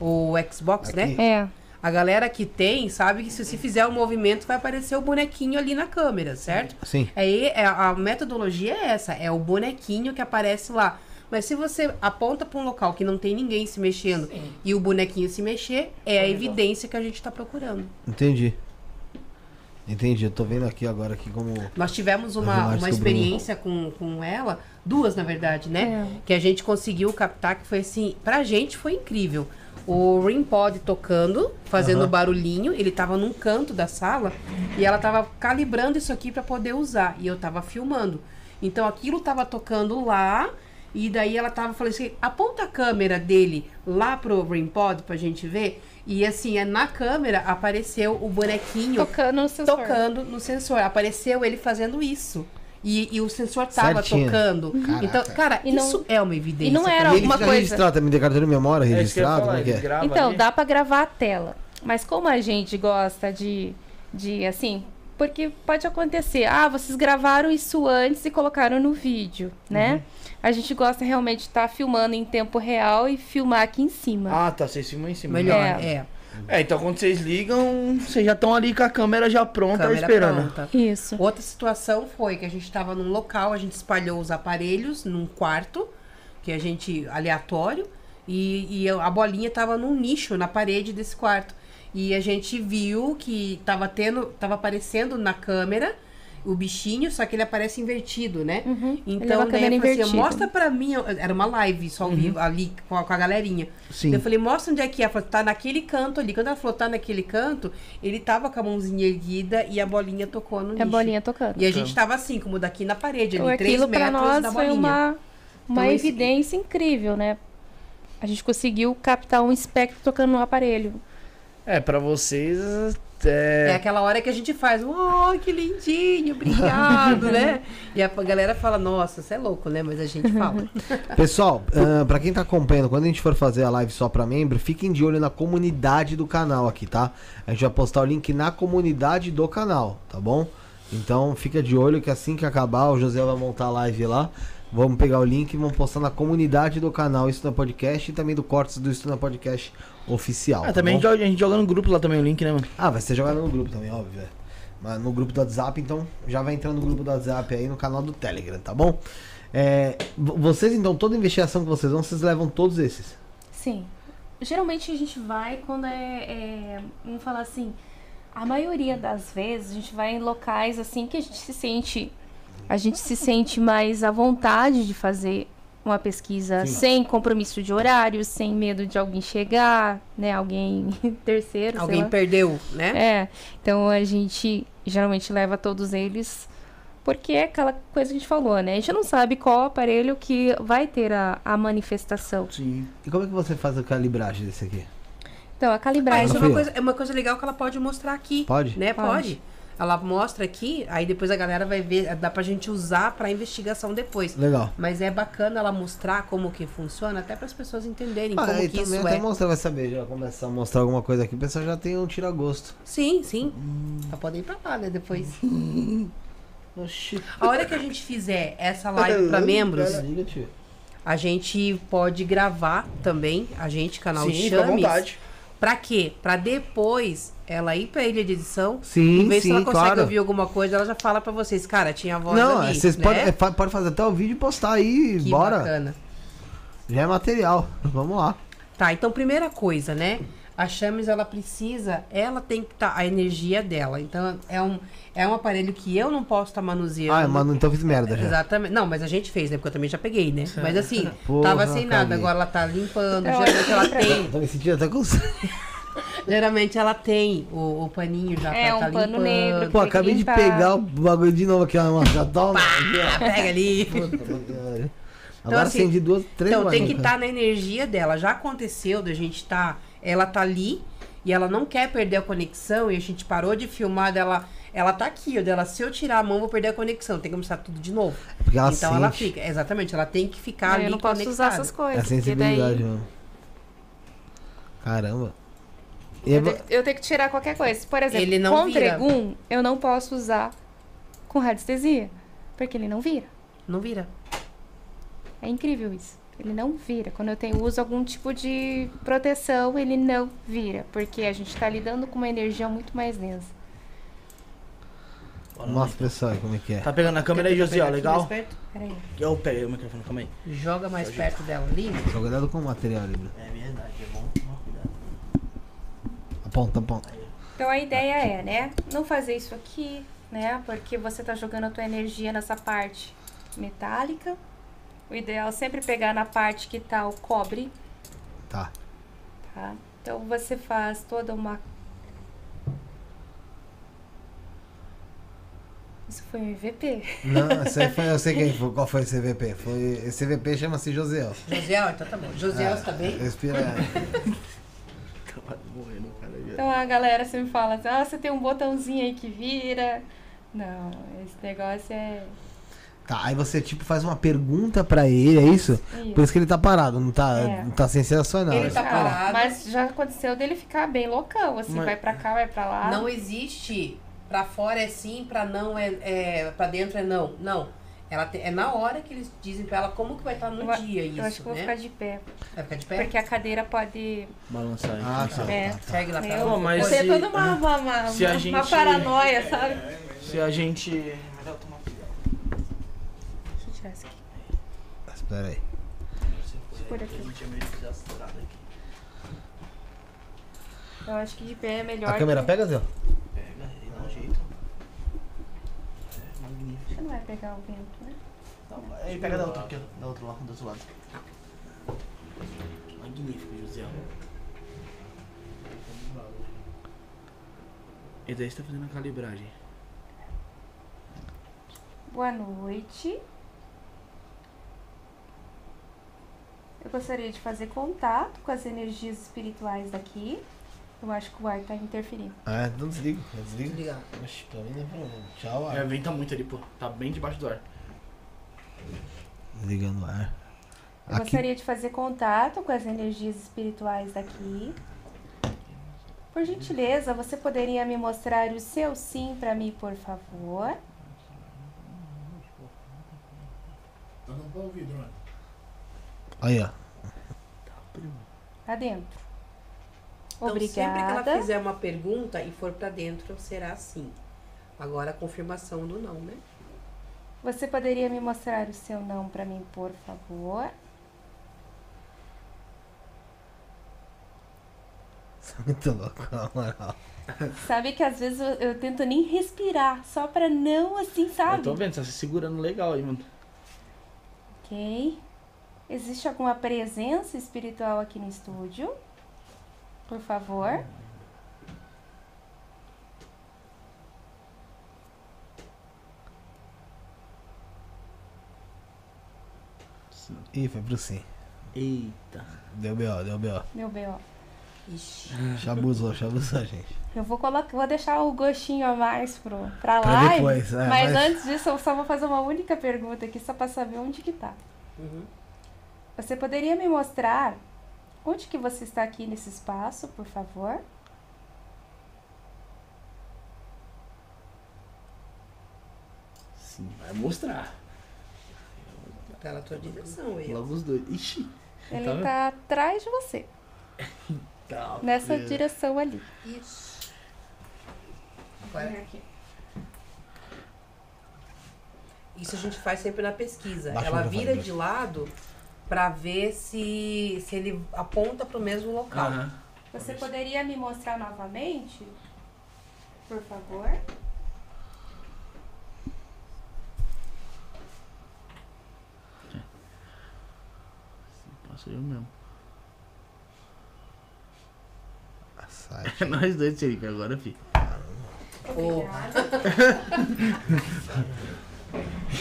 O Xbox, né? Aqui. É. A galera que tem sabe que se você fizer o movimento vai aparecer o bonequinho ali na câmera, certo? Sim. Aí é, a metodologia é essa, é o bonequinho que aparece lá. Mas se você aponta para um local que não tem ninguém se mexendo e o bonequinho se mexer, é a evidência que a gente está procurando. Entendi. Entendi. Eu tô vendo aqui agora aqui como. Nós tivemos uma, uma que experiência com, com ela, duas na verdade, né? É. Que a gente conseguiu captar, que foi assim, pra gente foi incrível. O Ring Pod tocando, fazendo Aham. barulhinho, ele tava num canto da sala e ela tava calibrando isso aqui pra poder usar. E eu tava filmando. Então aquilo tava tocando lá. E daí ela tava falando assim: aponta a câmera dele lá pro Ring Pod pra gente ver. E assim, é na câmera apareceu o bonequinho Tocando no sensor. tocando no sensor. Apareceu ele fazendo isso. E, e o sensor tava Certinho. tocando. Então, cara, E não- isso é uma evidência. e não era alguma coisa. registrado também, tem carteira de memória É registrado? falar, Como é que é? Então, ali. dá pra gravar a tela. Mas como a gente gosta de, de assim, porque pode acontecer, ah, vocês gravaram isso antes e colocaram no vídeo, né? Uhum. A gente gosta realmente de estar filmando em tempo real e filmar aqui em cima. Ah, tá. Vocês filmam em cima. Melhor, É. é. É, então quando vocês ligam, vocês já estão ali com a câmera já pronta Câmera esperando. pronta. Isso. Outra situação foi que a gente estava num local, a gente espalhou os aparelhos num quarto, que a gente aleatório, e, e a bolinha estava num nicho na parede desse quarto. E a gente viu que estava tendo, tava aparecendo na câmera o bichinho, só que ele aparece invertido, né? Uhum. Então, a daí eu falei assim, invertida. mostra pra mim, era uma live só ao vivo ali com a, com a galerinha. Sim. Eu falei, mostra onde é que é. Ela falou, tá naquele canto ali. Quando ela falou, tá naquele canto, ele tava com a mãozinha erguida e a bolinha tocou no É a bolinha tocando. E a gente tava assim, como daqui na parede, Então, ali, três aquilo pra metros nós da foi bolinha. uma, uma Então, esse- evidência incrível, né? A gente conseguiu captar um espectro tocando no aparelho. É, pra vocês. É É. aquela hora que a gente faz, oh, que lindinho, obrigado, [laughs] né? E a galera fala, nossa, você é louco, né? Mas a gente fala. [laughs] Pessoal, ah, pra quem tá acompanhando, quando a gente for fazer a live só pra membro, fiquem de olho na comunidade do canal aqui, tá? A gente vai postar o link na comunidade do canal, tá bom? Então fica de olho que assim que acabar, o José vai montar a live lá. Vamos pegar o link e vamos postar na comunidade do canal Isso na Podcast e também do Cortes do Isso na Podcast oficial. Ah, tá também a bom? gente, joga, a gente joga no grupo lá também o link, né, mano? Ah, vai ser jogado no grupo também, óbvio. é. Mas no grupo do WhatsApp, então já vai entrando no grupo do WhatsApp aí no canal do Telegram, tá bom? É, vo- vocês, então, toda investigação que vocês vão, vocês levam todos esses. Sim. Geralmente a gente vai quando é, é. Vamos falar assim. A maioria das vezes a gente vai em locais assim que a gente se sente. A gente se sente mais à vontade de fazer uma pesquisa Sim. sem compromisso de horário, sem medo de alguém chegar, né? Alguém [laughs] terceiro. sei Alguém lá. perdeu, né? É. Então a gente geralmente leva todos eles. Porque é aquela coisa que a gente falou, né? A gente não sabe qual aparelho que vai ter a, a manifestação. Sim. E como é que você faz a calibragem desse aqui? Então, a Ah, calibragem. isso é uma, coisa, é uma coisa legal que ela pode mostrar aqui. Pode? Né? Pode. Pode. Ela mostra aqui, aí depois a galera vai ver, dá pra gente usar pra investigação depois. Legal. Mas é bacana ela mostrar como que funciona, até para as pessoas entenderem Ah, como que também isso até é. mostrar, vai saber, já começar a mostrar alguma coisa aqui, o pessoal já tem um tira-gosto. Sim, sim. Pra poder ir pra lá, né? Depois. [laughs] Oxi. A hora que a gente fizer essa live pra [laughs] membros, tio. a gente pode gravar também, a gente, canal Sim, Chames. Pra quê? Pra depois ela ir pra ilha de edição. Sim, vez se sim, ela consegue claro. ouvir alguma coisa, ela já fala pra vocês, cara, tinha a voz Não, ali, vocês né? podem é, pode fazer até o vídeo e postar aí, Que bora. bacana. Já é material. [laughs] Vamos lá. Tá, então primeira coisa, né? A Chames, ela precisa, ela tem que estar, a energia dela. Então, é um, é um aparelho que eu não posso estar manuseando. Ah, mano, então eu fiz merda já. Exatamente. Não, mas a gente fez, né? Porque eu também já peguei, né? Mas assim, Porra, tava sem nada. caguei. Agora ela tá limpando. Então, geralmente ela tem. Tô me sentindo até com. [laughs] Geralmente ela tem o, o paninho já É, pra um tá pano limpando. negro. Pô, acabei de pegar o bagulho de novo aqui, ó, já toma. Ah, pega ali. Puta pariu. Agora assim, acendi duas, três Então tem que estar na energia dela. Já aconteceu da gente tá. Ela tá ali e ela não quer perder a conexão e a gente parou de filmar dela. Ela tá aqui, ó, dela. Se eu tirar a mão, vou perder a conexão. Tem que começar tudo de novo. Porque ela então ela sente. fica. Exatamente, ela tem que ficar Aí ali eu não posso conectada. usar essas É coisas. a porque sensibilidade, daí mano. Caramba. E é eu, tenho, eu tenho que tirar qualquer coisa. Por exemplo, Ele não com vira. pregum, eu não posso usar com radiestesia. Porque ele não vira. Não vira. É incrível isso. Ele não vira. Quando eu tenho uso algum tipo de proteção, ele não vira. Porque a gente tá lidando com uma energia muito mais densa. Mostra pessoal como é que é. Tá pegando a câmera aí, Josiel, legal? mais perto? Peraí. Eu peguei o microfone, calma aí. Joga mais perto dela ali. Só cuidado com o material ali, Bruno. É verdade, é bom tomar cuidado. Aponta, aponta. Então a ideia é, né? Não fazer isso aqui, né? Porque você tá jogando a tua energia nessa parte metálica. O ideal é sempre pegar na parte que tá o cobre, Tá. tá? Então você faz toda uma. Isso foi um EVP. Não, esse aí foi, eu sei quem [laughs] foi, qual foi esse CVP. Foi, esse CVP chama-se Josiel. Josiel, então tá bom. Josiel, você tá bem? Respira. [laughs] Morrendo, cara. Então a galera sempre fala assim: ah, você tem um botãozinho aí que vira. Não, esse negócio é. Tá, aí você tipo faz uma pergunta pra ele, é isso? isso. Por isso que ele tá parado, não tá, É. não tá sensacional. Ele tá Ah, parado. Mas já aconteceu dele ficar bem loucão, assim, Mas- vai pra cá, vai pra lá. Não existe pra fora é sim, pra não é, é para dentro é não. Não. Ela te- é na hora que eles dizem pra ela como que vai estar no Eu dia isso, Eu acho que eu vou né? ficar de pé. Vai ficar de pé? Porque a cadeira pode. Balançar aí. Ah, tá. É. tá, tá. Segue lá pra Eu, Pô, mas eu tenho se- toda uma, uma, uma, se a uma gente- paranoia, sabe? Se a gente. Melhor tomar cuidado. Deixa eu tirar isso aqui. Espera aí. Por aqui. A gente é meio desastrado aqui. Eu acho que de pé é melhor. A câmera que- pega, Zé? Pega e dá um jeito. É magnífico. Você não vai pegar o vento, né? Aí pega da outra aqui, ó. Da outra lá, do outro lado. Magnífico, José. E daí você tá fazendo a calibragem. Boa noite. Eu gostaria de fazer contato com as energias espirituais daqui. Eu acho que o ar tá interferindo. Ah, então desliga. Desliga. Desligar. Oxi, pra mim não é problema. Tchau, É, ar. venta muito ali, pô. Tá bem debaixo do ar. Desligando o ar. Eu Aqui, gostaria de fazer contato com as energias espirituais daqui. Por gentileza, você poderia me mostrar o seu sim para mim, por favor? Tá dando pra ouvir, Drone. Aí, ó. Tá dentro. Então, sempre que ela Obrigada. fizer uma pergunta e for pra dentro, será sim. Agora a confirmação do não, né? Você poderia me mostrar o seu não para mim, por favor? [laughs] Você é muito louco, na moral. Sabe que às vezes eu, eu tento nem respirar, só pra não assim, Eu sabe? tô vendo, você tá se segurando legal aí, mano. Ok. Existe alguma presença espiritual aqui no estúdio? Por favor. Ih, foi pro sim. Eita. Deu B.O., deu B.O. Meu B.O. Ixi. Chabuzou, chabuzou, gente. Eu vou colocar, vou deixar o gostinho a mais pro, pra Pra live. depois, é, mas, mas- antes disso, eu só vou fazer uma única pergunta aqui, só pra saber onde que tá. Uhum. Você poderia me mostrar onde que você está aqui nesse espaço, por favor? Sim, vai mostrar. Tá na tua direção aí. ó. Logo os dois. Ixi. Ele Tá tá atrás de você, [laughs] Tá. nessa direção ali. Isso. Agora, isso a gente faz sempre na pesquisa. Baixa Ela vira de lado pra ver se, se ele aponta pro mesmo local. Aham. Você poderia me mostrar novamente, por favor? Passa eu mesmo. É [laughs] nós dois, Felipe, agora, fi. [laughs]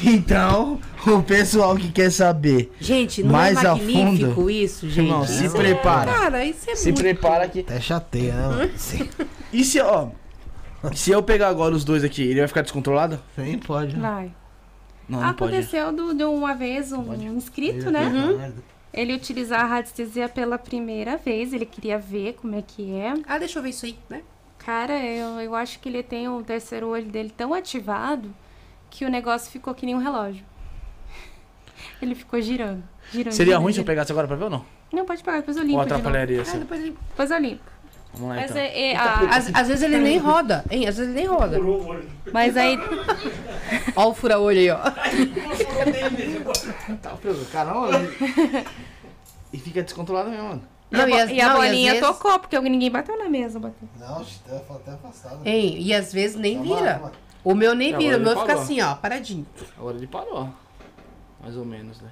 Então, o pessoal que quer saber Gente, não Mais é a magnífico fundo. isso, gente? Irmão, se Isso prepara. É, cara, isso é se muito... prepara que. Até chateia, né? [laughs] Sim. E se, ó. Se eu pegar agora os dois aqui, ele vai ficar descontrolado? Sim, pode. né? Vai. Não, não pode. Aconteceu do- de uma vez um inscrito, né? Uhum. Ele utilizar a radiestesia pela primeira vez, ele queria ver como é que é. Ah, deixa eu ver isso aí, né? Cara, eu, eu acho que ele tem o terceiro olho dele tão ativado que o negócio ficou que nem um relógio. [laughs] Ele ficou girando. girando Seria girando, ruim se eu pegasse agora pra ver ou não? Não, pode pegar, depois eu limpo. Ou de novo. atrapalharia Ah, assim? depois ele... Depois eu limpo. Vamos lá Mas, então. é, é, a- Às, às vezes ele nem roda, hein? Às vezes ele nem roda. mas aí [laughs] Ó o fura-olho aí, ó. [laughs] Tá, filho, caramba. e fica descontrolado mesmo, mano. e a, bo- as- e a não, bolinha às vezes- tocou, porque ninguém bateu na mesa. Bateu. Não, até, até afastado. Hein? E às vezes nem lá, vira. vamos lá. O meu nem É, vira, o meu fica parou. assim, ó, paradinho. Agora ele parou. Mais ou menos, né?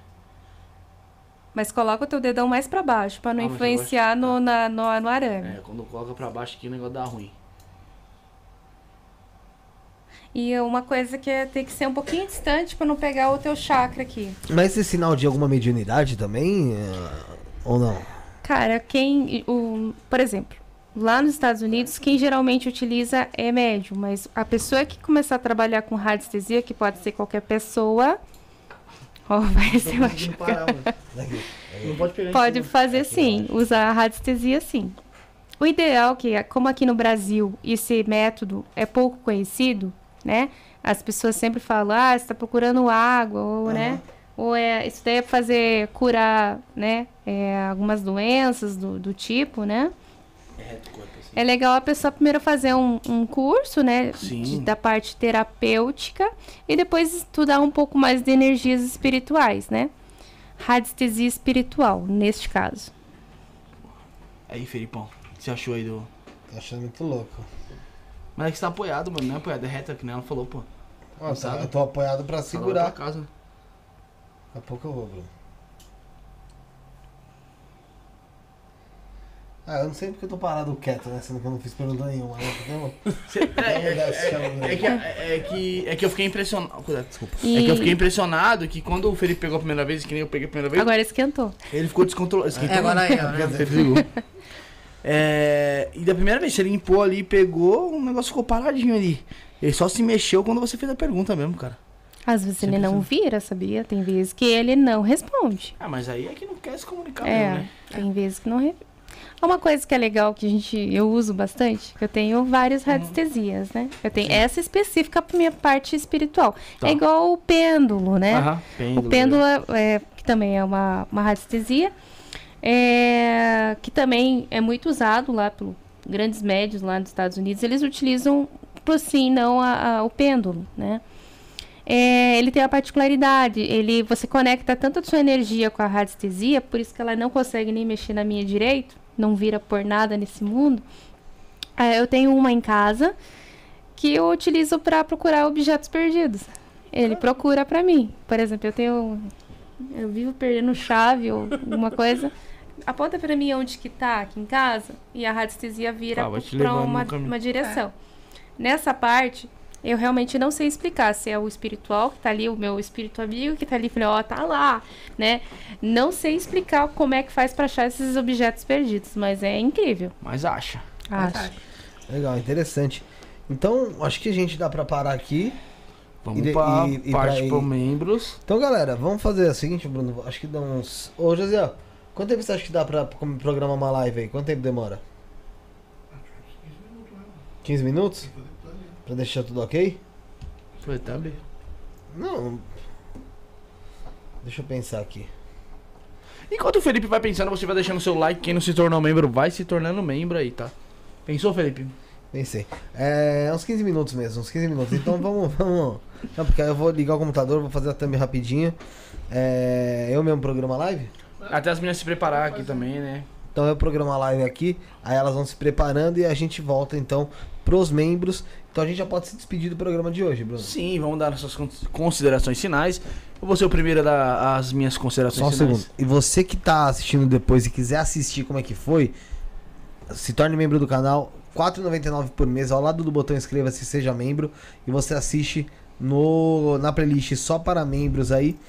Mas coloca o teu dedão mais pra baixo, pra não Ah, influenciar no, na, no, no arame. É, quando coloca pra baixo aqui o negócio dá ruim. E uma coisa que é ter que ser um pouquinho distante pra não pegar o teu chakra aqui. Mas esse é sinal de alguma mediunidade também? é, Ou não? Cara, quem. O, por exemplo, lá nos Estados Unidos, quem geralmente utiliza é médium, mas a pessoa que começar a trabalhar com radiestesia, que pode ser qualquer pessoa. [laughs] Ó, vai ser machucar. [laughs] Não pode fazer sim, usar a radiestesia sim. O ideal, que como aqui no Brasil esse método é pouco conhecido, né? As pessoas sempre falam, ah, você está procurando água, ou, né? Ou é, isso daí é fazer, curar, né? é, algumas doenças do, do tipo, né? É legal a pessoa primeiro fazer um, um curso, né? Sim. de- da parte terapêutica e depois estudar um pouco mais de energias espirituais, né? Radiestesia espiritual, neste caso. Aí, Felipão, o que você achou aí do. Tô achando muito louco. Mas é que você tá apoiado, mano. Não é apoiado, é reta que nem ela falou, pô. Tá, eu tô apoiado pra segurar. pra casa. Daqui a pouco eu vou, Bruno. Ah, eu não sei porque eu tô parado quieto, né? Sendo que eu não fiz pergunta nenhuma. Né? [laughs] É, é, é que, é, que, é que eu fiquei impressionado. Cuidado, desculpa. E É que eu fiquei impressionado que quando o Felipe pegou a primeira vez, que nem eu peguei a primeira vez, agora esquentou. ele ficou descontrolado. Esquentou, É, agora [laughs] dizer, desligou. É, e da primeira vez, você limpou ali, pegou, o negócio ficou paradinho ali. Ele só se mexeu quando você fez a pergunta mesmo, cara. Às vezes ele não vira, sabia? Tem vezes que ele não responde. Ah, mas aí é que não quer se comunicar mesmo, É, né? tem vezes que não re... Uma coisa que é legal que a gente eu uso bastante, que eu tenho várias Uhum. radiestesias, né? Eu tenho essa específica para minha parte espiritual. Tá. É igual o pêndulo, né? Aham, O pêndulo. pêndulo, é, é- que também é uma, uma radiestesia, é, que também é muito usado lá por grandes médios lá nos Estados Unidos. Eles utilizam, por sim, não a- a- o pêndulo, né? É, ele tem a particularidade, ele, você conecta tanto a sua energia com a radiestesia, por isso que ela não consegue nem mexer na minha direito, não vira por nada nesse mundo. É, eu tenho uma em casa que eu utilizo para procurar objetos perdidos. Ele procura para mim. Por exemplo, eu tenho eu vivo perdendo chave ou alguma [laughs] coisa. Aponta para mim onde que tá aqui em casa e a radiestesia vira te para uma, uma direção. Nessa parte, eu realmente não sei explicar se é o espiritual que tá ali, o meu espírito amigo que tá ali, falei, ó, tá lá, né? Não sei explicar como é que faz para achar esses objetos perdidos, mas é incrível. Mas acha. Acho. Legal, interessante. Então, acho que a gente dá pra parar aqui. Vamos E pra e- e parte pra- pro membros. Então, galera, vamos fazer o seguinte, Bruno. Acho que dá uns. Ô, José, quanto tempo você acha que dá pra como programar uma live aí? Quanto tempo demora? 15 minutos? Pra deixar tudo ok? Foi, tá bem. Não. Deixa eu pensar aqui. Enquanto o Felipe vai pensando, você vai deixando seu like. Quem não se tornou membro, vai se tornando membro aí, tá? Pensou, Felipe? Pensei. É uns 15 minutos mesmo, uns 15 minutos. Então vamos, [laughs] vamos. Não, porque aí eu vou ligar o computador, vou fazer a thumb rapidinho. É, eu mesmo programa a live? Até as meninas se preparar aqui também, né? Então eu programo a live aqui, aí elas vão se preparando e a gente volta então pros membros. Então a gente já pode se despedir do programa de hoje, Bruno. Sim, vamos dar nossas con- considerações finais. Eu vou ser o primeiro a dar as minhas considerações Só um finais. segundo. E você que tá assistindo depois e quiser assistir como é que foi, se torne membro do canal, 4,99 por mês. Ao lado do botão inscreva-se, seja membro. E você assiste no, na playlist só para membros aí.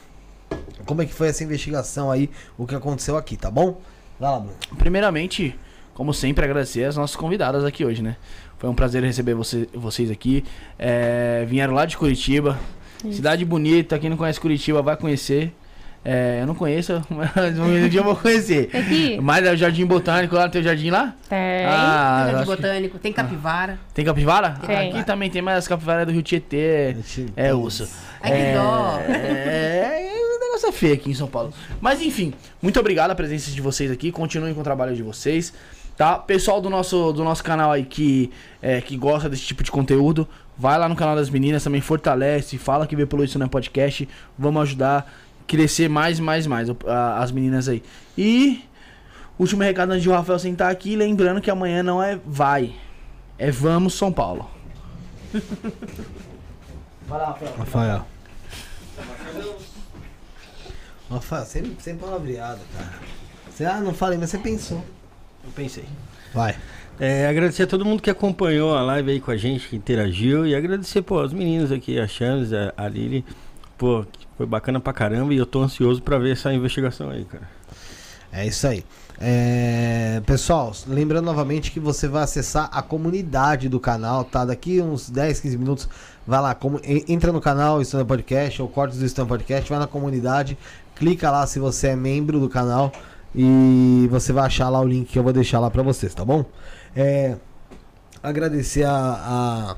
Como é que foi essa investigação aí, o que aconteceu aqui, tá bom? Vai lá, Bruno. Primeiramente, como sempre, agradecer as nossas convidadas aqui hoje, né? Foi um prazer receber você- vocês aqui. É, vieram lá de Curitiba. Cidade bonita, quem não conhece Curitiba vai conhecer. É, eu não conheço, [laughs] mas um dia eu vou conhecer. Aqui. Mas é o Jardim Botânico, lá no teu jardim lá? Tem. Ah, Jardim acho que- Botânico, tem capivara. Tem capivara? Tem. Aqui também tem, mas as capivaras do Rio Tietê é osso. Ai, que é, dó. É, é, o negócio é feio aqui em São Paulo. Mas enfim, muito obrigado a presença de vocês aqui. Continuem com o trabalho de vocês. Tá? Pessoal do nosso, do nosso canal aí que, é, que gosta desse tipo de conteúdo, vai lá no canal das meninas, também fortalece, fala que veio pelo Isso Não é Podcast. Vamos ajudar a crescer mais e mais e mais a- as meninas aí. E último recado antes de o Rafael sentar aqui, lembrando que amanhã não é vai, é vamos São Paulo. [laughs] Vai lá, Rafael. Rafael. Rafael, sempre, sempre palavreado, cara. Você, ah, não falei, mas você pensou. Eu pensei. Vai. É, agradecer a todo mundo que acompanhou a live aí com a gente, que interagiu. E agradecer, pô, as meninas aqui, a Chames, a, a Lili. Pô, foi bacana pra caramba e eu tô ansioso pra ver essa investigação aí, cara. É isso aí. É, pessoal, lembrando novamente que você vai acessar a comunidade do canal, tá? Daqui uns 10, 15 minutos, vai lá, como- en- entra no canal Stand Podcast ou Cortes do Stand Podcast, vai na comunidade, clica lá se você é membro do canal e você vai achar lá o link que eu vou deixar lá pra vocês, tá bom? É, agradecer a, a,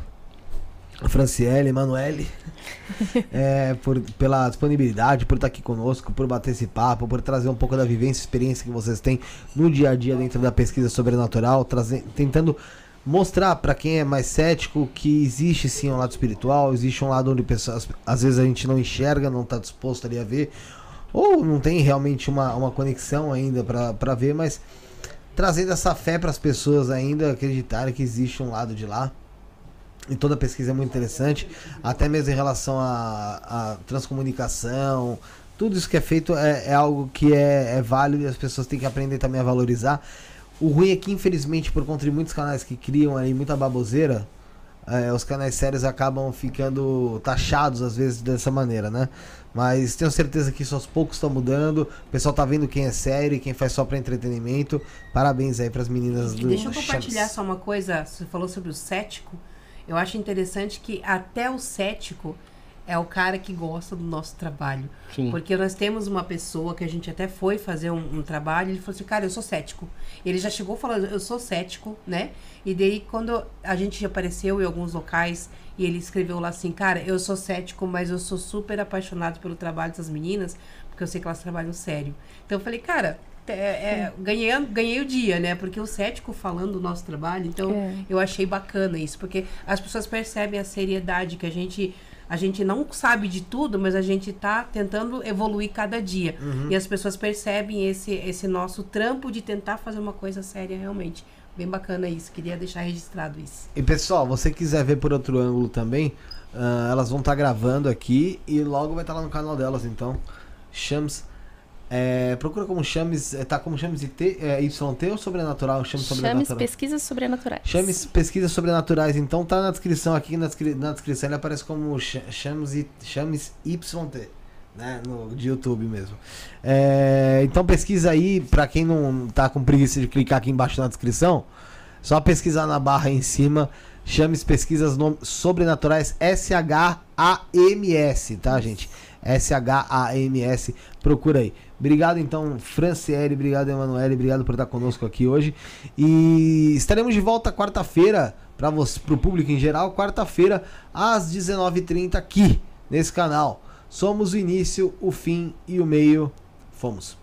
a Franciele, Emanuele. [laughs] É, por, pela disponibilidade, por estar aqui conosco, por bater esse papo, por trazer um pouco da vivência e experiência que vocês têm no dia a dia dentro da pesquisa sobrenatural, trazer, tentando mostrar para quem é mais cético que existe sim um lado espiritual, existe um lado onde pessoas, às vezes a gente não enxerga, não está disposto ali a ver, ou não tem realmente uma, uma conexão ainda para ver, mas trazendo essa fé para as pessoas ainda acreditarem que existe um lado de lá. E toda pesquisa é muito interessante, até mesmo em relação à transcomunicação. Tudo isso que é feito é, é algo que é, é válido e as pessoas têm que aprender também a valorizar. O ruim é que, infelizmente, por conta de muitos canais que criam aí muita baboseira, é, os canais sérios acabam ficando taxados às vezes dessa maneira, né? Mas tenho certeza que isso aos poucos está mudando. O pessoal tá vendo quem é sério e quem faz só para entretenimento. Parabéns aí para as meninas E do deixa eu compartilhar só uma coisa. Você falou sobre o cético. Eu acho interessante que até o cético é o cara que gosta do nosso trabalho. Sim. Porque nós temos uma pessoa que a gente até foi fazer um, um trabalho, ele falou assim, cara, eu sou cético. Ele já chegou falando, eu sou cético, né? E daí, quando a gente apareceu em alguns locais e ele escreveu lá assim, cara, eu sou cético, mas eu sou super apaixonado pelo trabalho dessas meninas, porque eu sei que elas trabalham sério. Então eu falei, cara, é, é, ganhei, ganhei o dia, né? Porque o cético falando do nosso trabalho, então É. eu achei bacana isso, porque as pessoas percebem a seriedade que a gente a gente não sabe de tudo, mas a gente tá tentando evoluir cada dia. E as pessoas percebem esse esse nosso trampo de tentar fazer uma coisa séria realmente. Bem bacana isso, queria deixar registrado isso. E pessoal, você quiser ver por outro ângulo também, ah, elas vão estar gravando aqui e logo vai estar lá no canal delas, então. Chams. é, procura como Chames. é, Tá como Chames IT, é, YT ou Sobrenatural? Chames Chames Sobrenatural. Pesquisas Sobrenaturais. Chames Pesquisas Sobrenaturais, então tá na descrição aqui, na, descri- na descrição ele aparece como Ch- Chames, Chames YT, né, no, de YouTube mesmo. É, então pesquisa aí, pra quem não tá com preguiça de clicar aqui embaixo na descrição, só pesquisar na barra aí em cima, Chames Pesquisas Sobrenaturais S-H-A-M-S, tá gente? S-H-A-M-S, procura aí. Obrigado então, Franciele, obrigado Emanuele, obrigado por estar conosco aqui hoje. E estaremos de volta quarta-feira para você, pro público em geral, quarta-feira às 19h30 aqui nesse canal. Somos o início, o fim e o meio. Fomos.